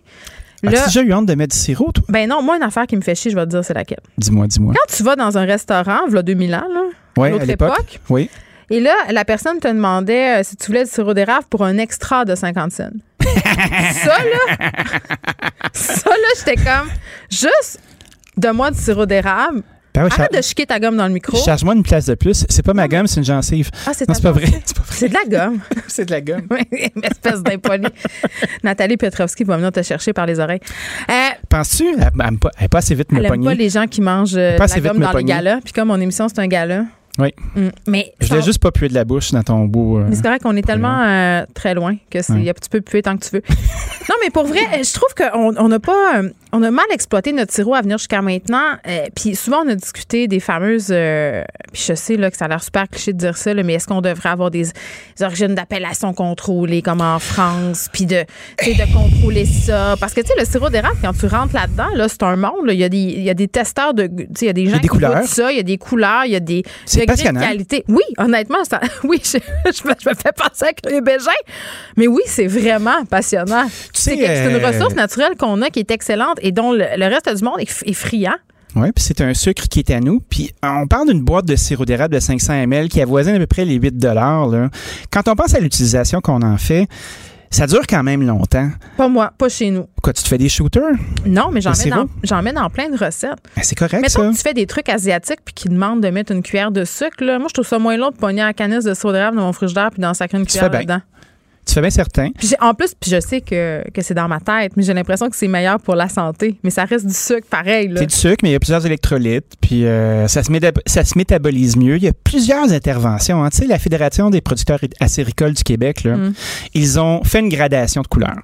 As-tu déjà eu honte de mettre du sirop, toi? Ben non, moi, une affaire qui me fait chier, je vais te dire, c'est laquelle. Dis-moi, dis-moi. Quand tu vas dans un restaurant, voilà 2000 ans, là, ouais, l'autre époque, oui. Et là, la personne te demandait euh, si tu voulais du sirop d'érable pour un extra de 50 cents. ça, là, ça, là, j'étais comme, juste, donne-moi du sirop d'érable, ben Arrête de chiquer ta gomme dans le micro. Charge-moi une place de plus. C'est pas ma gomme, c'est une gencive. Ah, c'est pas vrai. C'est de la gomme. c'est de la gomme. espèce d'impoli. Nathalie Petrovski va venir te chercher par les oreilles. Euh, Penses-tu? Elle n'aime pas, pas, assez vite me Elle n'aime pas les gens qui mangent euh, la gomme dans les galas. Puis comme mon émission, c'est un gala. Oui. Mm, mais je voulais juste pas puer de la bouche dans ton beau. Euh, mais c'est vrai qu'on est tellement euh, très loin que c'est, tu peux puer tant que tu veux. non, mais pour vrai, je trouve qu'on on n'a pas. On a mal exploité notre sirop à venir jusqu'à maintenant. Euh, puis souvent, on a discuté des fameuses. puis je sais là, que ça a l'air super cliché de dire ça, mais est-ce qu'on devrait avoir des, origines d'appellation contrôlées comme en France? Puis de, de contrôler ça? Parce que tu sais, le sirop d'érable, quand tu rentres là-dedans, là, c'est un monde. Il y, a des, y a des testeurs de. Il y a des gens qui couleurs. ça, il y a des couleurs, il y a des qualité. Oui, honnêtement, ça, oui, je, me, fais penser à les Bégin. Mais oui, c'est vraiment passionnant. C'est une euh, ressource naturelle qu'on a qui est excellente et dont le, reste du monde est, friand. Oui, puis c'est un sucre qui est à nous. Puis on parle d'une boîte de sirop d'érable de 500 ml qui avoisine à peu près les 8 là. Quand on pense à l'utilisation qu'on en fait, ça dure quand même longtemps. Pas moi, pas chez nous. Quoi, tu te fais des shooters? Non, mais j'en mets, dans, j'en mets dans plein de recettes. Ben, c'est correct, Mettons que tu fais des trucs asiatiques puis qui demandent de mettre une cuillère de sucre. Là. Moi, je trouve ça moins long de pogner un canisse de soda dans mon frigidaire puis d'en sacrer une cuillère dedans. Tu fais bien certain. en plus, puis je sais que, que c'est dans ma tête, mais j'ai l'impression que c'est meilleur pour la santé. Mais ça reste du sucre pareil. C'est du sucre, mais il y a plusieurs électrolytes, puis euh, ça, se ça se métabolise mieux. Il y a plusieurs interventions. Hein. Tu sais, la Fédération des producteurs acéricoles du Québec, là, mm. ils ont fait une gradation de couleurs.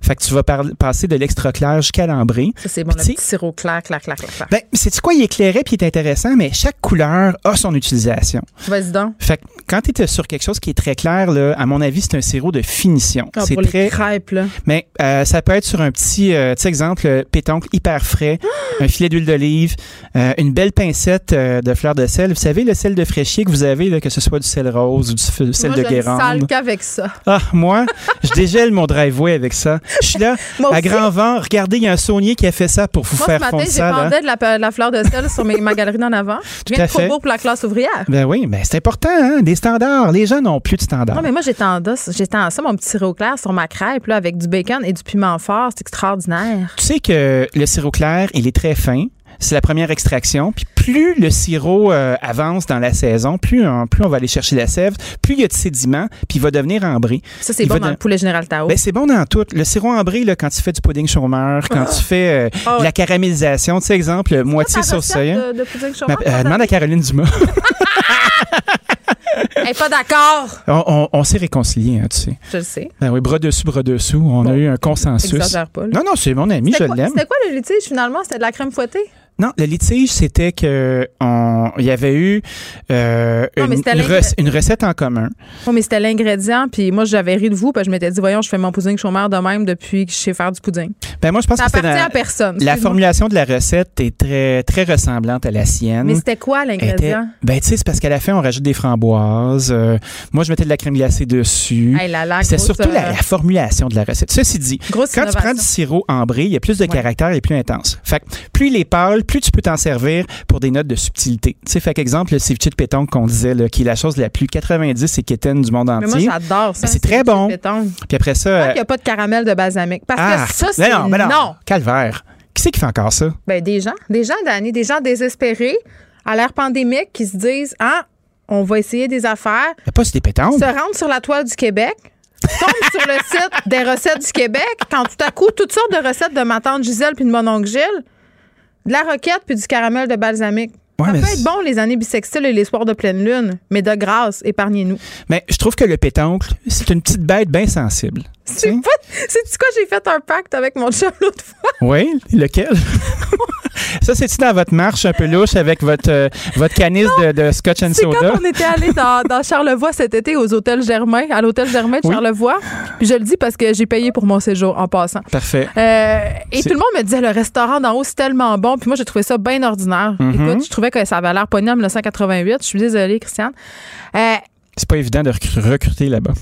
Fait que tu vas passer de l'extra clair jusqu'à l'ambré. Ça, c'est bon, le petit sirop clair, clair, clair, clair. Ben, c'est quoi, il éclairait puis il est intéressant, mais chaque couleur a son utilisation. Vas-y donc. Fait que quand tu es sur quelque chose qui est très clair, là, à mon avis, c'est un sirop de finition. Ah, c'est très. Crêpes, là. Mais euh, ça peut être sur un petit, euh, exemple, pétoncle hyper frais, un filet d'huile d'olive, euh, une belle pincette de fleur de sel. Vous savez, le sel de fraîchier que vous avez, là, que ce soit du sel rose ou du sel de Guérande. Moi, je qu'avec ça. Ah, moi, je dégèle mon driveway avec ça. Je suis là, à grand vent. Regardez, il y a un saunier qui a fait ça pour vous faire fondre ça. Moi, ce matin, j'ai de la, fleur de sel sur ma galerie d'en avant. Je viens de pour la classe ouvrière. Ben oui, mais c'est important, hein, des standards. Les gens n'ont plus de standards. Non, mais moi, j'ai tendance, j'ai tendance ça, mon petit sirop clair sur ma crêpe, là, avec du bacon et du piment fort. C'est extraordinaire. Tu sais que le sirop clair, il est très fin. c'est la première extraction. Puis plus le sirop euh, avance dans la saison, plus on, plus on va aller chercher la sève, plus il y a de sédiments, puis il va devenir ambré. Ça, c'est bon dans le poulet général Tao. Ben, c'est bon dans tout. Le sirop ambré, là, quand tu fais du pudding chômeur, quand tu fais euh, Ah la caramélisation, tu sais, exemple, moitié sauce soya. de- de pudding chômeur, euh, demande à Caroline Dumas. Elle est pas d'accord. on on- on s'est réconciliés, hein, tu sais. Je le sais. Ben oui, bras dessus, bras dessous. On a eu un consensus. Pas. Non, non, c'est mon ami, je l'aime. C'était quoi le litige finalement? C'était de la crème fouettée? Non, le litige, c'était que on- il y avait eu euh, Non, une, c'était une l'ingr- rec- une recette en commun. Oui, mais c'était l'ingrédient. Puis moi, j'avais ri de vous. Puis je m'étais dit, voyons, je fais mon pudding chômeur de même depuis que je sais faire du pudding. Ben moi, je pense Ça que c'était à personne. La formulation de la recette est très très ressemblante à la sienne. Mais c'était quoi l'ingrédient? Ben tu sais, c'est parce qu'à la fin, on rajoute des framboises. Euh, moi, je mettais de la crème glacée dessus. Hey grosse, surtout la, euh, la formulation de la recette. Ceci dit, Grosse quand tu prends du sirop ambré, il y a plus de caractère et plus intense. Fait que plus il est plus tu peux t'en servir pour des notes de subtilité. Tu sais, fait qu'exemple, le ceviche de pétanque qu'on disait, là, qui est la chose la plus 90 et quétaine du monde Mais moi, entier. j'adore ça. Ben, c'est très bon. Puis après ça... Euh, n'y a pas de caramel de balsamique? Parce ah, que ça, c'est non, non. non. Calvaire. Qui c'est qui fait encore ça? Ben, des gens, des gens, Dani, des gens désespérés à l'ère pandémique qui se disent Ah, on va essayer des affaires, Il n'y a pas des pétanques. se rendent sur la toile du Québec, tombent sur le site des recettes du Québec, quand tout à coup, toutes sortes de recettes de ma tante Gisèle puis de mon oncle Gilles, de la roquette puis du caramel de balsamique. Ouais, ça mais peut c'est- être bon, les années bissextiles et les soirs de pleine lune, mais de grâce, épargnez-nous. Mais je trouve que le pétanque, c'est une petite bête bien sensible. C'est pas. C'est quoi, j'ai fait un pacte avec mon chum l'autre fois? Oui, lequel? ça, c'est-tu dans votre marche un peu louche avec votre, euh, votre canisse de, de scotch and C'est soda? quand on était allé dans, dans Charlevoix cet été aux hôtels Germain, à l'hôtel Germain de Oui. Charlevoix. Puis je le dis parce que j'ai payé pour mon séjour en passant. Parfait. Euh, et C'est- tout le monde me disait le restaurant d'en haut c'est tellement bon. Puis moi j'ai trouvé ça bien ordinaire. Mhm. Écoute, je trouvais que ça avait l'air pogné en 1988. Je suis désolée, Christiane. Euh, C'est pas évident de recru- recruter là-bas.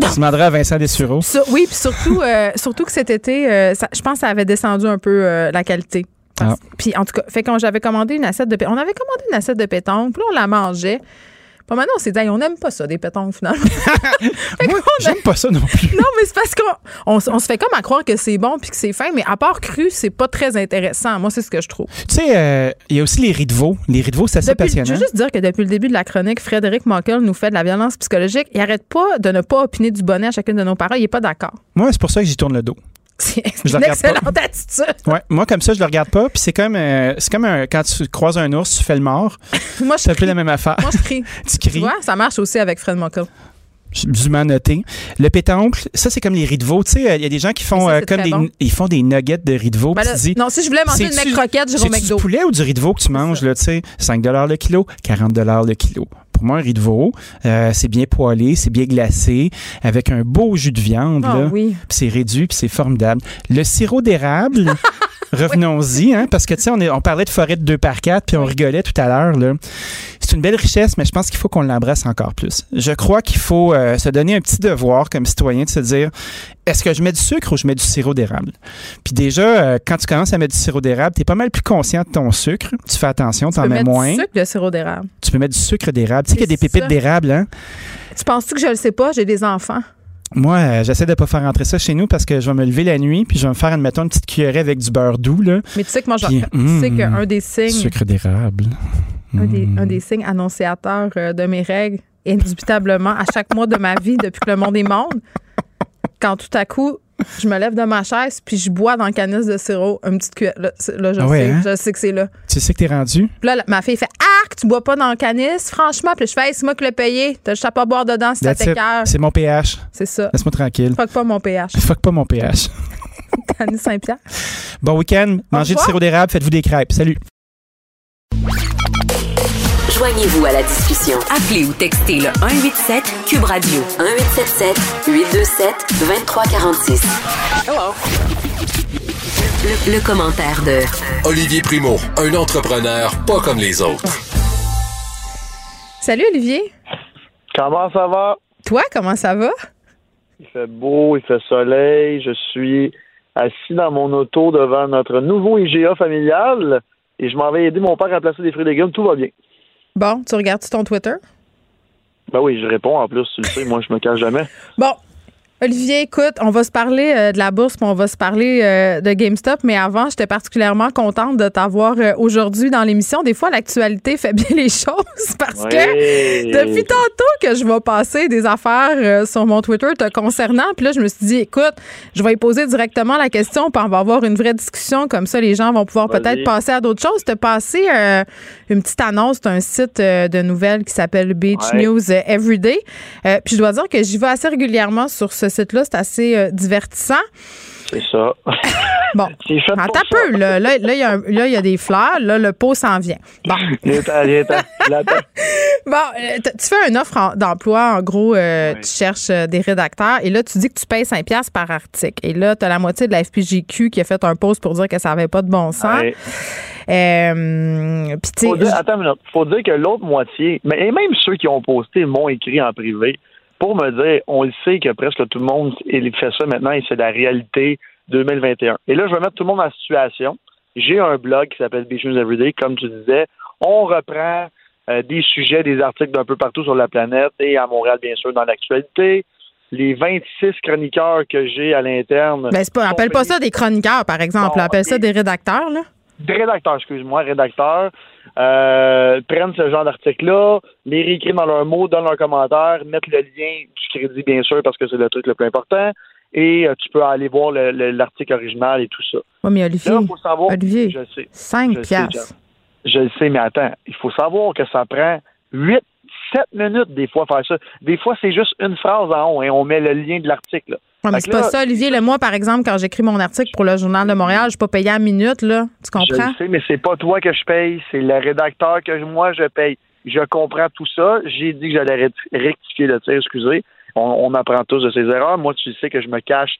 Tu demanderas à Vincent Dessureau. sur- oui, puis surtout, euh, surtout que cet été, euh, ça- je pense que ça avait descendu un peu euh, la qualité. Ah. Puis en tout cas, fait quand j'avais commandé une assiette de on avait commandé une assiette de pétanque, puis là on la mangeait. Puis maintenant on s'est dit Hey, on n'aime pas ça des pétanques finalement. Moi, j'aime pas ça non plus. non, mais c'est parce qu'on on, se fait comme à croire que c'est bon puis que c'est fin, mais à part cru, c'est pas très intéressant. Moi, c'est ce que je trouve. Tu sais, euh, il y a aussi les riz de veau. Les riz de veau, c'est assez Depuis- je passionnant. veux juste dire que depuis le début de la chronique, Frédéric Mockel nous fait de la violence psychologique. Il arrête pas de ne pas opiner du bonnet à chacune de nos paroles. Il est pas d'accord. Moi, c'est pour ça que j'y tourne le dos. C'est Je une excellente attitude. Ouais, moi, comme ça, je le regarde pas. Puis c'est comme, euh, c'est comme un- quand tu croises un ours, tu fais le mort. Moi, je peu la même affaire. Moi, je crie. tu Tu cries. vois, ça marche aussi avec Fred Mockel. J'ai dûment noté. Le pétanque, ça, c'est comme les riz de veau. Tu sais, euh, il y a des gens qui font, ça, euh, comme des, bon. ils font des nuggets de riz de veau. Ben là, dis, non, si je voulais manger une mec croquette, j'irai au c'est-tu McDo. du poulet ou du riz de veau que tu manges, là, tu sais? 5 le kilo, 40 le kilo. Pour moi, un riz de veau, euh, c'est bien poêlé, c'est bien glacé, avec un beau jus de viande, Ah là. oui. Puis c'est réduit, puis c'est formidable. Le sirop d'érable, revenons-y, hein, parce que, tu sais, on, est- on parlait de forêt de 2 par 4, puis on rigolait tout à l'heure, là. C'est une belle richesse, mais je pense qu'il faut qu'on l'embrasse encore plus. Je crois qu'il faut euh, se donner un petit devoir comme citoyen de se dire est-ce que je mets du sucre ou je mets du sirop d'érable? Puis déjà, euh, quand tu commences à mettre du sirop d'érable, tu es pas mal plus conscient de ton sucre. Tu fais attention, tu Tu en peux mets mettre moins. du sucre de sirop d'érable. Tu peux mettre du sucre d'érable. Tu sais qu'il y a des pépites d'érable, hein? Tu penses-tu que je le sais pas? J'ai des enfants. Moi, euh, j'essaie de pas faire rentrer ça chez nous parce que je vais me lever la nuit puis je vais me faire, admettons, une petite cuillerée avec du beurre doux, là. Mais tu sais que moi, je- Puis, tu sais mm, qu'un des signes. Sucre d'érable. un des, Mm. un des signes annonciateurs euh, de mes règles, indubitablement, à chaque mois de ma vie depuis que le monde est monde, quand tout à coup, je me lève de ma chaise puis je bois dans le canis de sirop une petite cuillère. Là, je, Ah ouais, sais, hein? je sais que c'est là. Tu sais que t'es rendu? Puis là, ma fille fait Arc, tu bois pas dans le canis, franchement. Puis je fais Hey, c'est moi qui l'ai payé. T'as juste à pas boire dedans si That's it. t'écœure. C'est mon pH. C'est ça. Laisse-moi tranquille. Fuck pas mon pH. Fuck pas mon pH. Canis Saint-Pierre. Bon week-end. Mangez du sirop d'érable, faites-vous des crêpes. Salut. Joignez-vous à la discussion. Appelez ou textez le 187 Cube Radio 1877 827 2346. Le, le commentaire de Olivier Primo, un entrepreneur pas comme les autres. Salut Olivier. Comment ça va? Toi, comment ça va? Il fait beau, il fait soleil. Je suis assis dans mon auto devant notre nouveau IGA familial et je m'en vais aider mon père à placer des fruits et légumes. Tout va bien. Bon, tu regardes ton Twitter? Ben oui, je réponds en plus, tu le sais, moi je me cache jamais. Bon, Olivier, écoute, on va se parler euh, de la bourse, puis on va se parler euh, de GameStop, mais avant, j'étais particulièrement contente de t'avoir euh, aujourd'hui dans l'émission. Des fois, l'actualité fait bien les choses parce que depuis tantôt que je vais passer des affaires sur mon Twitter te concernant, puis là, je me suis dit, écoute, je vais y poser directement la question, puis on va avoir une vraie discussion, comme ça, les gens vont pouvoir peut-être passer à d'autres choses. Te passer une petite annonce d'un site de nouvelles qui s'appelle Beach News Everyday. puis je dois dire que j'y vais assez régulièrement sur ce site-là. C'est assez euh, divertissant. C'est ça. Bon. Attends un peu. Là, là, il y, a des fleurs. Là, le pot s'en vient. Bon. bon, euh, tu fais une offre d'emploi. En gros, euh, tu cherches des rédacteurs et là, tu dis que tu payes 5$ par article. Et là, tu as la moitié de la FPJQ qui a fait un post pour dire que ça n'avait pas de bon sens. Euh, faut dire, attends une minute. faut dire que l'autre moitié, mais et même ceux qui ont posté m'ont écrit en privé pour me dire, on le sait que presque tout le monde fait ça maintenant et c'est la réalité 2021. Et là, je vais mettre tout le monde en situation. J'ai un blog qui s'appelle Beach News Everyday, comme tu disais. On reprend euh, des sujets, des articles d'un peu partout sur la planète et à Montréal, bien sûr, dans l'actualité. Les 26 chroniqueurs que j'ai à l'interne. Mais ben, appelle pas ça des chroniqueurs, par exemple. appelle ça des rédacteurs, là. Des rédacteurs, excuse-moi, rédacteurs. Euh, prennent ce genre d'article-là, les réécrivent dans leurs mots, dans leurs commentaires, mettent le lien du crédit, bien sûr, parce que c'est le truc le plus important, et euh, tu peux aller voir l'article original et tout ça. Oui, mais Olivier, faut savoir, Olivier, je sais, 5 piastres. Je le sais, mais attends, il faut savoir que ça prend 8, 7 minutes des fois faire ça. Des fois, c'est juste une phrase en haut et on met le lien de l'article c'est pas ça, Olivier. Le moi, par exemple, quand j'écris mon article pour le Journal de Montréal, je suis pas payé à minute, là. Tu comprends? Je sais, mais c'est pas toi que je paye, c'est le rédacteur que moi je paye. Je comprends tout ça. J'ai dit que j'allais rectifier le tir, excusez. On, on, apprend tous de ses erreurs. Moi, tu sais que je me cache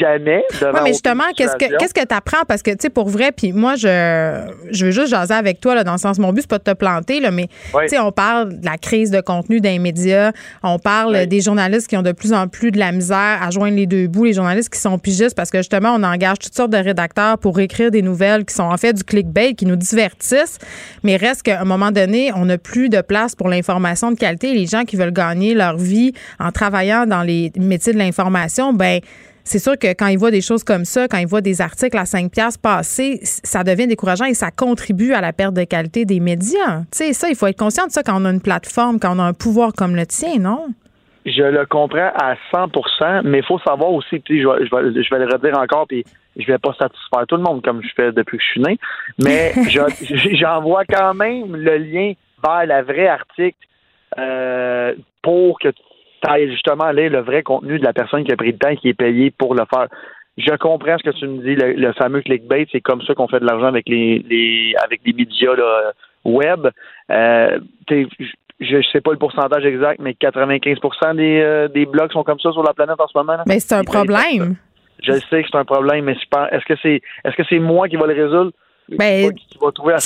jamais devant. Oui, mais justement, qu'est-ce que qu'est-ce que tu apprends parce que tu sais pour vrai puis moi je je veux juste jaser avec toi là dans le sens mon but c'est pas de te planter là mais tu sais on parle de la crise de contenu des médias, on parle des journalistes qui ont de plus en plus de la misère à joindre les deux bouts, les journalistes qui sont pigistes parce que justement on engage toutes sortes de rédacteurs pour écrire des nouvelles qui sont en fait du clickbait qui nous divertissent, mais reste qu'à un moment donné, on n'a plus de place pour l'information de qualité, les gens qui veulent gagner leur vie en travaillant dans les métiers de l'information, ben c'est sûr que quand ils voient des choses comme ça, quand ils voient des articles à 5 piastres passer, ça devient décourageant et ça contribue à la perte de qualité des médias. Tu sais, ça, il faut être conscient de ça quand on a une plateforme, quand on a un pouvoir comme le tien, non? Je le comprends à 100% mais il faut savoir aussi, puis je vais, je, vais, le redire encore, puis je vais pas satisfaire tout le monde comme je fais depuis que je suis né, mais j'envoie quand même le lien vers la vraie article euh, pour que tu justement aller le vrai contenu de la personne qui a pris le temps et qui est payée pour le faire. Je comprends ce que tu me dis, le, fameux clickbait, c'est comme ça qu'on fait de l'argent avec les, les avec les médias web. Euh, je ne sais pas le pourcentage exact, mais 95 des, euh, des blogs sont comme ça sur la planète en ce moment. Mais c'est un problème. Je sais que c'est un problème, mais est-ce que c'est est-ce que c'est moi qui va le résoudre? Ben, tu,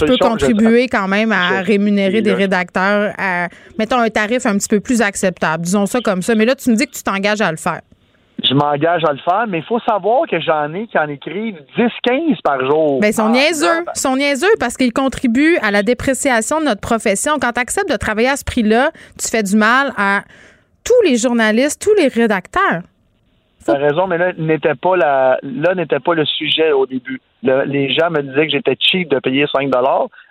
peux contribuer quand même à rémunérer des rédacteurs à, mettons, un tarif un petit peu plus acceptable. Disons ça comme ça. Mais là, tu me dis que tu t'engages à le faire. Je m'engage à le faire, mais il faut savoir que j'en ai qui en écrivent 10-15 par jour. Bien, ils sont ah, niaiseux. Ils sont niaiseux parce qu'ils contribuent à la dépréciation de notre profession. Quand tu acceptes de travailler à ce prix-là, tu fais du mal à tous les journalistes, tous les rédacteurs. T'as raison, mais là n'était pas la là n'était pas le sujet au début. les gens me disaient que j'étais cheap de payer 5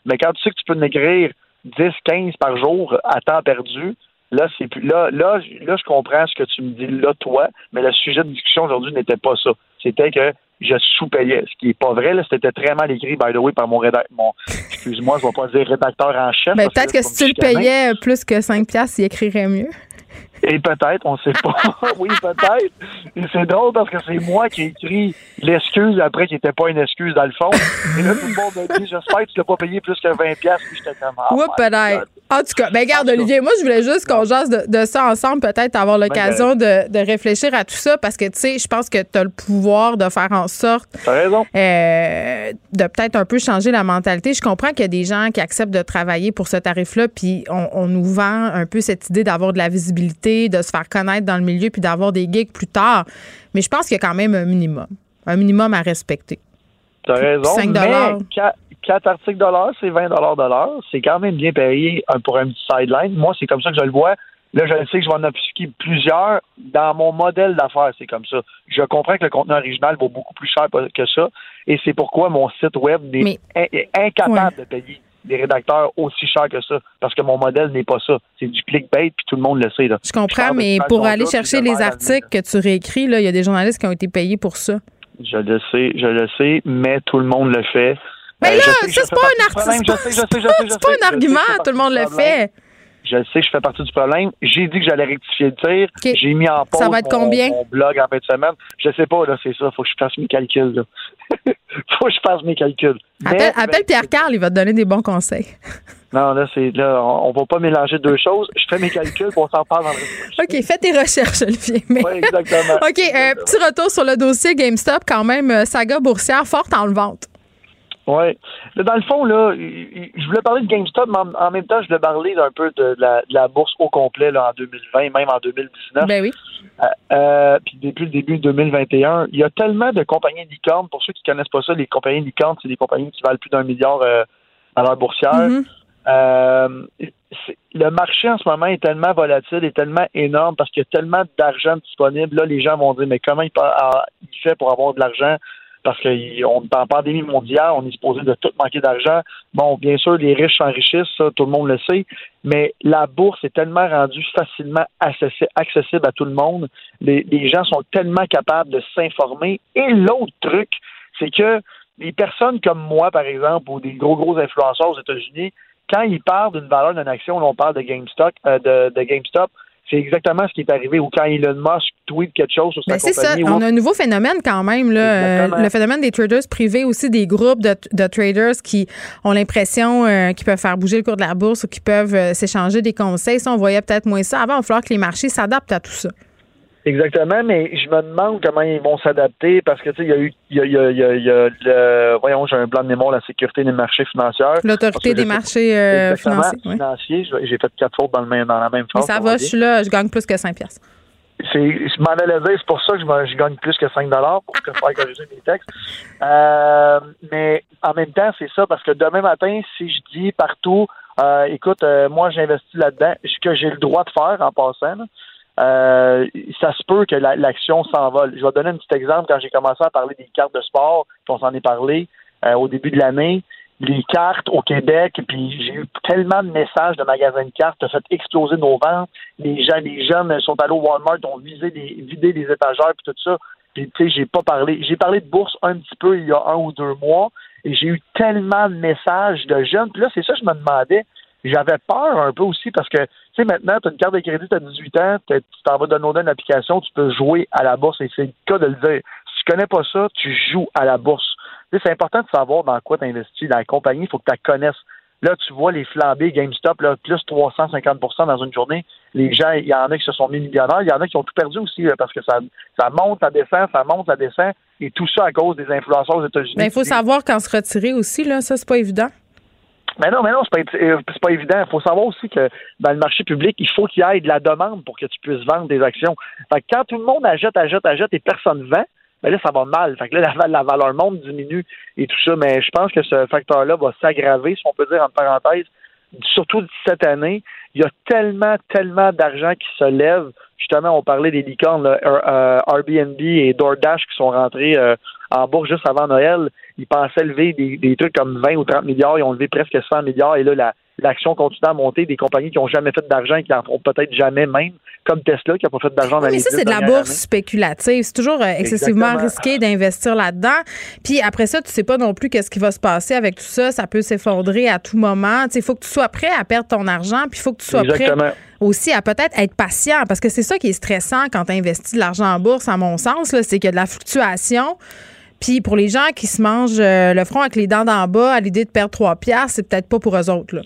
mais quand tu sais que tu peux m'écrire 10, 15 par jour à temps perdu, là c'est plus là, là, là, je comprends ce que tu me dis là, toi, mais le sujet de discussion aujourd'hui n'était pas ça. C'était que je sous-payais. Ce qui n'est pas vrai, c'était très mal écrit, by the way, par mon rédacteur. Mon, excuse-moi, je ne vais pas dire rédacteur en chef. Mais peut-être que, si tu le payais plus que 5 il écrirait mieux. Et peut-être, on ne sait pas. oui, peut-être. Et c'est drôle parce que c'est moi qui ai écrit l'excuse après qui n'était pas une excuse dans le fond. Et là, tout le monde m'a dit J'espère que tu l'as pas payé plus que 20$. Puis j'étais comme ah, peut-être. En tout cas, ben garde, Olivier, moi, je voulais juste qu'on jase de, ça ensemble, peut-être avoir ben, l'occasion de, de, réfléchir à tout ça parce que, tu sais, je pense que tu as le pouvoir de faire en sorte. raison. Euh, de peut-être un peu changer la mentalité. Je comprends qu'il y a des gens qui acceptent de travailler pour ce tarif-là, puis on, on nous vend un peu cette idée d'avoir de la visibilité de se faire connaître dans le milieu puis d'avoir des gigs plus tard. Mais je pense qu'il y a quand même un minimum, un minimum à respecter. Tu as raison. 5 mais 4, articles de l'heure, c'est 20 de l'heure. C'est quand même bien payé pour un petit sideline. Moi, c'est comme ça que je le vois. Là, je sais que je vais en appliquer plusieurs. Dans mon modèle d'affaires, c'est comme ça. Je comprends que le contenu original vaut beaucoup plus cher que ça, et c'est pourquoi mon site web est, incapable de payer des rédacteurs aussi cher que ça, parce que mon modèle n'est pas ça. C'est du clickbait, puis tout le monde le sait. Là. Je comprends, mais pour aller chercher les articles que tu réécris, il y a des journalistes qui ont été payés pour ça. Je le sais, je le sais, mais tout le monde le fait. Mais là, ça, c'est pas un artiste. C'est pas un argument, tout le monde le fait. Je sais que je fais partie du problème. J'ai dit que j'allais rectifier le tir. J'ai mis en pause ça va être mon, combien? mon blog en fin de semaine. Je sais pas, là, c'est ça. Faut que je fasse mes calculs, là. Faut que je fasse mes calculs. Appelle, appelle Pierre Carl, il va te donner des bons conseils. Non, là, c'est là, on, va pas mélanger deux choses. Je fais mes calculs, pour on s'en parle dans le OK, fais tes recherches, Olivier. Oui, exactement. OK, euh, petit retour sur le dossier GameStop, quand même, euh, saga boursière forte en vente. Oui. Dans le fond, là, je voulais parler de GameStop, mais en, même temps, je voulais parler un peu de la, bourse au complet là, en 2020, même en 2019. Ben oui. Euh, euh, puis depuis le début de 2021, il y a tellement de compagnies licornes. Pour ceux qui connaissent pas ça, les compagnies licornes, c'est des compagnies qui valent plus d'un milliard euh, à leur boursière. Mm-hmm. Le marché en ce moment est tellement volatile, est tellement énorme parce qu'il y a tellement d'argent disponible. Là, les gens vont dire, mais comment il, ah, il fait pour avoir de l'argent? Parce qu'on est en pandémie mondiale, on est supposé de tout manquer d'argent. Bon, bien sûr, les riches s'enrichissent, ça, tout le monde le sait, mais la bourse est tellement rendue facilement accessible à tout le monde. Les, gens sont tellement capables de s'informer. Et l'autre truc, c'est que les personnes comme moi, par exemple, ou des gros, gros influenceurs aux États-Unis, quand ils parlent d'une valeur d'une action, on parle de GameStop, euh, de, de GameStop, c'est exactement ce qui est arrivé. Ou quand Elon Musk tweet quelque chose sur sa ben, compagnie. C'est ça. On a un nouveau phénomène quand même. Là, le phénomène des traders privés, aussi des groupes de, traders qui ont l'impression euh, qu'ils peuvent faire bouger le cours de la bourse ou qui peuvent euh, s'échanger des conseils. Ça, on voyait peut-être moins ça. Avant, il va falloir que les marchés s'adaptent à tout ça. Exactement, mais je me demande comment ils vont s'adapter parce que tu sais, il y a eu il y a, il y a, il y a, le voyons, j'ai un blanc de mémoire, la sécurité des marchés financiers. L'autorité des marchés euh, financiers. financiers. J'ai fait quatre fautes dans, le dans la même phrase. Ça va, je suis là, je gagne plus que 5 piastres. C'est, je m'en allais dire, c'est pour ça que je, gagne plus que 5 dollars pour que faire corriger mes textes. Euh, mais en même temps, c'est ça parce que demain matin, si je dis partout, euh, écoute, euh, moi j'investis là-dedans, ce que j'ai le droit de faire en passant. Là, euh, ça se peut que l'action s'envole. Je vais donner un petit exemple. Quand j'ai commencé à parler des cartes de sport, puis on s'en est parlé euh, au début de l'année, les cartes au Québec, puis j'ai eu tellement de messages de magasins de cartes, ça fait exploser nos ventes. Les gens, les jeunes sont allés au Walmart, ont visé des, vidé des étagères, puis tout ça. Puis tu sais, j'ai pas parlé. J'ai parlé de bourse un petit peu il y a un ou deux mois, et j'ai eu tellement de messages de jeunes. Puis là, c'est ça que je me demandais j'avais peur un peu aussi parce que, tu sais, maintenant, tu as une carte de crédit, tu as 18 ans, tu t'en vas downloader une application, tu peux jouer à la bourse et c'est le cas de le dire. Si tu connais pas ça, tu joues à la bourse. c'est important de savoir dans quoi tu investis. Dans la compagnie, il faut que tu la connaisses. Là, tu vois les flambées GameStop, là, plus 350% dans une journée. Les gens, il y en a qui se sont mis millionnaires, il y en a qui ont tout perdu aussi parce que ça, ça monte, ça descend, ça monte, ça descend. Et tout ça à cause des influenceurs aux États-Unis. Mais il faut savoir quand se retirer aussi, là, ça, c'est pas évident. Mais non, mais non, c'est pas, euh, évident. Il faut savoir aussi que dans le marché public, il faut qu'il y ait de la demande pour que tu puisses vendre des actions. Fait que quand tout le monde achète, achète, achète et personne vend, ben là, ça va mal. Fait que là, la, valeur monde diminue et tout ça. Mais je pense que ce facteur-là va s'aggraver, si on peut dire en parenthèse, surtout cette année. Il y a tellement, tellement d'argent qui se lève. Justement, on parlait des licornes, euh, Airbnb et DoorDash qui sont rentrés euh, en bourse juste avant Noël ils pensaient lever des, trucs comme 20 ou 30 milliards, ils ont levé presque 100 milliards, et là, l'action continue à monter. Des compagnies qui n'ont jamais fait d'argent et qui en feront peut-être jamais même, comme Tesla, qui n'a pas fait d'argent dans Mais ça, c'est de la bourse spéculative. C'est toujours euh, excessivement risqué d'investir là-dedans. Puis après ça, tu sais pas non plus qu'est-ce qui va se passer avec tout ça. Ça peut s'effondrer à tout moment. Il faut que tu sois prêt à perdre ton argent, puis il faut que tu sois prêt aussi à peut-être être patient, parce que c'est ça qui est stressant quand tu investis de l'argent en bourse, à mon sens, c'est qu'il y a de la fluctuation. Puis pour les gens qui se mangent euh, le front avec les dents d'en bas à l'idée de perdre trois piastres, c'est peut-être pas pour eux autres. Là.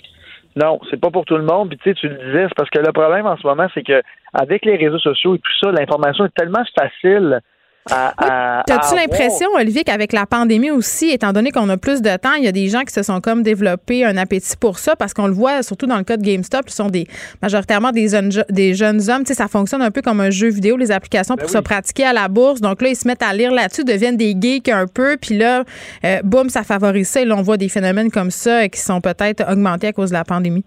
Non, c'est pas pour tout le monde. Puis tu sais, tu le disais, c'est parce que le problème en ce moment, c'est que avec les réseaux sociaux et tout ça, l'information est tellement facile T'as-tu l'impression, Olivier, qu'avec la pandémie aussi, étant donné qu'on a plus de temps, il y a des gens qui se sont comme développés un appétit pour ça? Parce qu'on le voit surtout dans le cas de GameStop, ce sont des majoritairement des jeunes, des jeunes hommes. Tu sais, ça fonctionne un peu comme un jeu vidéo, les applications pour ben se pratiquer à la bourse. Donc là, ils se mettent à lire là-dessus, deviennent des geeks un peu, puis là, euh, boum, ça favorise ça. Et là, on voit des phénomènes comme ça qui sont peut-être augmentés à cause de la pandémie.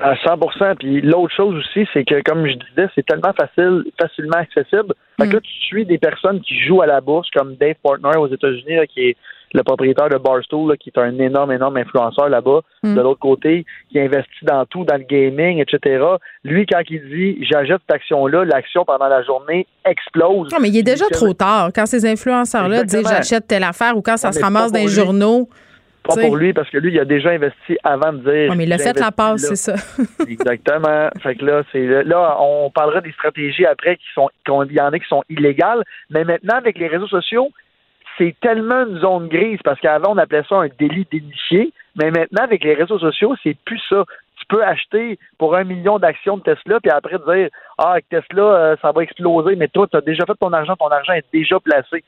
À 100% Puis l'autre chose aussi, c'est que, comme je disais, c'est tellement facile, facilement accessible. Fait que là, tu suis des personnes qui jouent à la bourse, comme Dave Portnoy aux États-Unis, qui est le propriétaire de Barstool, qui est un énorme, énorme influenceur là-bas. De l'autre côté, qui investit dans tout, dans le gaming, etc. Lui, quand il dit j'achète cette action-là, l'action pendant la journée explose. Non, mais il est déjà trop tard. Quand ces influenceurs-là disent j'achète telle affaire ou quand ça se ramasse dans les journaux. Pas pour lui, parce que lui, il a déjà investi avant de dire. Oui, mais il a fait la passe, c'est ça. Exactement. Fait que là, c'est là, on parlera des stratégies après qui sont, il y en a qui sont illégales. Mais maintenant, avec les réseaux sociaux, c'est tellement une zone grise parce qu'avant, on appelait ça un délit d'initié. Mais maintenant, avec les réseaux sociaux, c'est plus ça. Tu peux acheter pour un million d'actions de Tesla, puis après dire Ah, avec Tesla, euh, ça va exploser, mais toi, tu as déjà fait ton argent, ton argent est déjà placé.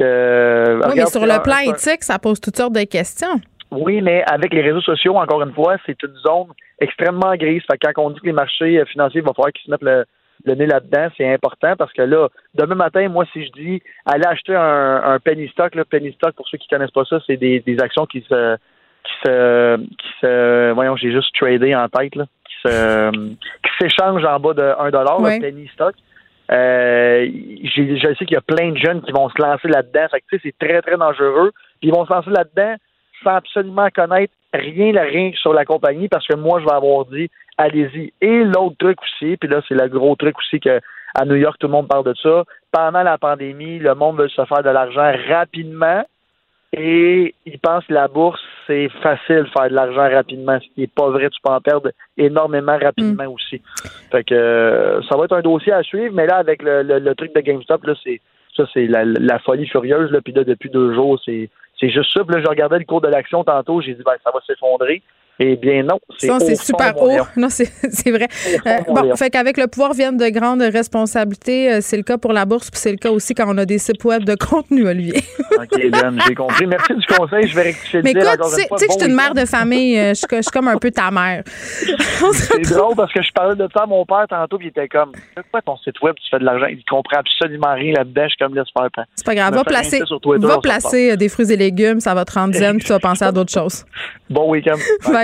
Euh, oui, mais sur le plan éthique, ça pose toutes sortes de questions. Oui, mais avec les réseaux sociaux, encore une fois, c'est une zone extrêmement grise. Fait quand on dit que les marchés euh, financiers, il va falloir qu'ils se mettent le, nez là-dedans, c'est important parce que là, demain matin, moi, si je dis allez acheter un, penny stock, là, penny stock, pour ceux qui connaissent pas ça, c'est des, actions qui se qui se qui se voyons, j'ai juste tradé en tête là, qui se qui s'échangent en bas de 1 dollar, penny stock. Euh, je sais qu'il y a plein de jeunes qui vont se lancer là-dedans. Fait que, c'est très, très dangereux. Puis ils vont se lancer là-dedans sans absolument connaître rien, rien sur la compagnie parce que moi, je vais avoir dit, allez-y. Et l'autre truc aussi, puis là, c'est le gros truc aussi que à New York, tout le monde parle de ça. Pendant la pandémie, le monde veut se faire de l'argent rapidement et ils pensent que la bourse, c'est facile de faire de l'argent rapidement. Ce qui n'est pas vrai, tu peux en perdre énormément rapidement mm. aussi. Fait que euh, ça va être un dossier à suivre, mais là, avec le, truc de GameStop, là, c'est ça, c'est la, folie furieuse. Là, puis là, depuis deux jours, c'est c'est juste ça. Puis là, je regardais le cours de l'action tantôt, j'ai dit ben, ça va s'effondrer. Eh bien non, c'est super haut. Non, c'est vrai. Euh, bon, fait qu'avec le pouvoir viennent de grandes responsabilités. Euh, c'est le cas pour la bourse, puis c'est le cas aussi quand on a des sites web de contenu, Olivier. OK, Hélène, j'ai compris. Merci du conseil. Je vais rectifier Mais écoute, tu sais que je suis une mère de famille. Euh, je suis comme un peu ta mère. c'est drôle parce que je parlais de ça à mon père tantôt, puis il était comme Pourquoi ton site web, tu fais de l'argent? Il comprend absolument rien là-dedans. Je suis comme laisse faire. C'est pas grave. Va placer, va placer des fruits et légumes, ça va te rendre zen, puis tu vas penser à d'autres choses. Bon week-end. bye. bye.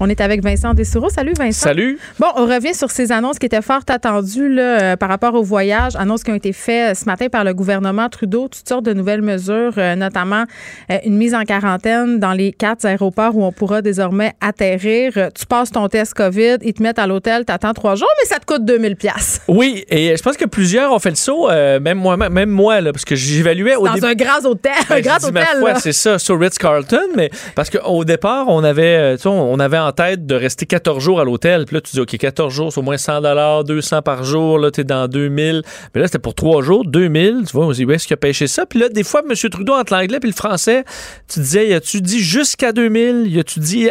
On est avec Vincent Dessoureau. Salut Vincent. Salut. Bon, on revient sur ces annonces qui étaient fort attendues là, euh, par rapport au voyage, annonces qui ont été faites ce matin par le gouvernement Trudeau, toutes sortes de nouvelles mesures, euh, notamment euh, une mise en quarantaine dans les quatre aéroports où on pourra désormais atterrir. Tu passes ton test COVID, ils te mettent à l'hôtel, t'attends trois jours, mais ça te coûte 2000 pièces. Oui, et je pense que plusieurs ont fait le saut, même moi, même moi là, parce que j'évaluais au dans un grand hôtel, un ben, grand hôtel. C'est ça, sur Ritz Carlton, mais parce qu'au départ, on avait, on avait en tête de rester 14 jours à l'hôtel. Puis là, tu dis, OK, 14 jours, c'est au moins 100 200 par jour. Là, tu es dans 2000. Mais là, c'était pour 3 jours, 2000. Tu vois, on se dit, où est-ce qu'il a pêché ça? Puis là, des fois, M. Trudeau, entre l'anglais puis le français, tu disais, y a-tu dit jusqu'à 2000? Y a-tu dit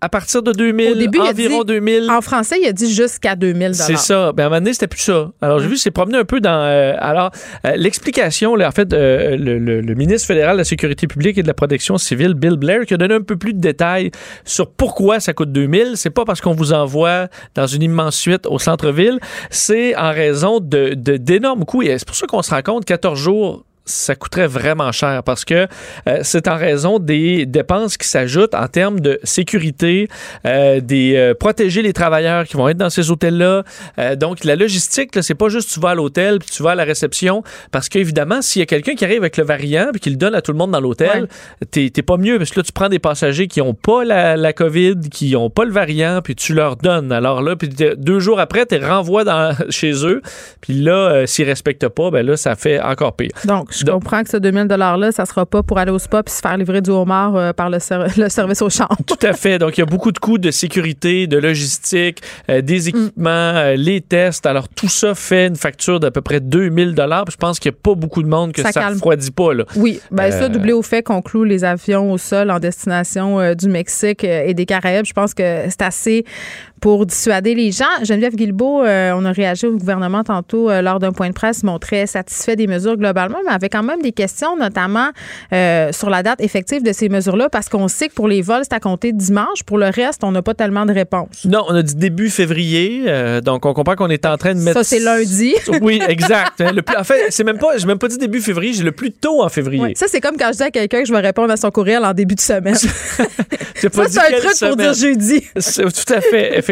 à partir de 2000, Au début, environ 2000. En français, il a dit jusqu'à 2000 C'est ça. Ben, à un moment donné, c'était plus ça. Alors, j'ai vu, c'est promené un peu dans... Euh, alors, euh, l'explication, en fait, euh, le, le, ministre fédéral de la Sécurité publique et de la protection civile, Bill Blair, qui a donné un peu plus de détails sur pourquoi ça coûte 2000. C'est pas parce qu'on vous envoie dans une immense suite au centre-ville. C'est en raison de, d'énormes coûts. Et c'est pour ça qu'on se rend compte, 14 jours ça coûterait vraiment cher parce que euh, c'est en raison des dépenses qui s'ajoutent en termes de sécurité, euh, des euh, protéger les travailleurs qui vont être dans ces hôtels-là. donc la logistique, c'est pas juste tu vas à l'hôtel puis tu vas à la réception parce qu'évidemment s'il y a quelqu'un qui arrive avec le variant puis qui le donne à tout le monde dans l'hôtel, t'es pas mieux parce que là tu prends des passagers qui ont pas la, la COVID, qui ont pas le variant puis tu leur donnes. Alors là puis deux jours après tu renvoies dans, chez eux puis là s'ils respectent pas ben là ça fait encore pire. Donc je comprends que ce 2000 $-là, ça sera pas pour aller au spa puis se faire livrer du homard euh, par le, le, service au champ. Tout à fait. Donc, il y a beaucoup de coûts de sécurité, de logistique, euh, des mm. équipements, euh, les tests. Alors, tout ça fait une facture d'à peu près 2000 Je pense qu'il n'y a pas beaucoup de monde que ça, ne refroidit pas. Là. Oui. Ben, ça, doublé au fait qu'on cloue les avions au sol en destination du Mexique et des Caraïbes, je pense que c'est assez pour dissuader les gens. Geneviève Guilbeault, euh, on a réagi au gouvernement tantôt lors d'un point de presse, montrait satisfait des mesures globalement, mais avait quand même des questions, notamment sur la date effective de ces mesures-là, parce qu'on sait que pour les vols, c'est à compter dimanche. Pour le reste, on n'a pas tellement de réponses. Non, on a dit début février, donc on comprend qu'on est en train de mettre... Ça, c'est lundi. oui, exact. Hein. le plus... En fait, c'est même pas, j'ai même pas dit début février, j'ai le plus tôt en février. ça, c'est comme quand je dis à quelqu'un que je vais répondre à son courriel en début de semaine. ça, c'est un truc pour dire jeudi. tout à fait, effectivement.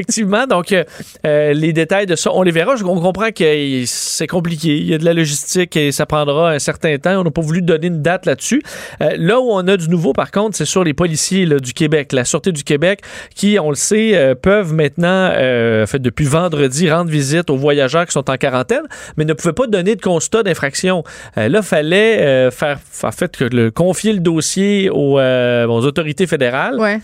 Donc, euh, les détails de ça, on les verra. On comprend que c'est compliqué. Il y a de la logistique et ça prendra un certain temps. On n'a pas voulu donner une date là-dessus. Euh, là où on a du nouveau, par contre, c'est sur les policiers du Québec, la Sûreté du Québec, qui, on le sait, euh, peuvent maintenant, fait, depuis vendredi, rendre visite aux voyageurs qui sont en quarantaine, mais ne pouvaient pas donner de constat d'infraction. là, fallait faire, en fait, que le, confier le dossier aux, aux autorités fédérales. Ouais.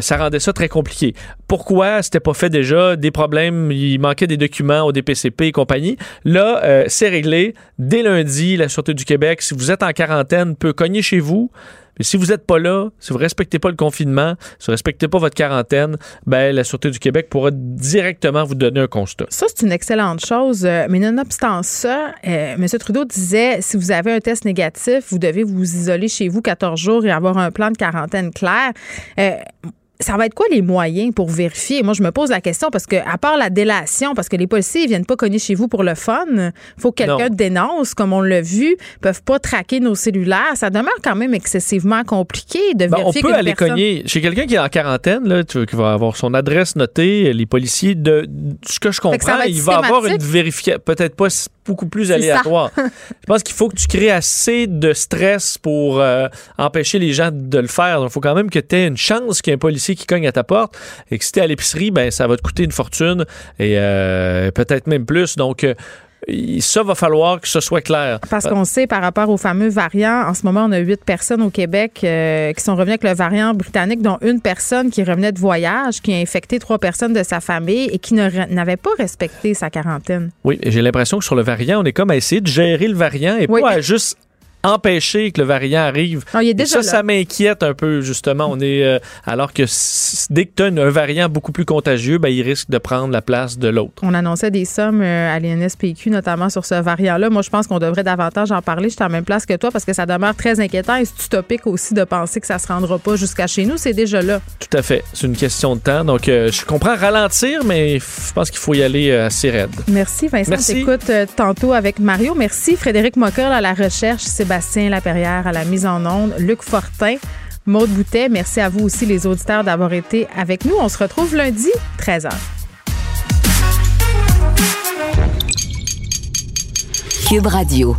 ça rendait ça très compliqué. Pourquoi? C'était pas fait déjà? Des problèmes, il manquait des documents au DPCP et compagnie. Là, euh, c'est réglé. Dès lundi, la Sûreté du Québec, si vous êtes en quarantaine, peut cogner chez vous. Mais si vous n'êtes pas là, si vous respectez pas le confinement, si vous respectez pas votre quarantaine, ben la Sûreté du Québec pourra directement vous donner un constat. Ça, c'est une excellente chose. Euh, mais nonobstant ça, euh, M. Trudeau disait si vous avez un test négatif, vous devez vous isoler chez vous 14 jours et avoir un plan de quarantaine clair ça va être quoi les moyens pour vérifier? Moi, je me pose la question parce que, à part la délation, parce que les policiers ne viennent pas cogner chez vous pour le fun, faut que quelqu'un dénonce, comme on l'a vu, peuvent pas traquer nos cellulaires. Ça demeure quand même excessivement compliqué de ben, vérifier. on peut aller cogner chez quelqu'un qui est en quarantaine, là, qui va avoir son adresse notée, les policiers, de, ce que je comprends, il va avoir une vérification, peut-être pas beaucoup plus aléatoire. je pense qu'il faut que tu crées assez de stress pour euh, empêcher les gens de le faire. Il faut quand même que tu aies une chance qu'il y ait un policier qui cogne à ta porte et que si tu es à l'épicerie, ben, ça va te coûter une fortune et euh, peut-être même plus. Donc, euh, ça va falloir que ce soit clair. Parce qu'on sait par rapport aux fameux variants, en ce moment, on a huit personnes au Québec euh, qui sont revenues avec le variant britannique, dont une personne qui revenait de voyage, qui a infecté trois personnes de sa famille et qui n'avait pas respecté sa quarantaine. Oui, j'ai l'impression que sur le variant, on est comme à essayer de gérer le variant et pas à juste empêcher que le variant arrive. Ah, ça, ça m'inquiète un peu, justement. On est, euh, alors que dès que tu as un variant beaucoup plus contagieux, ben, il risque de prendre la place de l'autre. On annonçait des sommes euh, à l'INSPQ, notamment sur ce variant-là. Moi, je pense qu'on devrait davantage en parler. Je suis en même place que toi parce que ça demeure très inquiétant et c'est utopique aussi de penser que ça se rendra pas jusqu'à chez nous. C'est déjà là. Tout à fait. C'est une question de temps. Donc, euh, je comprends ralentir, mais je pense qu'il faut y aller assez raide. Merci, Vincent. Merci. Écoute tantôt avec Mario. Merci, Frédéric Mocker à la recherche. Sébastien Sébastien Laperrière à la mise en onde, Luc Fortin, Maude Boutet. Merci à vous aussi, les auditeurs, d'avoir été avec nous. On se retrouve lundi, 13h. Cube Radio.